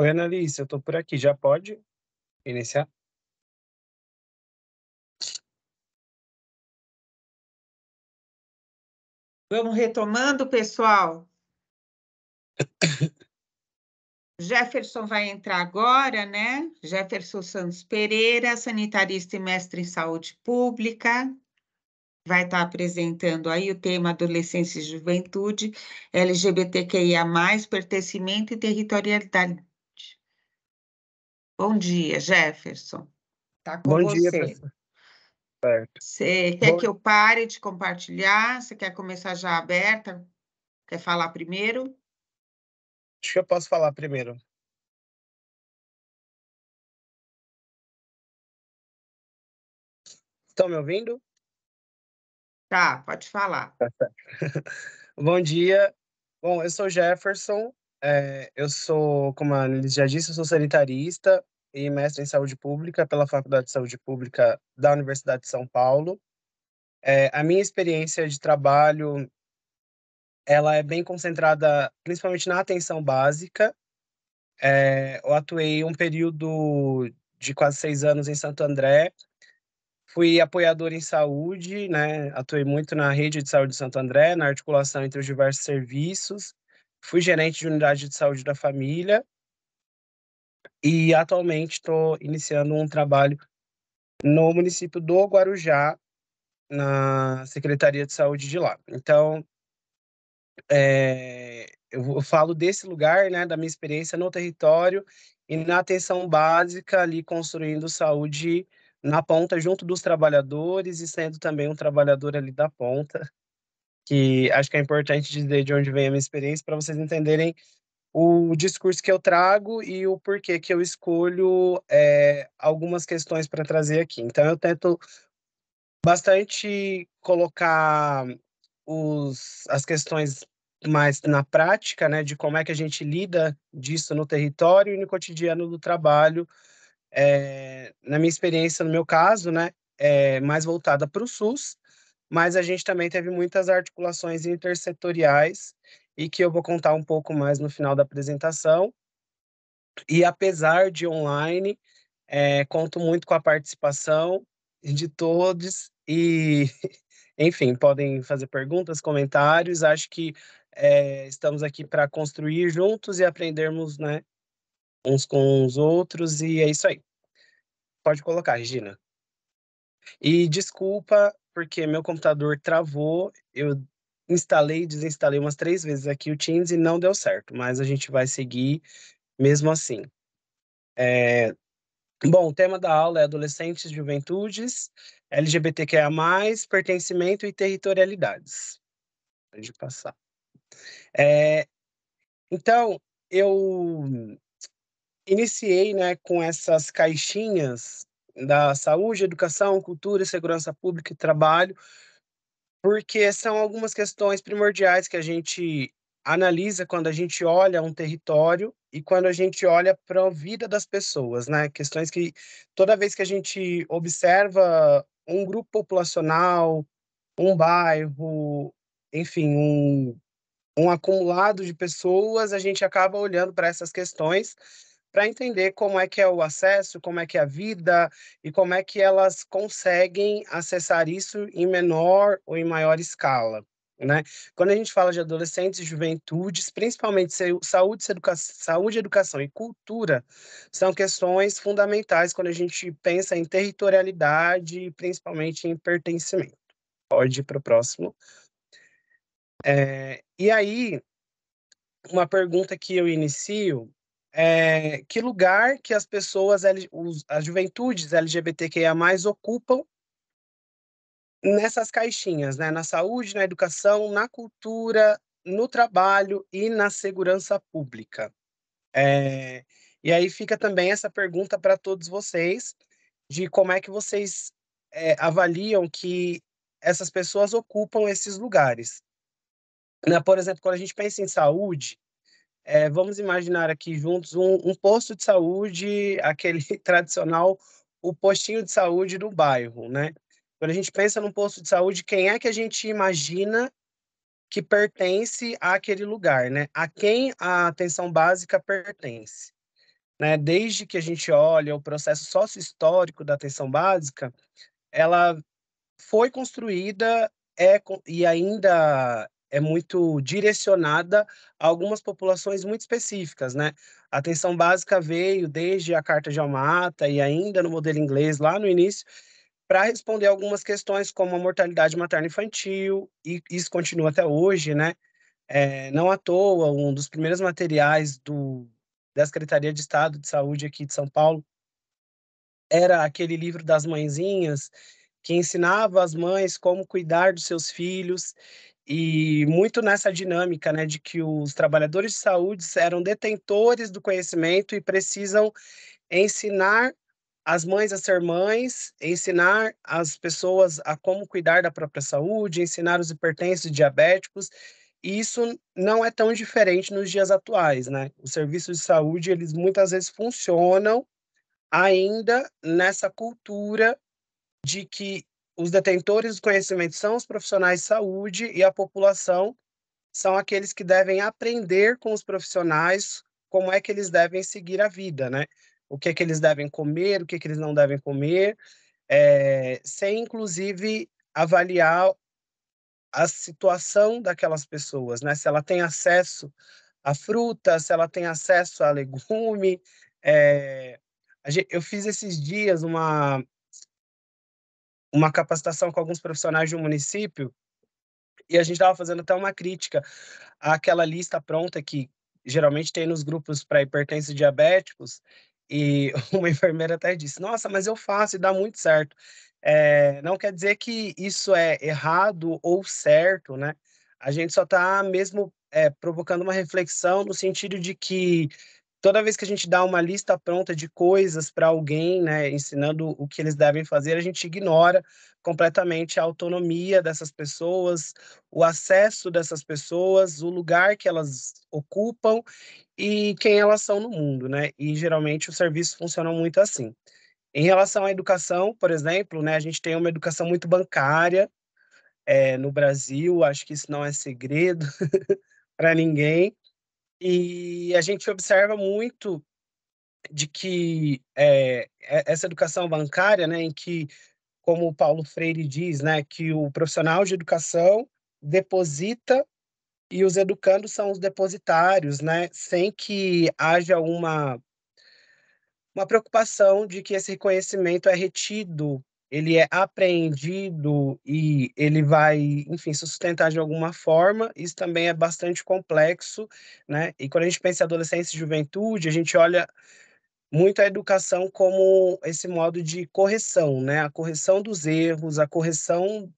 Oi, Annalise, eu estou por aqui. Já pode iniciar? Vamos retomando, pessoal. Jefferson vai entrar agora, né? Jefferson Santos Pereira, sanitarista e mestre em saúde pública. Vai estar apresentando aí o tema adolescência e juventude, LGBTQIA+, pertencimento e territorialidade. Bom dia, Jefferson. Tá com Bom você. dia, professor. Certo. Você quer Bom- que eu pare de compartilhar? Você quer começar já aberta? Quer falar primeiro? Acho que eu posso falar primeiro. Estão me ouvindo? Tá, pode falar. Bom dia. Bom, eu sou Jefferson. É, eu sou, como a Annelise já disse, eu sou sanitarista e mestre em saúde pública pela Faculdade de Saúde Pública da Universidade de São Paulo. É, a minha experiência de trabalho, ela é bem concentrada principalmente na atenção básica. É, eu atuei um período de quase seis anos em Santo André, Fui apoiador em saúde, né? Atuei muito na rede de saúde de Santo André, na articulação entre os diversos serviços. Fui gerente de unidade de saúde da família e atualmente estou iniciando um trabalho no município do Guarujá, na Secretaria de Saúde de lá. Então, é, eu, falo desse lugar, né, da minha experiência no território e na atenção básica ali construindo saúde na ponta junto dos trabalhadores e sendo também um trabalhador ali da ponta, que acho que é importante dizer de onde vem a minha experiência para vocês entenderem o discurso que eu trago e o porquê que eu escolho é, algumas questões para trazer aqui. Então eu tento bastante colocar os, as questões mais na prática, né, de como é que a gente lida disso no território e no cotidiano do trabalho, é, na minha experiência, no meu caso, né, é mais voltada para o SUS, mas a gente também teve muitas articulações intersetoriais e que eu vou contar um pouco mais no final da apresentação. E apesar de online, é, conto muito com a participação de todos e, enfim, podem fazer perguntas, comentários. Acho que é, estamos aqui para construir juntos e aprendermos, né, uns com os outros, e é isso aí. Pode colocar, Regina. E desculpa, porque meu computador travou, eu instalei e desinstalei umas três vezes aqui o Teams e não deu certo, mas a gente vai seguir mesmo assim. É... Bom, o tema da aula é adolescentes juventudes, LGBTQIA+, pertencimento e territorialidades. Pode passar. É... Então, eu iniciei né, com essas caixinhas da saúde, educação, cultura, segurança pública e trabalho, porque são algumas questões primordiais que a gente analisa quando a gente olha um território e quando a gente olha para a vida das pessoas, né? Questões que toda vez que a gente observa um grupo populacional, um bairro, enfim, um, um acumulado de pessoas, a gente acaba olhando para essas questões para entender como é que é o acesso, como é que é a vida e como é que elas conseguem acessar isso em menor ou em maior escala. Né? Quando a gente fala de adolescentes e juventudes, principalmente saúde, saúde, educação e cultura, são questões fundamentais quando a gente pensa em territorialidade, principalmente em pertencimento. Pode ir para o próximo. É, e aí, uma pergunta que eu inicio é, que lugar que as pessoas, as juventudes LGBTQIA+, ocupam nessas caixinhas, né? Na saúde, na educação, na cultura, no trabalho e na segurança pública. É, e aí fica também essa pergunta para todos vocês, de como é que vocês é, avaliam que essas pessoas ocupam esses lugares. Né? Por exemplo, quando a gente pensa em saúde, é, vamos imaginar aqui juntos um, um, posto de saúde, aquele tradicional, o postinho de saúde do bairro, né? Quando a gente pensa num posto de saúde, quem é que a gente imagina que pertence àquele lugar, né? A quem a atenção básica pertence? né, desde que a gente olha o processo sócio-histórico da atenção básica, ela foi construída é, e ainda é muito direcionada a algumas populações muito específicas, né? A atenção básica veio desde a Carta de Alma-Ata e ainda no modelo inglês, lá no início, para responder algumas questões como a mortalidade materna infantil, e isso continua até hoje, né? É, não à toa, um dos primeiros materiais do, da Secretaria de Estado de Saúde aqui de São Paulo era aquele livro das mãezinhas, que ensinava as mães como cuidar dos seus filhos, e muito nessa dinâmica, né, de que os trabalhadores de saúde eram detentores do conhecimento e precisam ensinar as mães a ser mães, ensinar as pessoas a como cuidar da própria saúde, ensinar os hipertensos diabéticos. E isso não é tão diferente nos dias atuais, né? Os serviços de saúde, eles muitas vezes funcionam ainda nessa cultura de que os detentores do conhecimento são os profissionais de saúde e a população são aqueles que devem aprender com os profissionais como é que eles devem seguir a vida, né? O que é que eles devem comer, o que é que eles não devem comer, é, sem inclusive avaliar a situação daquelas pessoas, né? Se ela tem acesso a fruta, se ela tem acesso a legume. É, eu fiz esses dias uma uma capacitação com alguns profissionais de um município e a gente estava fazendo até uma crítica àquela lista pronta que geralmente tem nos grupos para hipertensos diabéticos e uma enfermeira até disse: Nossa, mas eu faço e dá muito certo. É, não quer dizer que isso é errado ou certo, né? A gente só está mesmo é, provocando uma reflexão no sentido de que toda vez que a gente dá uma lista pronta de coisas para alguém, né, ensinando o que eles devem fazer, a gente ignora completamente a autonomia dessas pessoas, o acesso dessas pessoas, o lugar que elas ocupam e quem elas são no mundo, né? E geralmente os serviços funcionam muito assim. Em relação à educação, por exemplo, né, a gente tem uma educação muito bancária é, no Brasil, acho que isso não é segredo para ninguém. E a gente observa muito de que é, essa educação bancária, né, em que, como o Paulo Freire diz, né, que o profissional de educação deposita e os educandos são os depositários, né, sem que haja uma uma preocupação de que esse reconhecimento é retido ele é apreendido e ele vai, enfim, se sustentar de alguma forma. Isso também é bastante complexo, né? E quando a gente pensa em adolescência e juventude, a gente olha muito a educação como esse modo de correção, né? A correção dos erros, a correção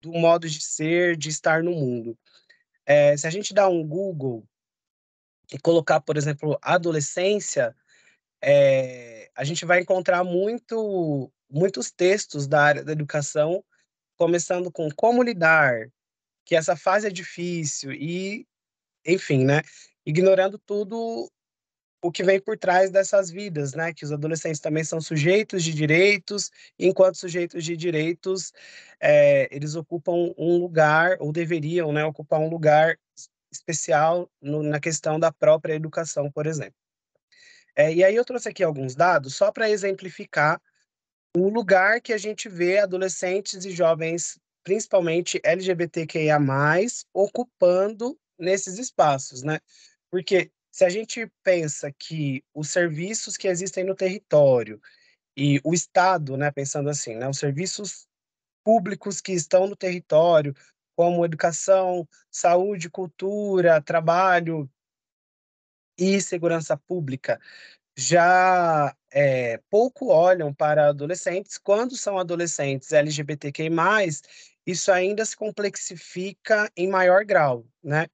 do modo de ser, de estar no mundo. É, se a gente dá um Google e colocar, por exemplo, adolescência, é, a gente vai encontrar muito muitos textos da área da educação, começando com como lidar, que essa fase é difícil e, enfim, né, ignorando tudo o que vem por trás dessas vidas, né, que os adolescentes também são sujeitos de direitos, enquanto sujeitos de direitos, é, eles ocupam um lugar, ou deveriam, né, ocupar um lugar especial no, na questão da própria educação, por exemplo. É, e aí eu trouxe aqui alguns dados só para exemplificar o lugar que a gente vê adolescentes e jovens, principalmente LGBTQIA+, ocupando nesses espaços, né? Porque se a gente pensa que os serviços que existem no território e o Estado, né, pensando assim, né, os serviços públicos que estão no território, como educação, saúde, cultura, trabalho e segurança pública, já é, pouco olham para adolescentes. Quando são adolescentes LGBTQI+, isso ainda se complexifica em maior grau, né?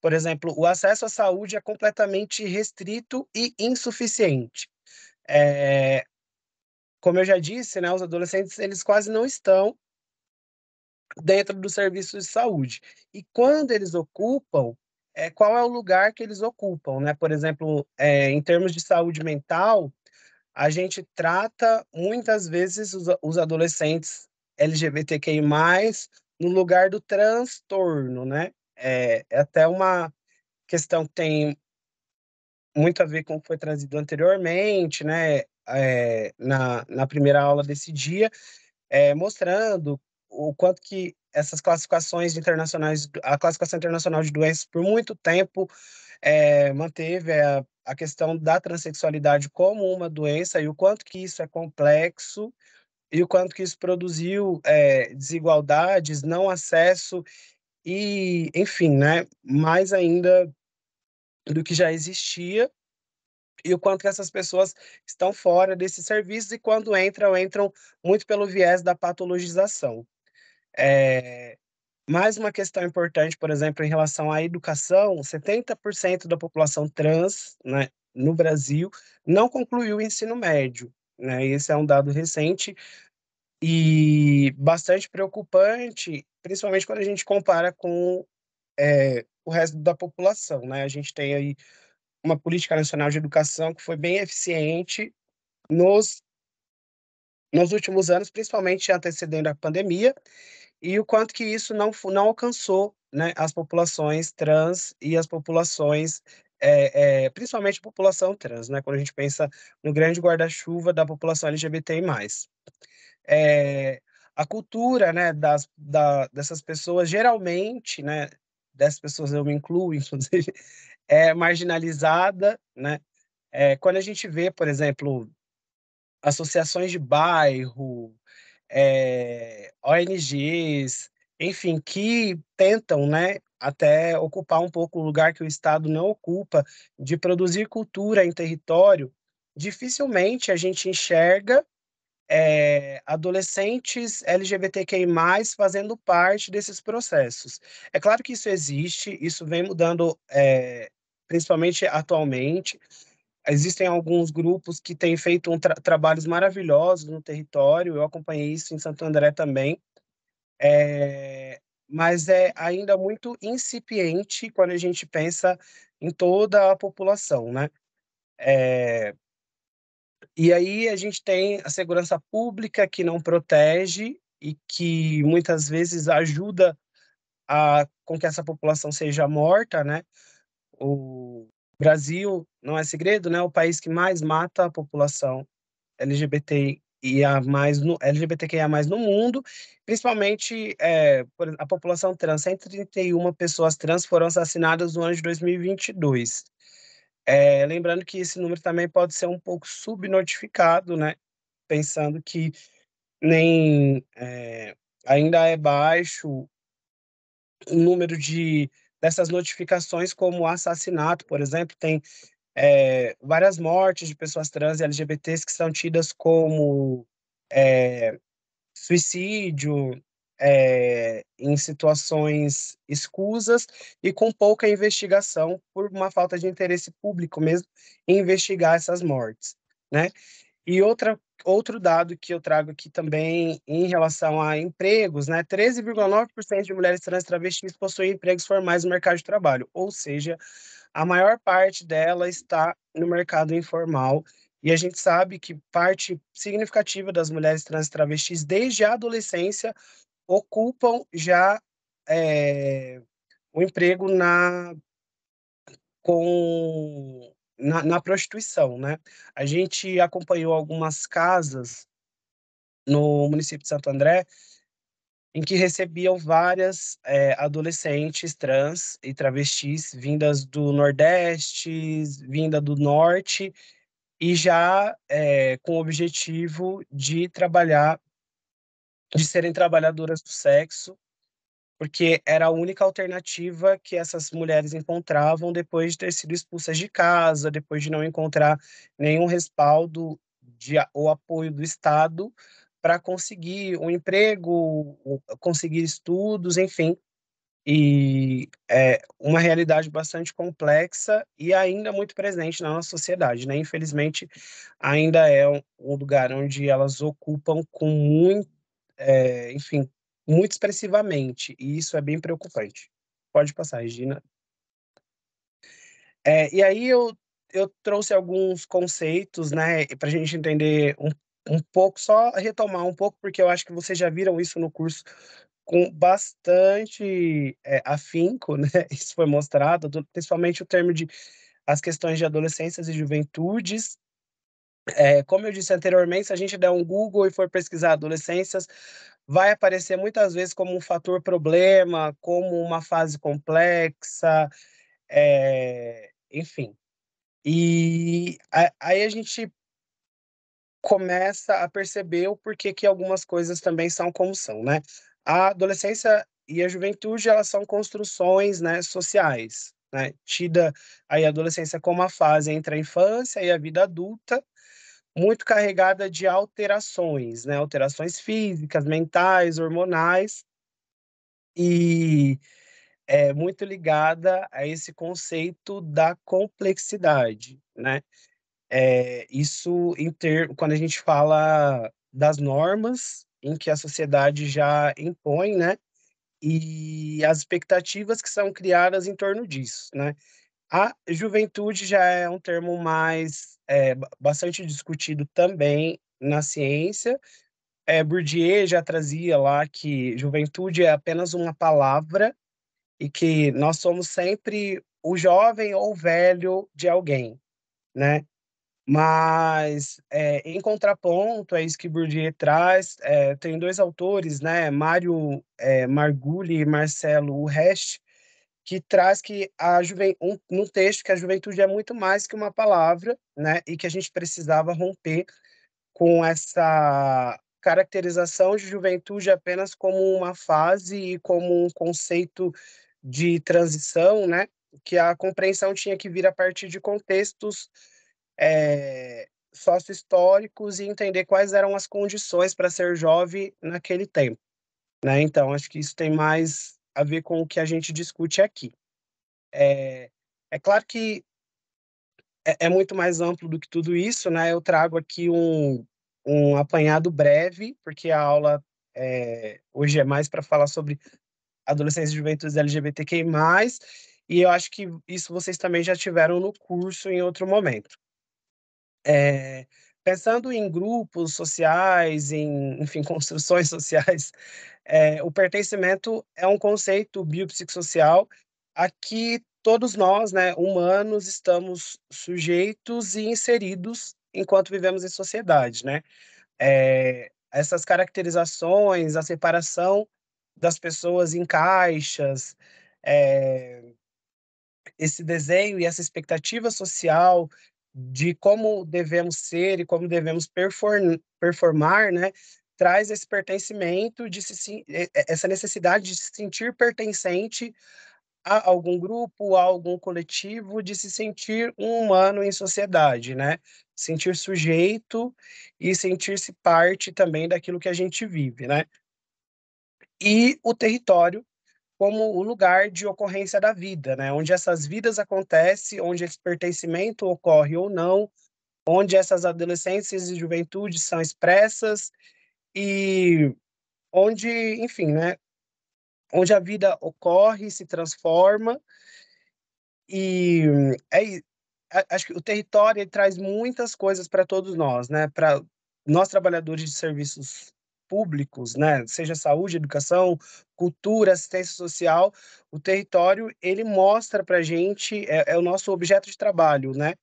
Por exemplo, o acesso à saúde é completamente restrito e insuficiente. É, como eu já disse, né, os adolescentes eles quase não estão dentro dos serviços de saúde. E quando eles ocupam, é, qual é o lugar que eles ocupam, né? Por exemplo, é, em termos de saúde mental, a gente trata muitas vezes os, os adolescentes LGBTQI+, no lugar do transtorno, né? É, é até uma questão que tem muito a ver com o que foi trazido anteriormente, né, é, na, na primeira aula desse dia, é, mostrando o quanto que essas classificações internacionais, a classificação internacional de doenças, por muito tempo, é, manteve a, a questão da transexualidade como uma doença e o quanto que isso é complexo e o quanto que isso produziu é, desigualdades, não acesso e, enfim, né, mais ainda do que já existia e o quanto que essas pessoas estão fora desses serviços e quando entram, entram muito pelo viés da patologização. É, mais uma questão importante, por exemplo, em relação à educação, 70% da população trans né, no Brasil não concluiu o ensino médio. Né? Esse é um dado recente e bastante preocupante, principalmente quando a gente compara com é, o resto da população. Né? A gente tem aí uma política nacional de educação que foi bem eficiente nos, nos últimos anos, principalmente antecedendo a pandemia, e o quanto que isso não, não alcançou né, as populações trans e as populações, é, é, principalmente a população trans, né, quando a gente pensa no grande guarda-chuva da população LGBTI+. É, a cultura né, das, da, dessas pessoas, geralmente, né, dessas pessoas eu me incluo, inclusive, é marginalizada, né? É, quando a gente vê, por exemplo, associações de bairro, é, ONGs, enfim, que tentam, né, até ocupar um pouco o lugar que o Estado não ocupa, de produzir cultura em território, dificilmente a gente enxerga é, adolescentes LGBTQI+, fazendo parte desses processos. É claro que isso existe, isso vem mudando, é, principalmente atualmente, Existem alguns grupos que têm feito um tra trabalhos maravilhosos no território, eu acompanhei isso em Santo André também, é, mas é ainda muito incipiente quando a gente pensa em toda a população, né? É, e aí a gente tem a segurança pública que não protege e que muitas vezes ajuda a, com que essa população seja morta, né? O, Brasil, não é segredo, né? O país que mais mata a população LGBTIA mais no, LGBTQIA no mundo, principalmente é, a população trans. 131 pessoas trans foram assassinadas no ano de 2022. É, lembrando que esse número também pode ser um pouco subnotificado, né? Pensando que nem é, ainda é baixo o número de dessas notificações como assassinato, por exemplo, tem é, várias mortes de pessoas trans e LGBTs que são tidas como é, suicídio é, em situações escusas e com pouca investigação por uma falta de interesse público mesmo em investigar essas mortes, né? E outra outro dado que eu trago aqui também em relação a empregos, né? 13,9% de mulheres trans travestis possuem empregos formais no mercado de trabalho, ou seja, a maior parte dela está no mercado informal. E a gente sabe que parte significativa das mulheres trans travestis, desde a adolescência, ocupam já é, o emprego na com na, na prostituição, né? A gente acompanhou algumas casas no município de Santo André em que recebiam várias é, adolescentes trans e travestis vindas do Nordeste, vinda do Norte, e já é, com o objetivo de trabalhar, de serem trabalhadoras do sexo porque era a única alternativa que essas mulheres encontravam depois de ter sido expulsas de casa, depois de não encontrar nenhum respaldo de, ou apoio do Estado para conseguir um emprego, conseguir estudos, enfim. E é uma realidade bastante complexa e ainda muito presente na nossa sociedade, né? Infelizmente, ainda é um, lugar onde elas ocupam com muito, é, enfim, muito expressivamente, e isso é bem preocupante. Pode passar, Regina. É, e aí eu, eu trouxe alguns conceitos, né, para a gente entender um, um pouco, só retomar um pouco, porque eu acho que vocês já viram isso no curso com bastante é, afinco, né, isso foi mostrado, principalmente o termo de as questões de adolescências e juventudes. É, como eu disse anteriormente, se a gente der um Google e for pesquisar adolescências, vai aparecer muitas vezes como um fator problema, como uma fase complexa, é, enfim. E aí a gente começa a perceber o porquê que algumas coisas também são como são, né? A adolescência e a juventude, elas são construções, né, sociais, né? Tida aí a adolescência como a fase entre a infância e a vida adulta, muito carregada de alterações, né? Alterações físicas, mentais, hormonais, e é muito ligada a esse conceito da complexidade, né? É, isso ter, quando a gente fala das normas em que a sociedade já impõe, né? E as expectativas que são criadas em torno disso, né? A juventude já é um termo mais é, bastante discutido também na ciência. É, Bourdieu já trazia lá que juventude é apenas uma palavra e que nós somos sempre o jovem ou velho de alguém, né? Mas, é, em contraponto, é isso que Bourdieu traz, é, tem dois autores, né, Mário é, Margulli e Marcelo Urrest, que traz que a juventude, um, no texto, que a juventude é muito mais que uma palavra, né, e que a gente precisava romper com essa caracterização de juventude apenas como uma fase e como um conceito de transição, né, que a compreensão tinha que vir a partir de contextos é, sócio-históricos e entender quais eram as condições para ser jovem naquele tempo. Né? Então, acho que isso tem mais a ver com o que a gente discute aqui. É, é claro que é, é muito mais amplo do que tudo isso, né? Eu trago aqui um, um apanhado breve, porque a aula é, hoje é mais para falar sobre adolescência e juventude LGBTQI+, e eu acho que isso vocês também já tiveram no curso em outro momento. É, pensando em grupos sociais, em, enfim, construções sociais, é, o pertencimento é um conceito biopsicossocial a que todos nós, né, humanos, estamos sujeitos e inseridos enquanto vivemos em sociedade, né? É, essas caracterizações, a separação das pessoas em caixas, é, esse desenho e essa expectativa social de como devemos ser e como devemos perform, performar, né, traz esse pertencimento, de se, essa necessidade de se sentir pertencente a algum grupo, a algum coletivo, de se sentir um humano em sociedade, né? Sentir sujeito e sentir-se parte também daquilo que a gente vive, né? E o território como o lugar de ocorrência da vida, né? Onde essas vidas acontecem, onde esse pertencimento ocorre ou não, onde essas adolescências e juventudes são expressas e onde, enfim, né? Onde a vida ocorre, se transforma e é, acho que o território traz muitas coisas para todos nós, né? Para nós trabalhadores de serviços públicos, né, seja saúde, educação, cultura, assistência social, o território ele mostra para gente é, é, o nosso objeto de trabalho, né?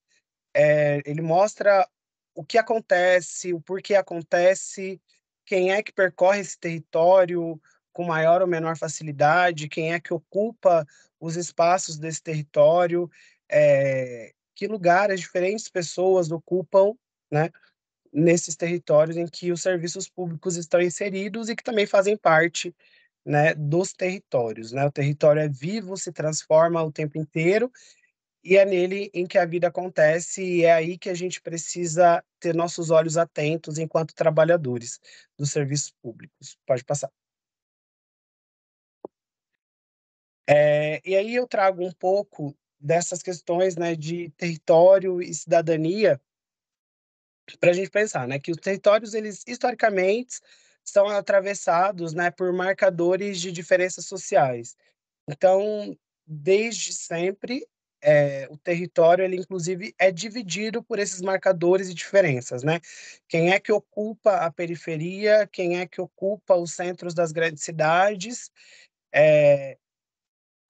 É, ele mostra o que acontece, o porquê acontece, quem é que percorre esse território com maior ou menor facilidade, quem é que ocupa os espaços desse território, é, que lugares diferentes pessoas ocupam, né? nesses territórios em que os serviços públicos estão inseridos e que também fazem parte né, dos territórios. Né? O território é vivo, se transforma o tempo inteiro e é nele em que a vida acontece e é aí que a gente precisa ter nossos olhos atentos enquanto trabalhadores dos serviços públicos. Pode passar. É, e aí eu trago um pouco dessas questões né, de território e cidadania para a gente pensar, né, que os territórios eles historicamente são atravessados, né, por marcadores de diferenças sociais. Então, desde sempre, é, o território ele inclusive é dividido por esses marcadores e diferenças, né? Quem é que ocupa a periferia, quem é que ocupa os centros das grandes cidades, é,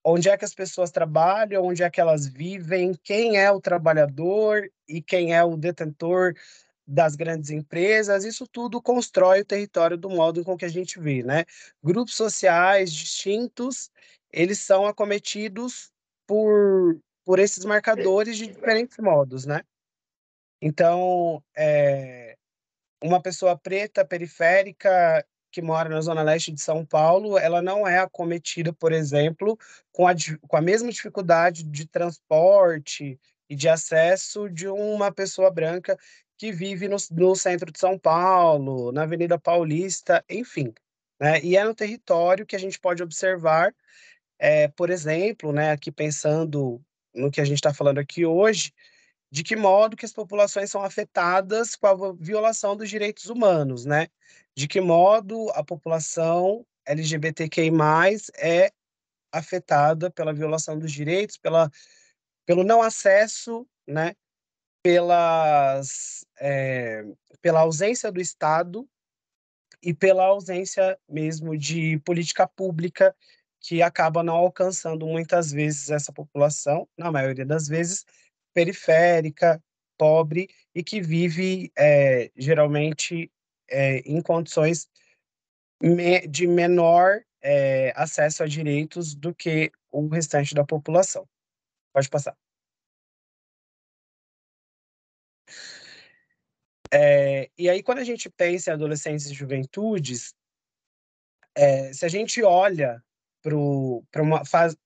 onde é que as pessoas trabalham, onde é que elas vivem, quem é o trabalhador e quem é o detentor das grandes empresas, isso tudo constrói o território do modo com que a gente vê, né? Grupos sociais distintos, eles são acometidos por, por esses marcadores de diferentes modos, né? Então, é, uma pessoa preta, periférica, que mora na zona leste de São Paulo, ela não é acometida, por exemplo, com a, com a mesma dificuldade de transporte e de acesso de uma pessoa branca que vive no, no centro de São Paulo, na Avenida Paulista, enfim. Né? E é no território que a gente pode observar, é, por exemplo, né, aqui pensando no que a gente está falando aqui hoje, de que modo que as populações são afetadas com a violação dos direitos humanos, né? De que modo a população LGBTQI+, é afetada pela violação dos direitos, pela, pelo não acesso, né? Pelas, é, pela ausência do Estado e pela ausência mesmo de política pública que acaba não alcançando muitas vezes essa população, na maioria das vezes, periférica, pobre e que vive é, geralmente é, em condições me, de menor é, acesso a direitos do que o restante da população. Pode passar. É, e aí, quando a gente pensa em adolescentes e juventudes, é, se a gente olha para uma,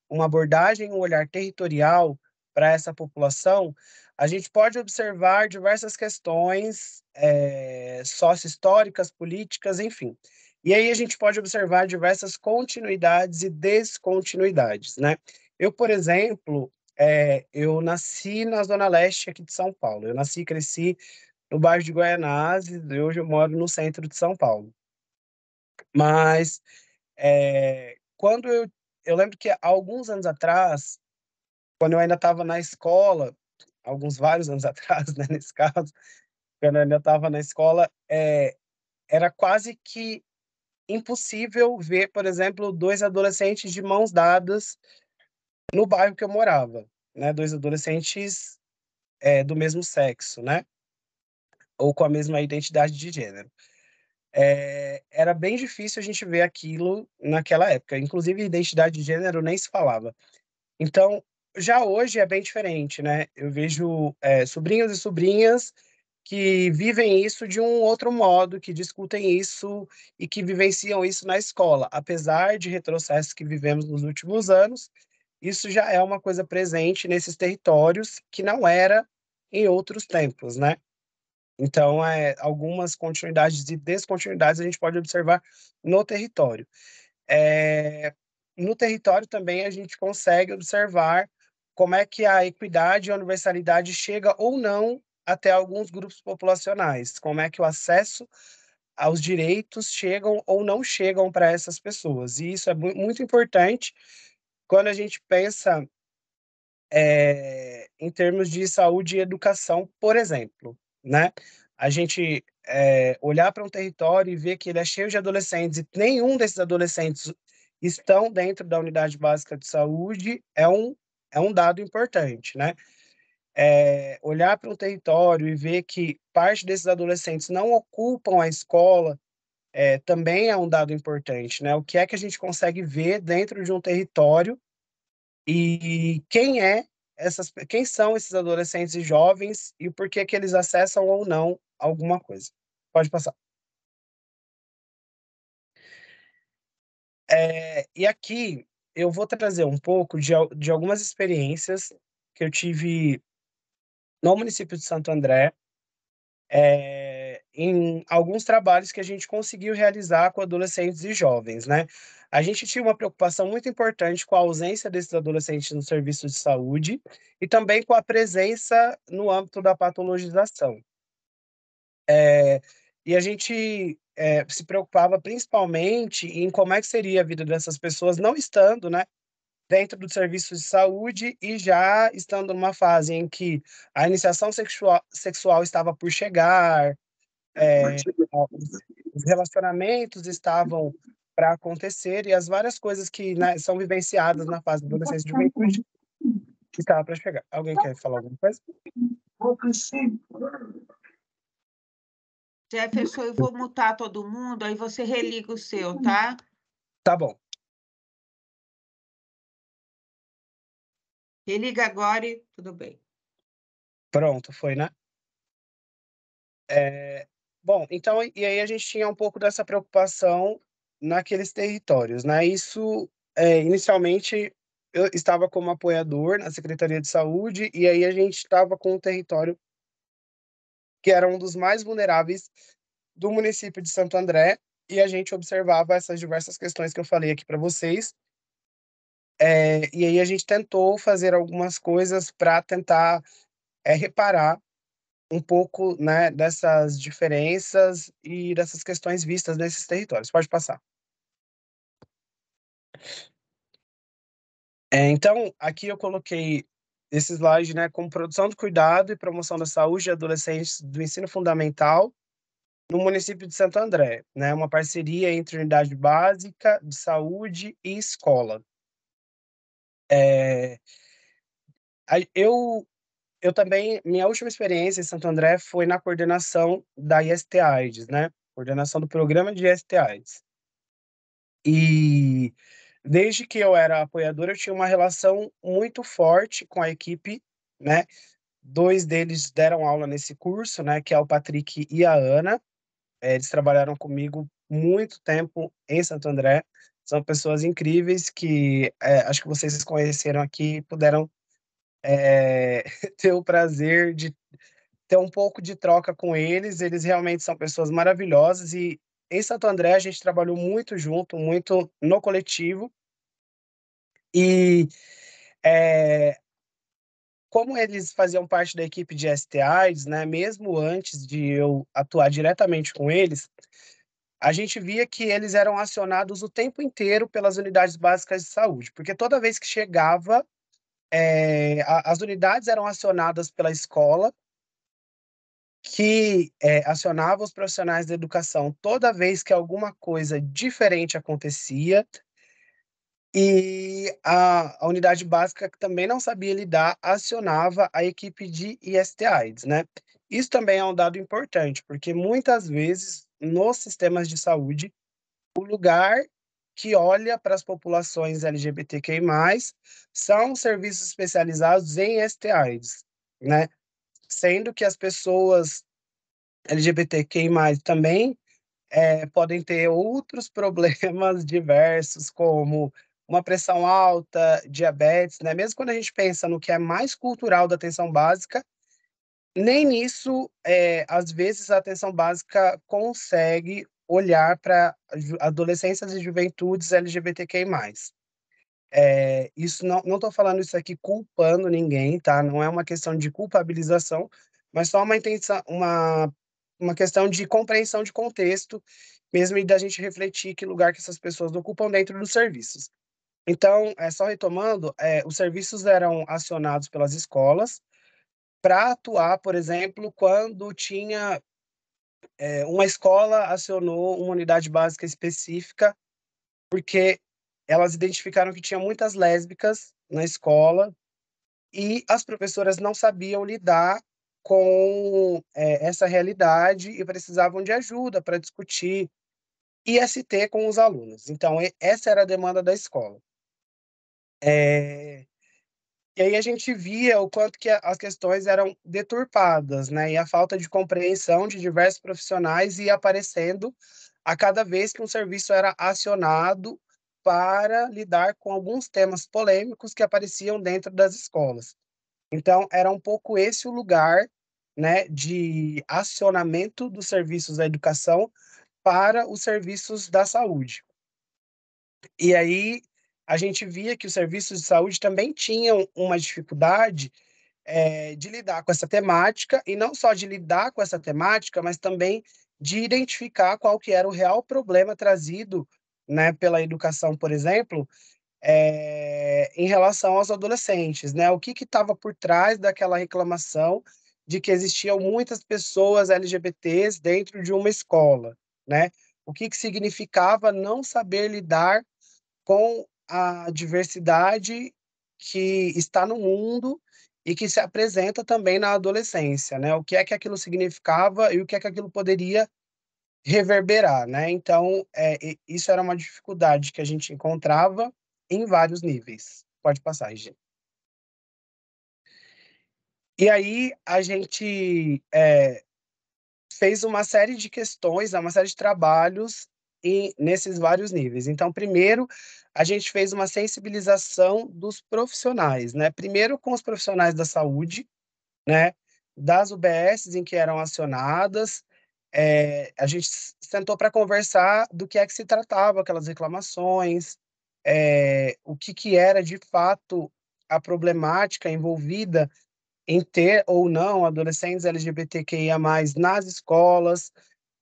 uma abordagem, um olhar territorial, para essa população, a gente pode observar diversas questões é, sócio-históricas, políticas, enfim. E aí a gente pode observar diversas continuidades e descontinuidades, né? Eu, por exemplo, é, eu nasci na Zona Leste aqui de São Paulo. Eu nasci e cresci no bairro de Guaianazes, e hoje eu moro no centro de São Paulo. Mas é, quando eu, eu lembro que há alguns anos atrás, quando eu ainda estava na escola, alguns vários anos atrás, né, nesse caso, quando eu ainda estava na escola, é, era quase que impossível ver, por exemplo, dois adolescentes de mãos dadas no bairro que eu morava, né, dois adolescentes é, do mesmo sexo, né, ou com a mesma identidade de gênero. É, era bem difícil a gente ver aquilo naquela época. Inclusive, identidade de gênero nem se falava. Então, já hoje é bem diferente, né? Eu vejo é, sobrinhos e sobrinhas que vivem isso de um outro modo, que discutem isso e que vivenciam isso na escola. Apesar de retrocessos que vivemos nos últimos anos, isso já é uma coisa presente nesses territórios que não era em outros tempos, né? Então, é, algumas continuidades e descontinuidades a gente pode observar no território. É, no território também a gente consegue observar como é que a equidade e a universalidade chega ou não até alguns grupos populacionais, como é que o acesso aos direitos chegam ou não chegam para essas pessoas. E isso é muito importante quando a gente pensa é, em termos de saúde e educação, por exemplo, né? A gente é, olhar para um território e ver que ele é cheio de adolescentes e nenhum desses adolescentes estão dentro da unidade básica de saúde é um é um dado importante, né? É, olhar para um território e ver que parte desses adolescentes não ocupam a escola é, também é um dado importante, né? O que é que a gente consegue ver dentro de um território e quem é essas, quem são esses adolescentes e jovens e por que que eles acessam ou não alguma coisa? Pode passar. É, e aqui eu vou trazer um pouco de, de algumas experiências que eu tive no município de Santo André, é, em alguns trabalhos que a gente conseguiu realizar com adolescentes e jovens, né? A gente tinha uma preocupação muito importante com a ausência desses adolescentes no serviço de saúde e também com a presença no âmbito da patologização. É, e a gente é, se preocupava principalmente em como é que seria a vida dessas pessoas não estando, né, dentro do serviço de saúde e já estando numa fase em que a iniciação sexual, sexual estava por chegar, é, os relacionamentos estavam para acontecer e as várias coisas que né, são vivenciadas na fase da adolescência e juventude que estava para chegar. Alguém quer falar alguma coisa? Jefferson, eu vou mutar todo mundo, aí você religa o seu, tá? Tá bom. Religa agora e tudo bem. Pronto, foi, né? É, bom, então, e aí a gente tinha um pouco dessa preocupação naqueles territórios, né? Isso, é, inicialmente, eu estava como apoiador na Secretaria de Saúde, e aí a gente estava com um território que era um dos mais vulneráveis do município de Santo André, e a gente observava essas diversas questões que eu falei aqui para vocês. É, e aí a gente tentou fazer algumas coisas para tentar é, reparar um pouco né, dessas diferenças e dessas questões vistas nesses territórios. Pode passar. É, então, aqui eu coloquei esse slide né, como produção de cuidado e promoção da saúde de adolescentes do ensino fundamental no município de Santo André, né, uma parceria entre unidade básica de saúde e escola. É, eu, eu também, minha última experiência em Santo André foi na coordenação da IST-AIDS, né, coordenação do programa de IST-AIDS. E desde que eu era apoiador, eu tinha uma relação muito forte com a equipe, né, dois deles deram aula nesse curso, né, que é o Patrick e a Ana, é, eles trabalharam comigo muito tempo em Santo André. São pessoas incríveis que é, acho que vocês conheceram aqui puderam é, ter o prazer de ter um pouco de troca com eles. Eles realmente são pessoas maravilhosas e em Santo André a gente trabalhou muito junto, muito no coletivo. E é, como eles faziam parte da equipe de STIs, né, mesmo antes de eu atuar diretamente com eles, a gente via que eles eram acionados o tempo inteiro pelas unidades básicas de saúde, porque toda vez que chegava, é, a, as unidades eram acionadas pela escola, que é, acionava os profissionais da educação toda vez que alguma coisa diferente acontecia, e a, a unidade básica, que também não sabia lidar, acionava a equipe de IST-AIDS, né? Isso também é um dado importante, porque muitas vezes nos sistemas de saúde, o lugar que olha para as populações LGBTQI+, são serviços especializados em ST-AIDS, né? Sendo que as pessoas LGBTQI+, também é, podem ter outros problemas diversos, como uma pressão alta, diabetes, né? Mesmo quando a gente pensa no que é mais cultural da atenção básica, nem nisso, é, às vezes, a atenção básica consegue olhar para adolescências e juventudes LGBTQI+. É, isso não estou falando isso aqui culpando ninguém, tá? Não é uma questão de culpabilização, mas só uma intenção, uma, uma questão de compreensão de contexto, mesmo e da gente refletir que lugar que essas pessoas ocupam dentro dos serviços. Então, é, só retomando, é, os serviços eram acionados pelas escolas para atuar, por exemplo, quando tinha é, uma escola acionou uma unidade básica específica, porque elas identificaram que tinha muitas lésbicas na escola e as professoras não sabiam lidar com é, essa realidade e precisavam de ajuda para discutir IST com os alunos. Então, essa era a demanda da escola. É... E aí a gente via o quanto que as questões eram deturpadas, né? E a falta de compreensão de diversos profissionais ia aparecendo a cada vez que um serviço era acionado para lidar com alguns temas polêmicos que apareciam dentro das escolas. Então, era um pouco esse o lugar né, de acionamento dos serviços da educação para os serviços da saúde. E aí a gente via que os serviços de saúde também tinham uma dificuldade é, de lidar com essa temática, e não só de lidar com essa temática, mas também de identificar qual que era o real problema trazido né, pela educação, por exemplo, é, em relação aos adolescentes, né? O que estava por trás daquela reclamação de que existiam muitas pessoas LGBTs dentro de uma escola, né? o que, que significava não saber lidar com a diversidade que está no mundo e que se apresenta também na adolescência, né? O que é que aquilo significava e o que é que aquilo poderia reverberar, né? Então, é, isso era uma dificuldade que a gente encontrava em vários níveis. Pode passar, gente. E aí a gente é, fez uma série de questões, uma série de trabalhos nesses vários níveis. Então, primeiro, a gente fez uma sensibilização dos profissionais, né? Primeiro com os profissionais da saúde, né? Das UBSs em que eram acionadas, é, a gente sentou para conversar do que é que se tratava aquelas reclamações, é, o que, que era de fato a problemática envolvida em ter ou não adolescentes LGBTQIA+, nas escolas,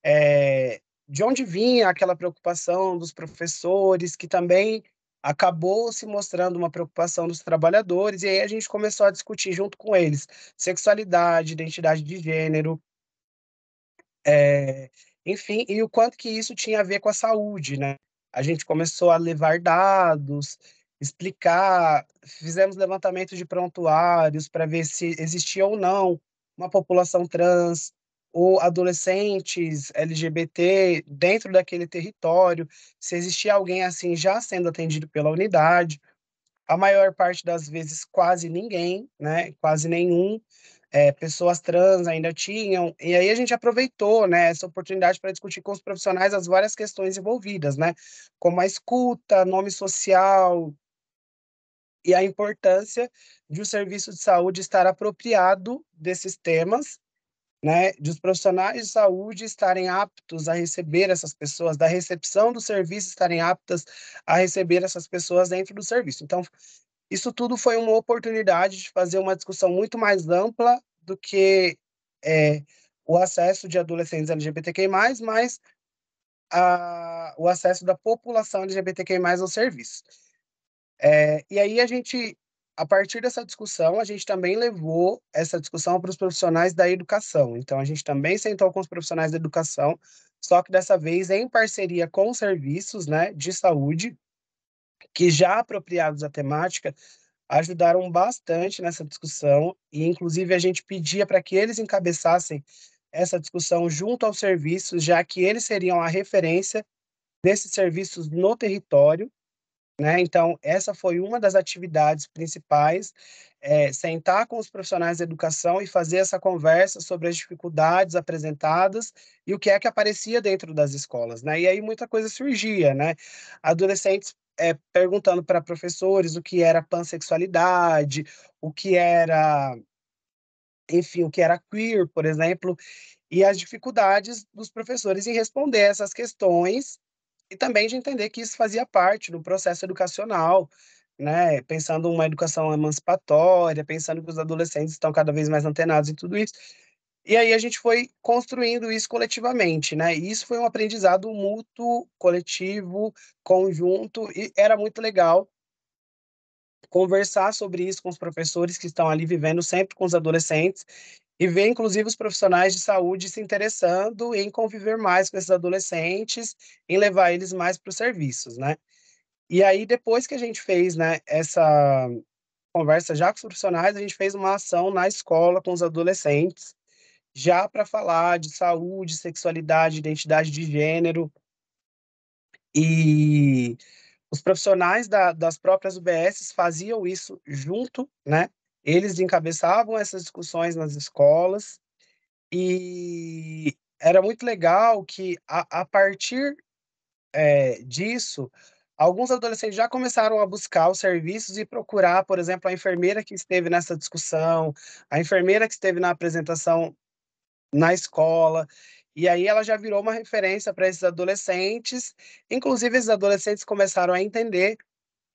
é, de onde vinha aquela preocupação dos professores, que também acabou se mostrando uma preocupação dos trabalhadores, e aí a gente começou a discutir junto com eles sexualidade, identidade de gênero, é, enfim, e o quanto que isso tinha a ver com a saúde, né? A gente começou a levar dados, explicar, fizemos levantamento de prontuários para ver se existia ou não uma população trans ou adolescentes LGBT dentro daquele território, se existia alguém assim já sendo atendido pela unidade. A maior parte das vezes, quase ninguém, né? Quase nenhum. É, pessoas trans ainda tinham, e aí a gente aproveitou né, essa oportunidade para discutir com os profissionais as várias questões envolvidas, né, como a escuta, nome social, e a importância de o um serviço de saúde estar apropriado desses temas, né, de os profissionais de saúde estarem aptos a receber essas pessoas, da recepção do serviço estarem aptas a receber essas pessoas dentro do serviço. Então, isso tudo foi uma oportunidade de fazer uma discussão muito mais ampla do que é, o acesso de adolescentes LGBTQI+, mas a, o acesso da população LGBTQI+, ao serviço. É, e aí a gente, a partir dessa discussão, a gente também levou essa discussão para os profissionais da educação. Então, a gente também sentou com os profissionais da educação, só que dessa vez em parceria com os serviços né, de saúde, que já apropriados à temática, ajudaram bastante nessa discussão, e inclusive a gente pedia para que eles encabeçassem essa discussão junto aos serviços, já que eles seriam a referência desses serviços no território, né? Então, essa foi uma das atividades principais, é, sentar com os profissionais da educação e fazer essa conversa sobre as dificuldades apresentadas e o que é que aparecia dentro das escolas, né? E aí muita coisa surgia, né? Adolescentes é, perguntando para professores o que era pansexualidade, o que era, enfim, o que era queer, por exemplo, e as dificuldades dos professores em responder essas questões e também de entender que isso fazia parte do processo educacional, né? Pensando uma educação emancipatória, pensando que os adolescentes estão cada vez mais antenados em tudo isso. E aí a gente foi construindo isso coletivamente, né? E isso foi um aprendizado mútuo, coletivo, conjunto, e era muito legal conversar sobre isso com os professores que estão ali vivendo sempre com os adolescentes e ver, inclusive, os profissionais de saúde se interessando em conviver mais com esses adolescentes, em levar eles mais para os serviços, né? E aí, depois que a gente fez né, essa conversa já com os profissionais, a gente fez uma ação na escola com os adolescentes, já para falar de saúde, sexualidade, identidade de gênero. E os profissionais da, das próprias UBSs faziam isso junto, né? Eles encabeçavam essas discussões nas escolas e era muito legal que, a, a partir é, disso, alguns adolescentes já começaram a buscar os serviços e procurar, por exemplo, a enfermeira que esteve nessa discussão, a enfermeira que esteve na apresentação na escola. E aí ela já virou uma referência para esses adolescentes. Inclusive, esses adolescentes começaram a entender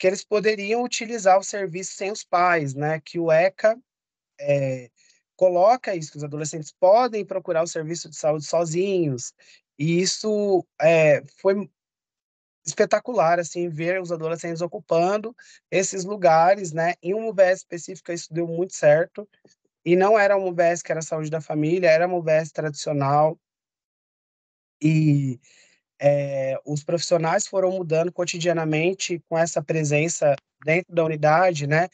que eles poderiam utilizar o serviço sem os pais, né? Que o ECA é, coloca isso, que os adolescentes podem procurar o serviço de saúde sozinhos. E isso é, foi espetacular, assim, ver os adolescentes ocupando esses lugares, né? Em uma UBS específica, isso deu muito certo. E não era uma UBS que era saúde da família, era uma UBS tradicional. E é, os profissionais foram mudando cotidianamente com essa presença dentro da unidade, né?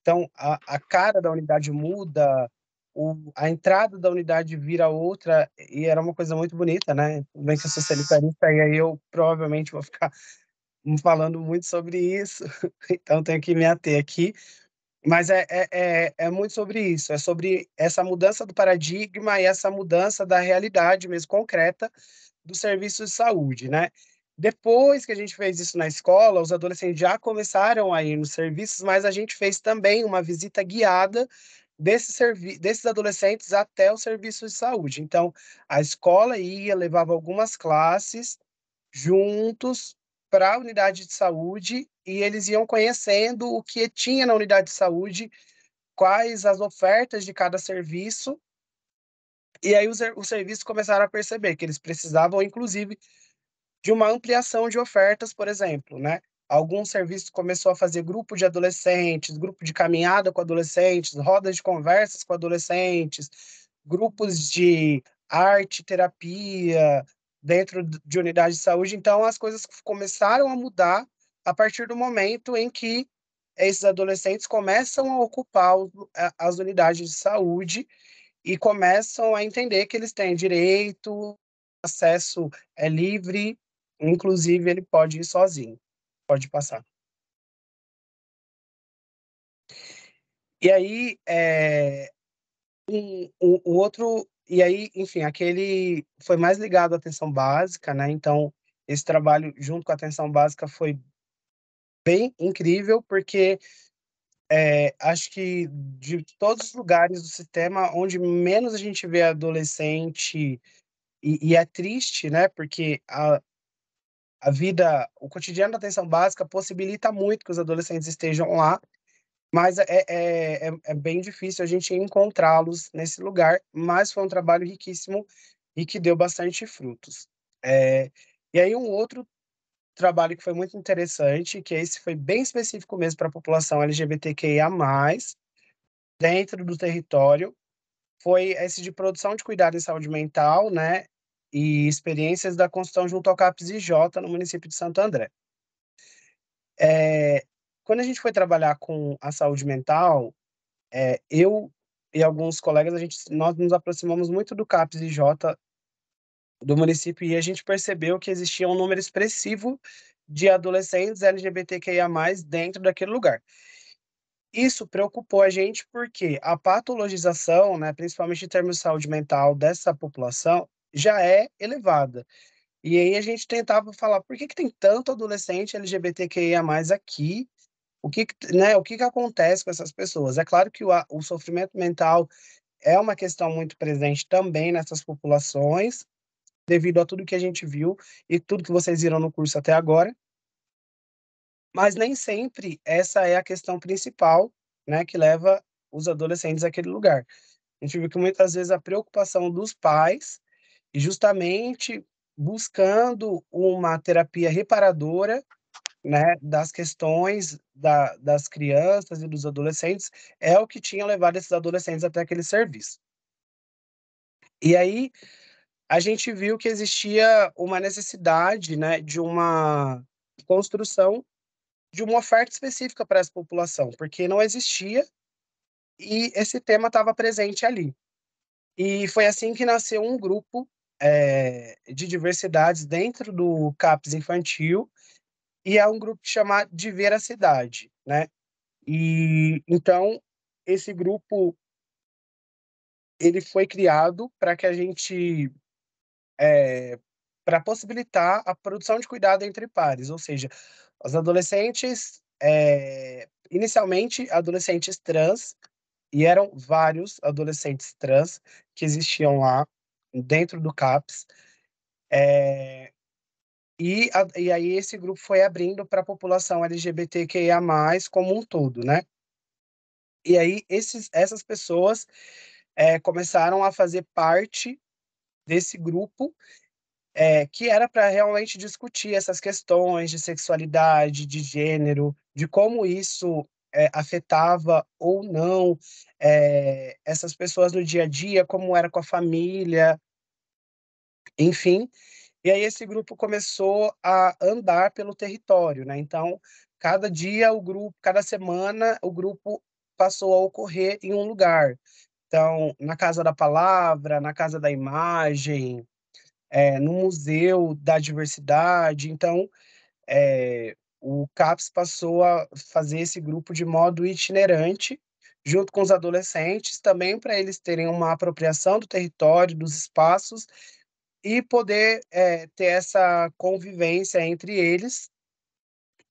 Então, a, a cara da unidade muda, o, a entrada da unidade vira outra, e era uma coisa muito bonita, né? Bem que eu sou sanitarista, e aí eu provavelmente vou ficar falando muito sobre isso, então tenho que me ater aqui. Mas é, é, é, é, muito sobre isso, é sobre essa mudança do paradigma e essa mudança da realidade mesmo concreta do serviço de saúde, né? Depois que a gente fez isso na escola, os adolescentes já começaram a ir nos serviços, mas a gente fez também uma visita guiada desses, desses adolescentes até o serviço de saúde. Então, a escola ia, levava algumas classes juntos para a unidade de saúde e eles iam conhecendo o que tinha na unidade de saúde, quais as ofertas de cada serviço. E aí os, os serviços começaram a perceber que eles precisavam, inclusive, de uma ampliação de ofertas, por exemplo, né? Alguns serviços começou a fazer grupo de adolescentes, grupo de caminhada com adolescentes, rodas de conversas com adolescentes, grupos de arte, terapia, dentro de unidade de saúde. Então, as coisas começaram a mudar a partir do momento em que esses adolescentes começam a ocupar as unidades de saúde e começam a entender que eles têm direito, acesso é livre, inclusive ele pode ir sozinho, pode passar. E aí, é, um, um, o outro e aí, enfim, aquele foi mais ligado à atenção básica, né? Então, esse trabalho junto com a atenção básica foi bem incrível, porque é, acho que de todos os lugares do sistema, onde menos a gente vê adolescente, e, e é triste, né? Porque a, a vida, o cotidiano da atenção básica possibilita muito que os adolescentes estejam lá, mas é, é, é, é bem difícil a gente encontrá-los nesse lugar, mas foi um trabalho riquíssimo e que deu bastante frutos. É, e aí um outro trabalho que foi muito interessante, que esse foi bem específico mesmo para a população LGBTQIA+, dentro do território, foi esse de produção de cuidado em saúde mental, né, e experiências da construção junto ao CAPS IJ no município de Santo André. É, quando a gente foi trabalhar com a saúde mental, é, eu e alguns colegas, a gente, nós nos aproximamos muito do CAPS IJ do município e a gente percebeu que existia um número expressivo de adolescentes LGBTQIA+, dentro daquele lugar. Isso preocupou a gente porque a patologização, né, principalmente em termos de saúde mental dessa população, já é elevada. E aí a gente tentava falar, por que, que tem tanto adolescente LGBTQIA+, aqui, o que, né, o que, que acontece com essas pessoas? É claro que o, o sofrimento mental é uma questão muito presente também nessas populações, devido a tudo que a gente viu e tudo que vocês viram no curso até agora. Mas nem sempre essa é a questão principal, né, que leva os adolescentes àquele lugar. A gente viu que muitas vezes a preocupação dos pais, e justamente buscando uma terapia reparadora, né, das questões da, das crianças e dos adolescentes é o que tinha levado esses adolescentes até aquele serviço. E aí a gente viu que existia uma necessidade né, de uma construção de uma oferta específica para essa população, porque não existia e esse tema estava presente ali. E foi assim que nasceu um grupo é, de diversidades dentro do CAPS infantil, e é um grupo chamado de Veracidade, né? E então esse grupo ele foi criado para que a gente é, para possibilitar a produção de cuidado entre pares, ou seja, os adolescentes é, inicialmente adolescentes trans e eram vários adolescentes trans que existiam lá dentro do CAPS. É, e, a, e aí esse grupo foi abrindo para a população LGBTQIA+, como um todo, né? E aí esses, essas pessoas é, começaram a fazer parte desse grupo é, que era para realmente discutir essas questões de sexualidade, de gênero, de como isso é, afetava ou não é, essas pessoas no dia a dia, como era com a família, enfim. E aí esse grupo começou a andar pelo território, né? Então, cada dia o grupo, cada semana o grupo passou a ocorrer em um lugar. Então, na Casa da Palavra, na Casa da Imagem, é, no Museu da Diversidade. Então, é, o CAPS passou a fazer esse grupo de modo itinerante, junto com os adolescentes, também para eles terem uma apropriação do território, dos espaços, e poder é, ter essa convivência entre eles.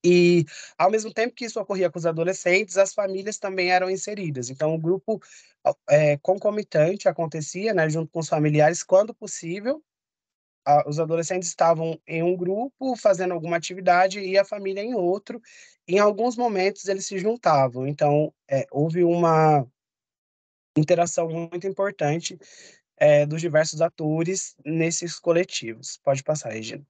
E, ao mesmo tempo que isso ocorria com os adolescentes, as famílias também eram inseridas. Então, o grupo é, concomitante acontecia, né, junto com os familiares, quando possível, a, os adolescentes estavam em um grupo fazendo alguma atividade e a família em outro. Em alguns momentos eles se juntavam. Então é, houve uma interação muito importante é, dos diversos atores nesses coletivos. Pode passar, Regina.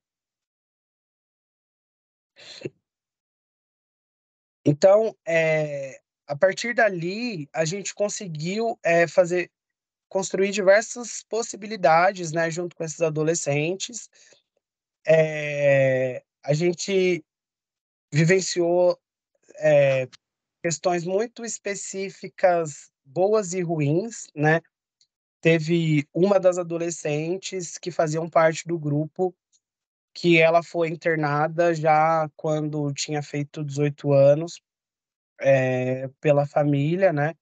Então, é, a partir dali, a gente conseguiu é, fazer construir diversas possibilidades, né, junto com esses adolescentes. É, a gente vivenciou é, questões muito específicas, boas e ruins, né? Teve uma das adolescentes que faziam parte do grupo que ela foi internada já quando tinha feito 18 anos é, pela família, né?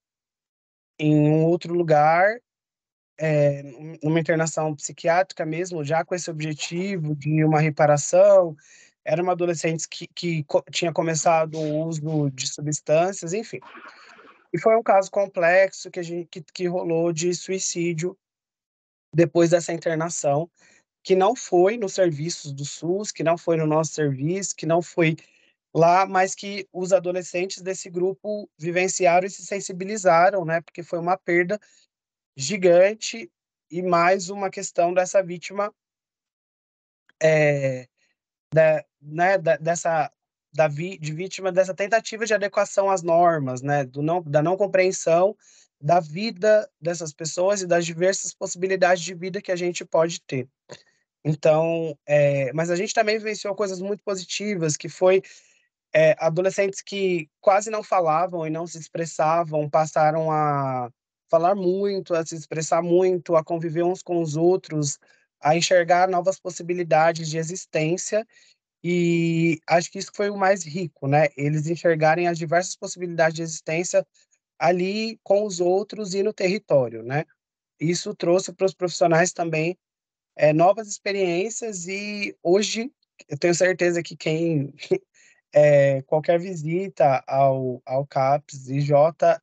Em um outro lugar é, numa internação psiquiátrica mesmo, já com esse objetivo de uma reparação. Era uma adolescente que, que co tinha começado o uso de substâncias, enfim. E foi um caso complexo que, a gente, que, que rolou de suicídio depois dessa internação, que não foi nos serviços do SUS, que não foi no nosso serviço, que não foi lá, mas que os adolescentes desse grupo vivenciaram e se sensibilizaram, né? Porque foi uma perda gigante e mais uma questão dessa vítima é, da, né, da, dessa da vi, de vítima dessa tentativa de adequação às normas, né, do não, da não compreensão da vida dessas pessoas e das diversas possibilidades de vida que a gente pode ter. Então, é, mas a gente também vivenciou coisas muito positivas, que foi é, adolescentes que quase não falavam e não se expressavam, passaram a falar muito, a se expressar muito, a conviver uns com os outros, a enxergar novas possibilidades de existência. E acho que isso foi o mais rico, né? Eles enxergarem as diversas possibilidades de existência ali com os outros e no território, né? Isso trouxe para os profissionais também é, novas experiências e hoje eu tenho certeza que quem é, qualquer visita ao, ao CAPS e J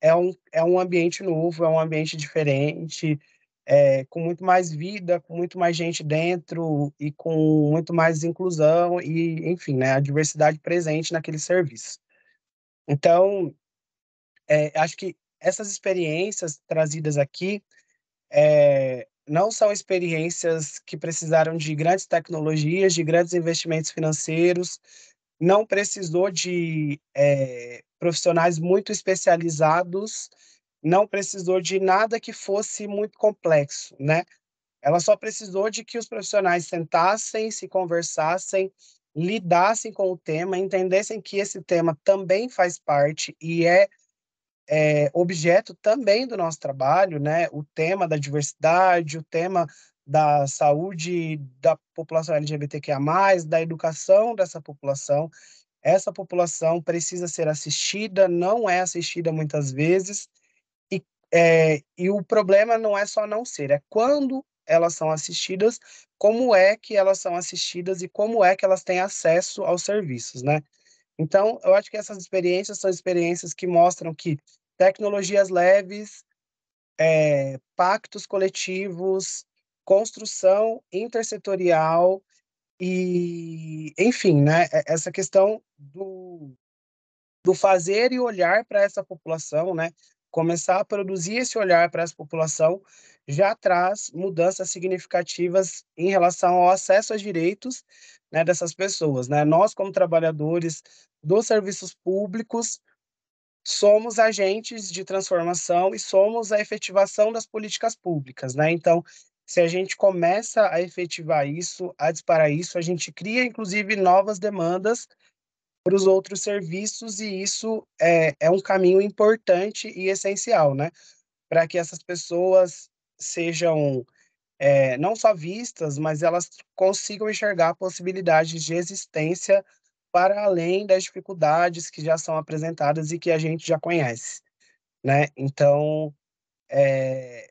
é um, é um ambiente novo, é um ambiente diferente, é, com muito mais vida, com muito mais gente dentro e com muito mais inclusão e, enfim, né, a diversidade presente naquele serviço. Então, é, acho que essas experiências trazidas aqui é, não são experiências que precisaram de grandes tecnologias, de grandes investimentos financeiros, não precisou de é, profissionais muito especializados, não precisou de nada que fosse muito complexo, né? Ela só precisou de que os profissionais sentassem, se conversassem, lidassem com o tema, entendessem que esse tema também faz parte e é, é objeto também do nosso trabalho, né? O tema da diversidade, o tema da saúde da população LGBTQIA+, da educação dessa população. Essa população precisa ser assistida, não é assistida muitas vezes, e, é, e o problema não é só não ser, é quando elas são assistidas, como é que elas são assistidas e como é que elas têm acesso aos serviços, né? Então, eu acho que essas experiências são experiências que mostram que tecnologias leves, é, pactos coletivos, construção intersetorial e, enfim, né, essa questão do, do fazer e olhar para essa população, né, começar a produzir esse olhar para essa população já traz mudanças significativas em relação ao acesso aos direitos né, dessas pessoas. Né? Nós, como trabalhadores dos serviços públicos, somos agentes de transformação e somos a efetivação das políticas públicas. Né? Então, se a gente começa a efetivar isso, a disparar isso, a gente cria, inclusive, novas demandas para os outros serviços, e isso é, é um caminho importante e essencial, né? Para que essas pessoas sejam é, não só vistas, mas elas consigam enxergar possibilidades de existência para além das dificuldades que já são apresentadas e que a gente já conhece, né? Então, é,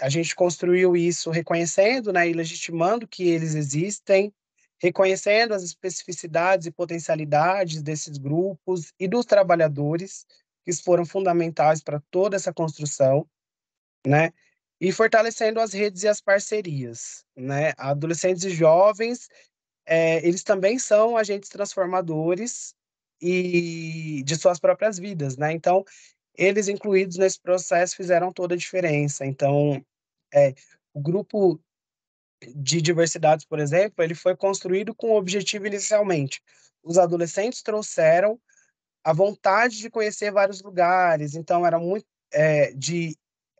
a gente construiu isso reconhecendo, né, e legitimando que eles existem, reconhecendo as especificidades e potencialidades desses grupos e dos trabalhadores, que foram fundamentais para toda essa construção, né? E fortalecendo as redes e as parcerias, né? Adolescentes e jovens, é, eles também são agentes transformadores e de suas próprias vidas, né? Então, eles incluídos nesse processo fizeram toda a diferença. Então, é, o grupo de diversidades, por exemplo, ele foi construído com o objetivo inicialmente. Os adolescentes trouxeram a vontade de conhecer vários lugares, então era muito é, de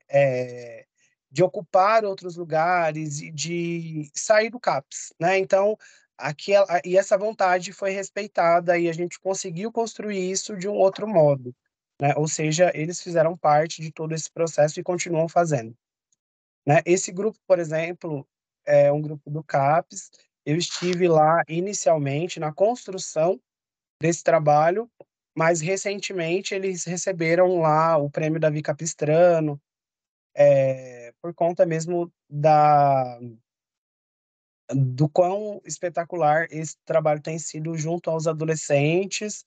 é, de ocupar outros lugares e de sair do CAPS, né? Então, aquela, e essa vontade foi respeitada e a gente conseguiu construir isso de um outro modo, né? Ou seja, eles fizeram parte de todo esse processo e continuam fazendo. Né? Esse grupo, por exemplo, é um grupo do CAPES. Eu estive lá inicialmente na construção desse trabalho, mas recentemente eles receberam lá o prêmio Davi Capistrano, é, por conta mesmo da do quão espetacular esse trabalho tem sido junto aos adolescentes.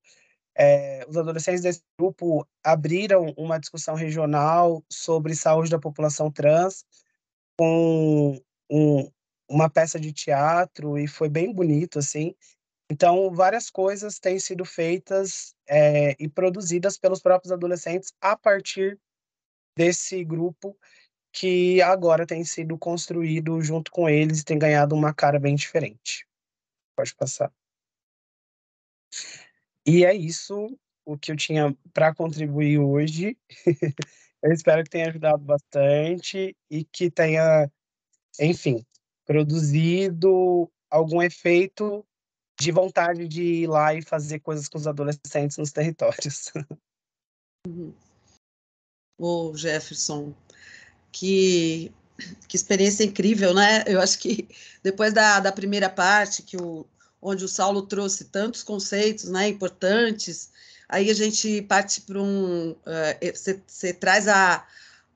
É, os adolescentes desse grupo abriram uma discussão regional sobre saúde da população trans, com um, uma peça de teatro e foi bem bonito, assim. Então, várias coisas têm sido feitas é, e produzidas pelos próprios adolescentes a partir desse grupo que agora tem sido construído junto com eles e tem ganhado uma cara bem diferente. Pode passar. E é isso o que eu tinha para contribuir hoje. eu espero que tenha ajudado bastante e que tenha enfim, produzido algum efeito de vontade de ir lá e fazer coisas com os adolescentes nos territórios. Uhum. Ô, Jefferson, que, que experiência incrível, né? Eu acho que depois da, da primeira parte, que o, onde o Saulo trouxe tantos conceitos né, importantes, aí a gente parte para um. Você uh, traz a,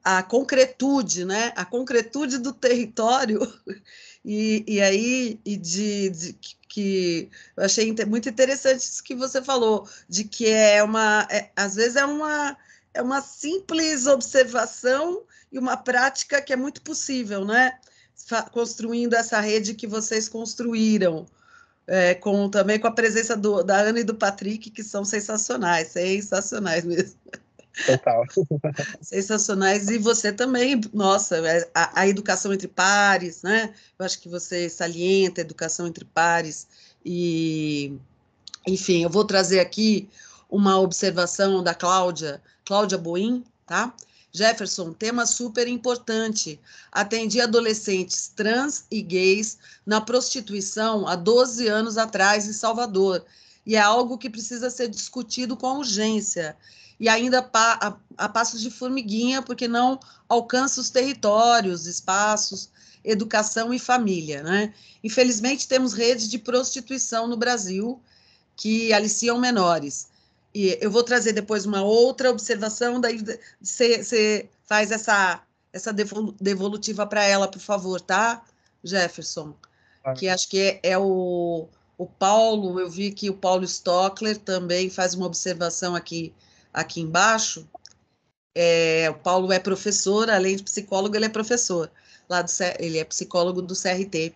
a concretude, né? A concretude do território e, e aí e de, de, que eu achei muito interessante isso que você falou de que é uma é, às vezes é uma é uma simples observação e uma prática que é muito possível, né? Construindo essa rede que vocês construíram. É, com também com a presença do, da Ana e do Patrick, que são sensacionais, sensacionais mesmo. Total. Sensacionais. E você também, nossa, é, a, a, educação entre pares, né? Eu acho que você salienta a educação entre pares. E, enfim, eu vou trazer aqui uma observação da Cláudia, Cláudia Boim, tá? Jefferson, tema super importante. Atendi adolescentes trans e gays na prostituição há 12 anos atrás em Salvador. E é algo que precisa ser discutido com urgência e ainda pa, a, a passos de formiguinha, porque não alcança os territórios, espaços, educação e família. Né? Infelizmente, temos redes de prostituição no Brasil que aliciam menores. E eu vou trazer depois uma outra observação, daí você faz essa, essa devolutiva para ela, por favor, tá, Jefferson? Que acho que é, é o, o Paulo, eu vi que o Paulo Stockler também faz uma observação aqui aqui embaixo, é, o Paulo é professor, além de psicólogo, ele é professor, lá do, ele é psicólogo do CRT.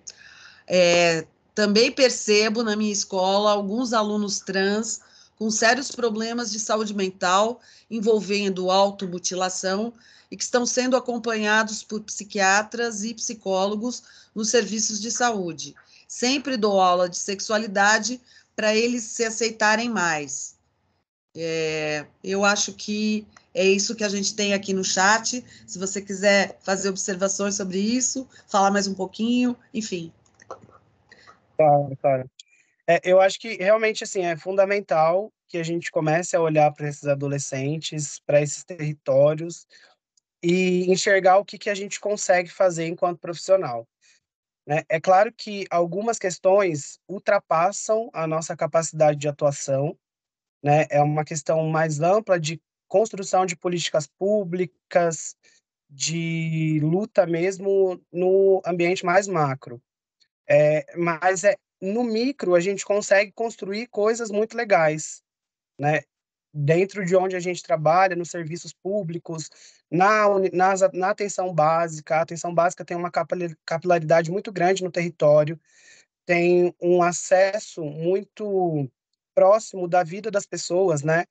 É, também percebo na minha escola alguns alunos trans com sérios problemas de saúde mental envolvendo automutilação e que estão sendo acompanhados por psiquiatras e psicólogos nos serviços de saúde. Sempre dou aula de sexualidade para eles se aceitarem mais. É, eu acho que é isso que a gente tem aqui no chat. Se você quiser fazer observações sobre isso, falar mais um pouquinho, enfim. Claro, claro. É, eu acho que realmente assim é fundamental que a gente comece a olhar para esses adolescentes, para esses territórios e enxergar o que, que a gente consegue fazer enquanto profissional. Né? É claro que algumas questões ultrapassam a nossa capacidade de atuação, né? é uma questão mais ampla de construção de políticas públicas, de luta mesmo no ambiente mais macro. É, mas é, no micro a gente consegue construir coisas muito legais, né? Dentro de onde a gente trabalha, nos serviços públicos, na, na, atenção básica. A atenção básica tem uma capilaridade muito grande no território, tem um acesso muito próximo da vida das pessoas, né?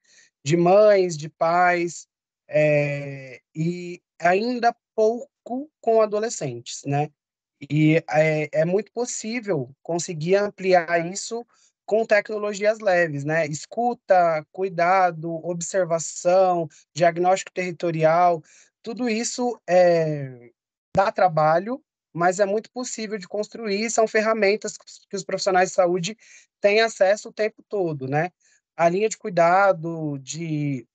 De mães, de pais, é, e ainda pouco com adolescentes, né? E é, é muito possível conseguir ampliar isso com tecnologias leves, né? Escuta, cuidado, observação, diagnóstico territorial, tudo isso é, dá trabalho, mas é muito possível de construir, são ferramentas que os profissionais de saúde têm acesso o tempo todo, né? A linha de cuidado, de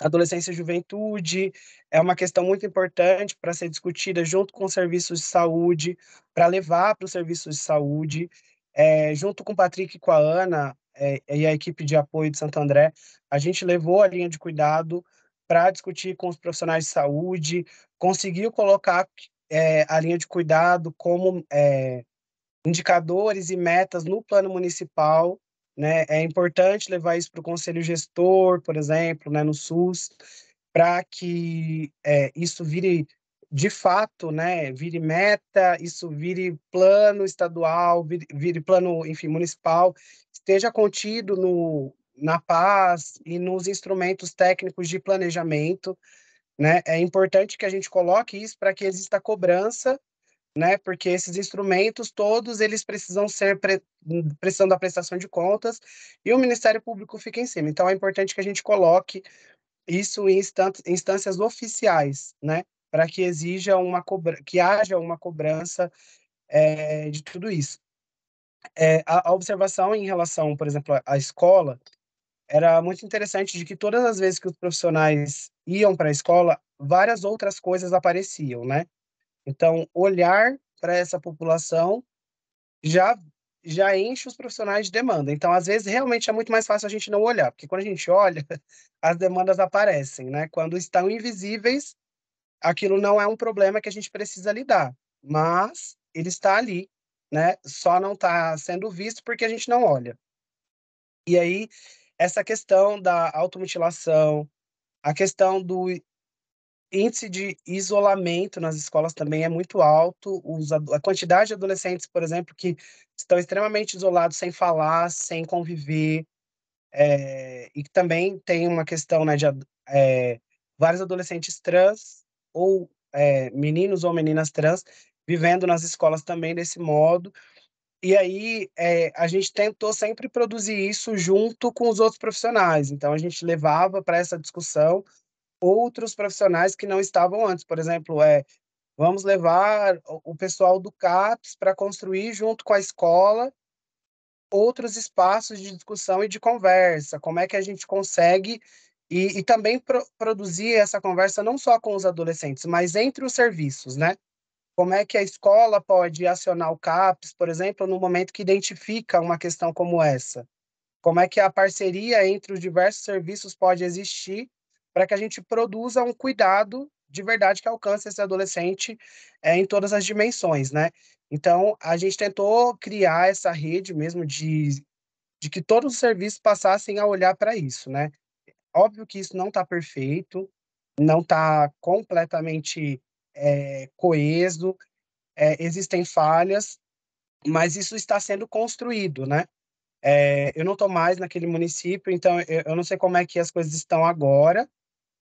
adolescência e juventude é uma questão muito importante para ser discutida junto com os serviços de saúde, para levar para os serviços de saúde. É, junto com o Patrick e com a Ana é, e a equipe de apoio de Santo André, a gente levou a linha de cuidado para discutir com os profissionais de saúde, conseguiu colocar é, a linha de cuidado como indicadores e metas no plano municipal né? É importante levar isso para o conselho gestor, por exemplo, né, no SUS, para que é, isso vire de fato, né, vire meta, isso vire plano estadual, vire, vire plano, enfim, municipal, esteja contido no, na paz e nos instrumentos técnicos de planejamento, né? É importante que a gente coloque isso para que exista cobrança né? Porque esses instrumentos todos eles precisam ser pre... precisam da prestação de contas e o Ministério Público fica em cima. Então é importante que a gente coloque isso em instâncias oficiais, né? Para que exija uma cobra... que haja uma cobrança é, de tudo isso. É, a, a observação em relação, por exemplo, à escola era muito interessante de que todas as vezes que os profissionais iam para a escola, várias outras coisas apareciam, né? Então, olhar para essa população já já enche os profissionais de demanda. Então, às vezes, realmente é muito mais fácil a gente não olhar, porque quando a gente olha, as demandas aparecem, né? Quando estão invisíveis, aquilo não é um problema que a gente precisa lidar, mas ele está ali, né? Só não está sendo visto porque a gente não olha. E aí, essa questão da automutilação, a questão do índice de isolamento nas escolas também é muito alto. Os, a quantidade de adolescentes, por exemplo, que estão extremamente isolados, sem falar, sem conviver, é, e também tem uma questão né, de é, vários adolescentes trans, ou é, meninos ou meninas trans, vivendo nas escolas também desse modo. E aí a gente tentou sempre produzir isso junto com os outros profissionais. Então a gente levava para essa discussão outros profissionais que não estavam antes. Por exemplo, é, vamos levar o pessoal do CAPES para construir, junto com a escola, outros espaços de discussão e de conversa. Como é que a gente consegue. E, e também pro, produzir essa conversa não só com os adolescentes, mas entre os serviços, né? Como é que a escola pode acionar o CAPES, por exemplo, no momento que identifica uma questão como essa? Como é que a parceria entre os diversos serviços pode existir para que a gente produza um cuidado de verdade que alcance esse adolescente é, em todas as dimensões, né? Então, a gente tentou criar essa rede mesmo de, de que todos os serviços passassem a olhar para isso, né? Óbvio que isso não está perfeito, não está completamente é, coeso, é, existem falhas, mas isso está sendo construído, né? É, eu não estou mais naquele município, então eu, eu, não sei como é que as coisas estão agora,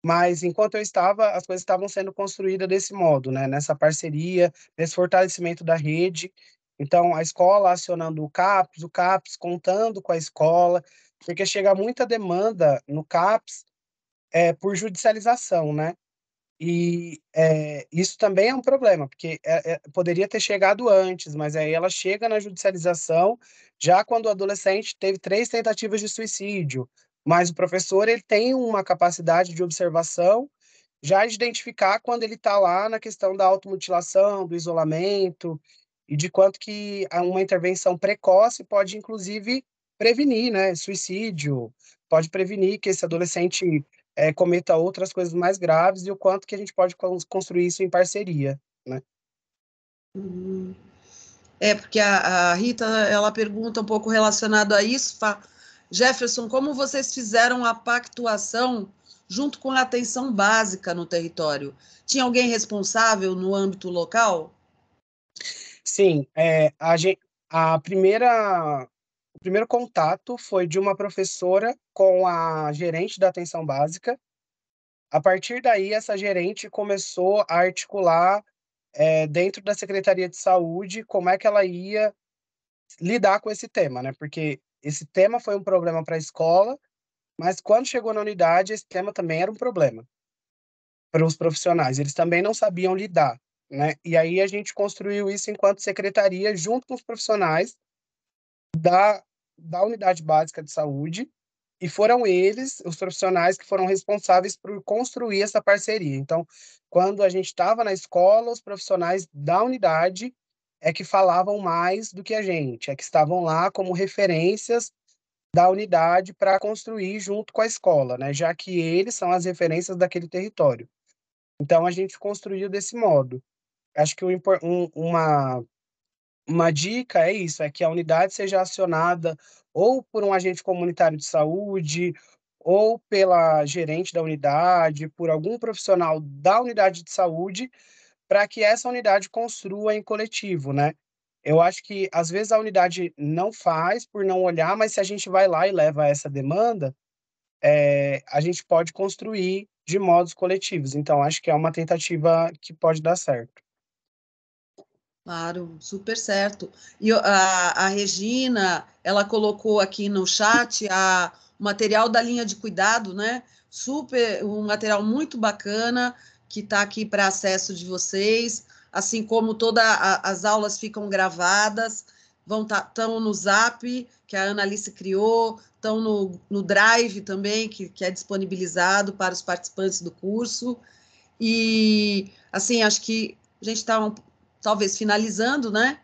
mas enquanto eu estava, as coisas estavam sendo construídas desse modo, né? Nessa parceria, nesse fortalecimento da rede. Então, a escola acionando o CAPES, o CAPES contando com a escola. porque chega muita demanda no CAPS é, por judicialização, né? E é, isso também é um problema, porque é, é, poderia ter chegado antes, mas aí ela chega na judicialização já quando o adolescente teve três tentativas de suicídio. Mas o professor ele tem uma capacidade de observação já de identificar quando ele está lá na questão da automutilação, do isolamento, e de quanto que uma intervenção precoce pode, inclusive, prevenir né, suicídio, pode prevenir que esse adolescente é, cometa outras coisas mais graves e o quanto que a gente pode construir isso em parceria, né? Uhum. É, porque a, a, Rita, ela pergunta um pouco relacionado a isso, Jefferson, como vocês fizeram a pactuação junto com a atenção básica no território? Tinha alguém responsável no âmbito local? Sim, é, a, a primeira o primeiro contato foi de uma professora com a gerente da atenção básica. A partir daí, essa gerente começou a articular é, dentro da Secretaria de Saúde como é que ela ia lidar com esse tema, né? Porque esse tema foi um problema para a escola, mas quando chegou na unidade, esse tema também era um problema para os profissionais. Eles também não sabiam lidar, né? E aí a gente construiu isso enquanto secretaria, junto com os profissionais, da, da unidade básica de saúde, e foram eles, os profissionais, que foram responsáveis por construir essa parceria. Então, quando a gente estava na escola, os profissionais da unidade é que falavam mais do que a gente, é que estavam lá como referências da unidade para construir junto com a escola, né? Já que eles são as referências daquele território. Então a gente construiu desse modo. Acho que um, uma uma dica é isso, é que a unidade seja acionada ou por um agente comunitário de saúde, ou pela gerente da unidade, por algum profissional da unidade de saúde, para que essa unidade construa em coletivo, né? Eu acho que às vezes a unidade não faz por não olhar, mas se a gente vai lá e leva essa demanda, é, a gente pode construir de modos coletivos. Então, acho que é uma tentativa que pode dar certo. Claro, super certo. E a, a Regina, ela colocou aqui no chat a, o material da linha de cuidado, né? Super, um material muito bacana que está aqui para acesso de vocês, assim como todas as aulas ficam gravadas, vão estão tá, no Zap, que a Analice criou, estão no, no Drive também, que, que é disponibilizado para os participantes do curso. E, assim, acho que a gente está um, talvez finalizando, né?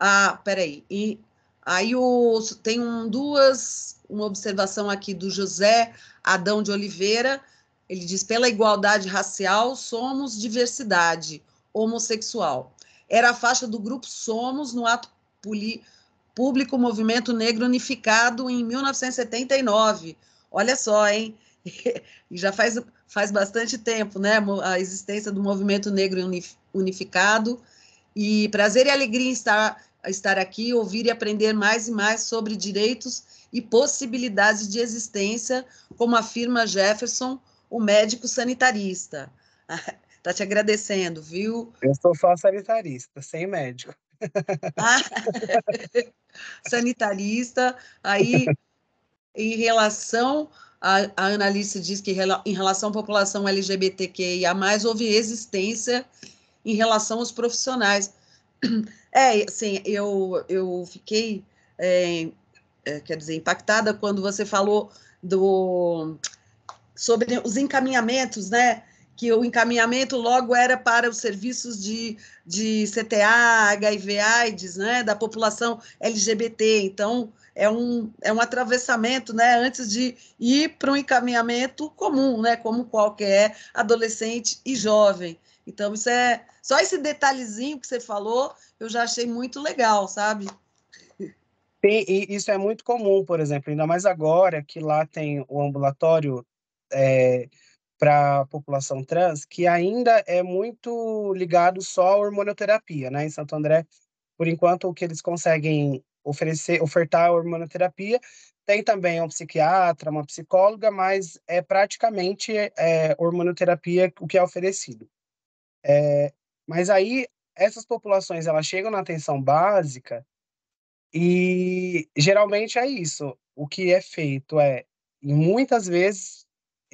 Ah, peraí. E aí o, tem um, duas, uma observação aqui do José Adão de Oliveira. Ele diz: pela igualdade racial, somos diversidade homossexual. Era a faixa do grupo Somos no ato público Movimento Negro Unificado em 1979. Olha só, hein? já faz, faz bastante tempo, né? A existência do Movimento Negro Unificado e prazer e alegria estar, estar aqui, ouvir e aprender mais e mais sobre direitos e possibilidades de existência, como afirma Jefferson, o médico sanitarista. Está te agradecendo, viu? Eu sou só sanitarista, sem médico. Ah, sanitarista, aí em relação a, a Analice diz que em relação à população LGBTQIA+, houve existência em relação aos profissionais. É, assim, eu, eu fiquei, é, é, quer dizer, impactada quando você falou do sobre os encaminhamentos, né? Que o encaminhamento logo era para os serviços de, de CTA, HIV, AIDS, né? Da população LGBT. Então, é um, é um atravessamento, né? Antes de ir para um encaminhamento comum, né? Como qualquer adolescente e jovem. Então, isso é só esse detalhezinho que você falou, eu já achei muito legal, sabe? Sim, e isso é muito comum, por exemplo, ainda mais agora que lá tem o ambulatório é, para a população trans, que ainda é muito ligado só à hormonoterapia, né? Em Santo André, por enquanto, o que eles conseguem oferecer, ofertar a hormonoterapia, tem também um psiquiatra, uma psicóloga, mas é praticamente é, hormonoterapia o que é oferecido. É, mas aí essas populações elas chegam na atenção básica e geralmente é isso. o que é feito é, muitas vezes,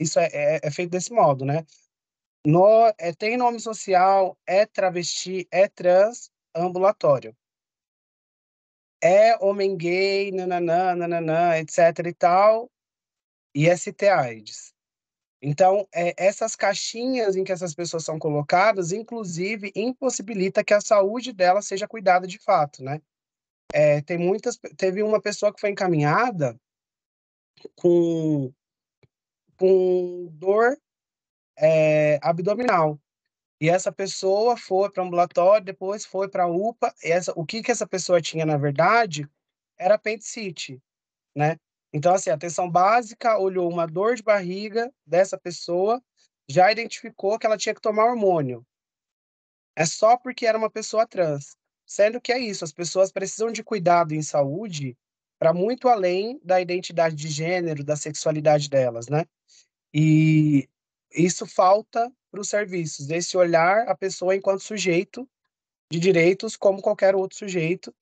isso é, é, é feito desse modo, né? No, é, tem nome social, é travesti, é trans, ambulatório. É homem gay, nananã, nananã, etc e tal, e ST AIDS. Então, é, essas caixinhas em que essas pessoas são colocadas, inclusive, impossibilita que a saúde dela seja cuidada de fato, né? É, tem muitas, teve uma pessoa que foi encaminhada com, com dor é, abdominal. E essa pessoa foi para o ambulatório, depois foi para a UPA. Essa, o que, que essa pessoa tinha, na verdade, era apendicite, né? Então, assim, a atenção básica olhou uma dor de barriga dessa pessoa, já identificou que ela tinha que tomar hormônio. É só porque era uma pessoa trans. Sendo que é isso, as pessoas precisam de cuidado em saúde para muito além da identidade de gênero, da sexualidade delas, né? E isso falta para os serviços, esse olhar a pessoa enquanto sujeito de direitos como qualquer outro sujeito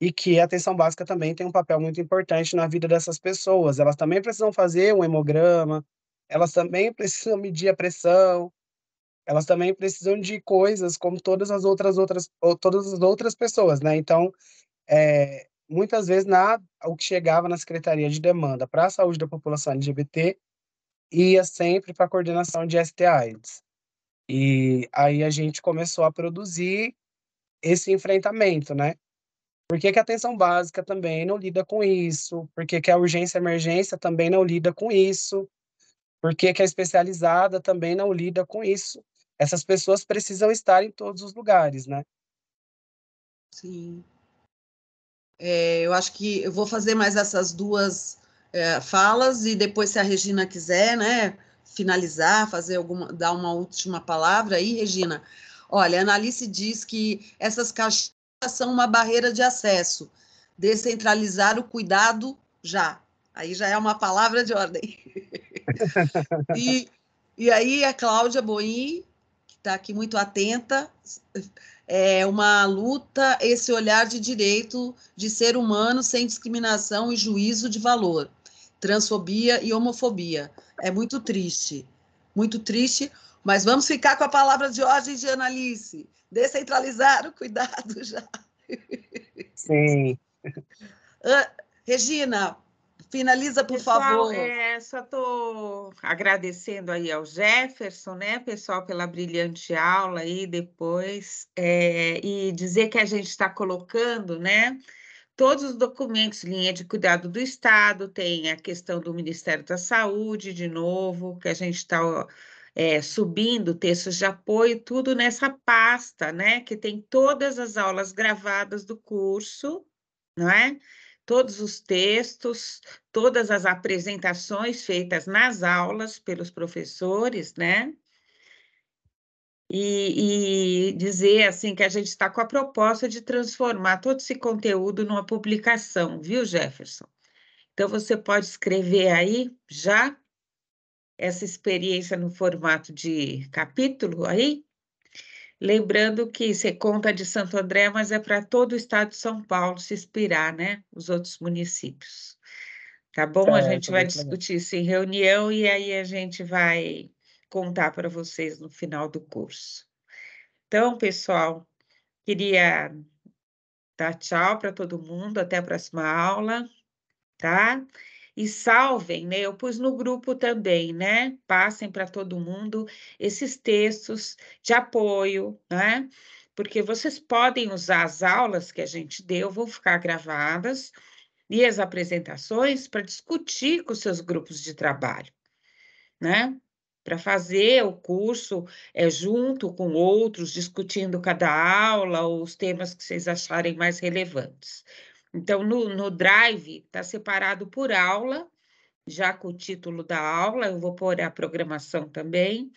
e que a atenção básica também tem um papel muito importante na vida dessas pessoas. Elas também precisam fazer um hemograma, elas também precisam medir a pressão, elas também precisam de coisas como todas as outras outras todas as outras pessoas, né? Então, é, muitas vezes na o que chegava na secretaria de demanda para a saúde da população LGBT ia sempre para a coordenação de STIs. E aí a gente começou a produzir esse enfrentamento, né? Por que, que a atenção básica também não lida com isso? Por que, que a urgência emergência também não lida com isso? Por que, que a especializada também não lida com isso? Essas pessoas precisam estar em todos os lugares, né? Sim. É, eu acho que eu vou fazer mais essas duas é, falas e depois, se a Regina quiser, né, finalizar, fazer alguma, dar uma última palavra aí, Regina. Olha, a Analice diz que essas caixinhas são uma barreira de acesso. Descentralizar o cuidado já. Aí já é uma palavra de ordem. e, e aí a Cláudia Boim, está aqui muito atenta, é uma luta, esse olhar de direito de ser humano sem discriminação e juízo de valor, transfobia e homofobia. É muito triste, muito triste, mas vamos ficar com a palavra de ordem de Analice descentralizar o cuidado já. Sim. Uh, Regina, finaliza, por pessoal, favor. É, só estou agradecendo aí ao Jefferson, né, pessoal, pela brilhante aula aí depois, é, e dizer que a gente está colocando, né, todos os documentos, linha de cuidado do Estado, tem a questão do Ministério da Saúde, de novo, que a gente está é, subindo textos de apoio, tudo nessa pasta, né? Que tem todas as aulas gravadas do curso, não é? Todos os textos, todas as apresentações feitas nas aulas pelos professores, né? E, e, dizer assim que a gente está com a proposta de transformar todo esse conteúdo numa publicação, viu, Jefferson? Então você pode escrever aí já essa experiência no formato de capítulo aí, lembrando que você conta de Santo André, mas é para todo o estado de São Paulo se inspirar, né? Os outros municípios. Tá bom? A gente vai discutir isso em reunião e aí a gente vai contar para vocês no final do curso. Então, pessoal, queria dar tchau para todo mundo, até a próxima aula, tá? E salvem, né? Eu pus no grupo também, né? Passem para todo mundo esses textos de apoio, né? Porque vocês podem usar as aulas que a gente deu, vão ficar gravadas, e as apresentações para discutir com seus grupos de trabalho, né? Para fazer o curso é, junto com outros, discutindo cada aula, os temas que vocês acharem mais relevantes. Então, no, no Drive, está separado por aula, já com o título da aula, eu vou pôr a programação também,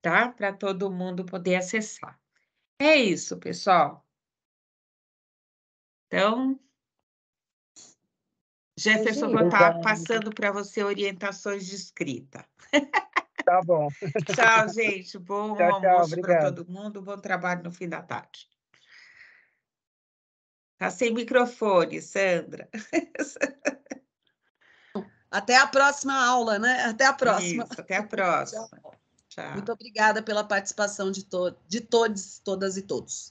tá? Para todo mundo poder acessar. É isso, pessoal. Então, Jefferson, vou estar tá passando para você orientações de escrita. Tá bom. tchau, gente. Bom tchau, almoço para todo mundo. Bom trabalho no fim da tarde. Tá sem microfone, Sandra. Até a próxima aula, né? Até a próxima. Isso, até a próxima. Tchau. Muito obrigada pela participação de, to de todos, todas e todos.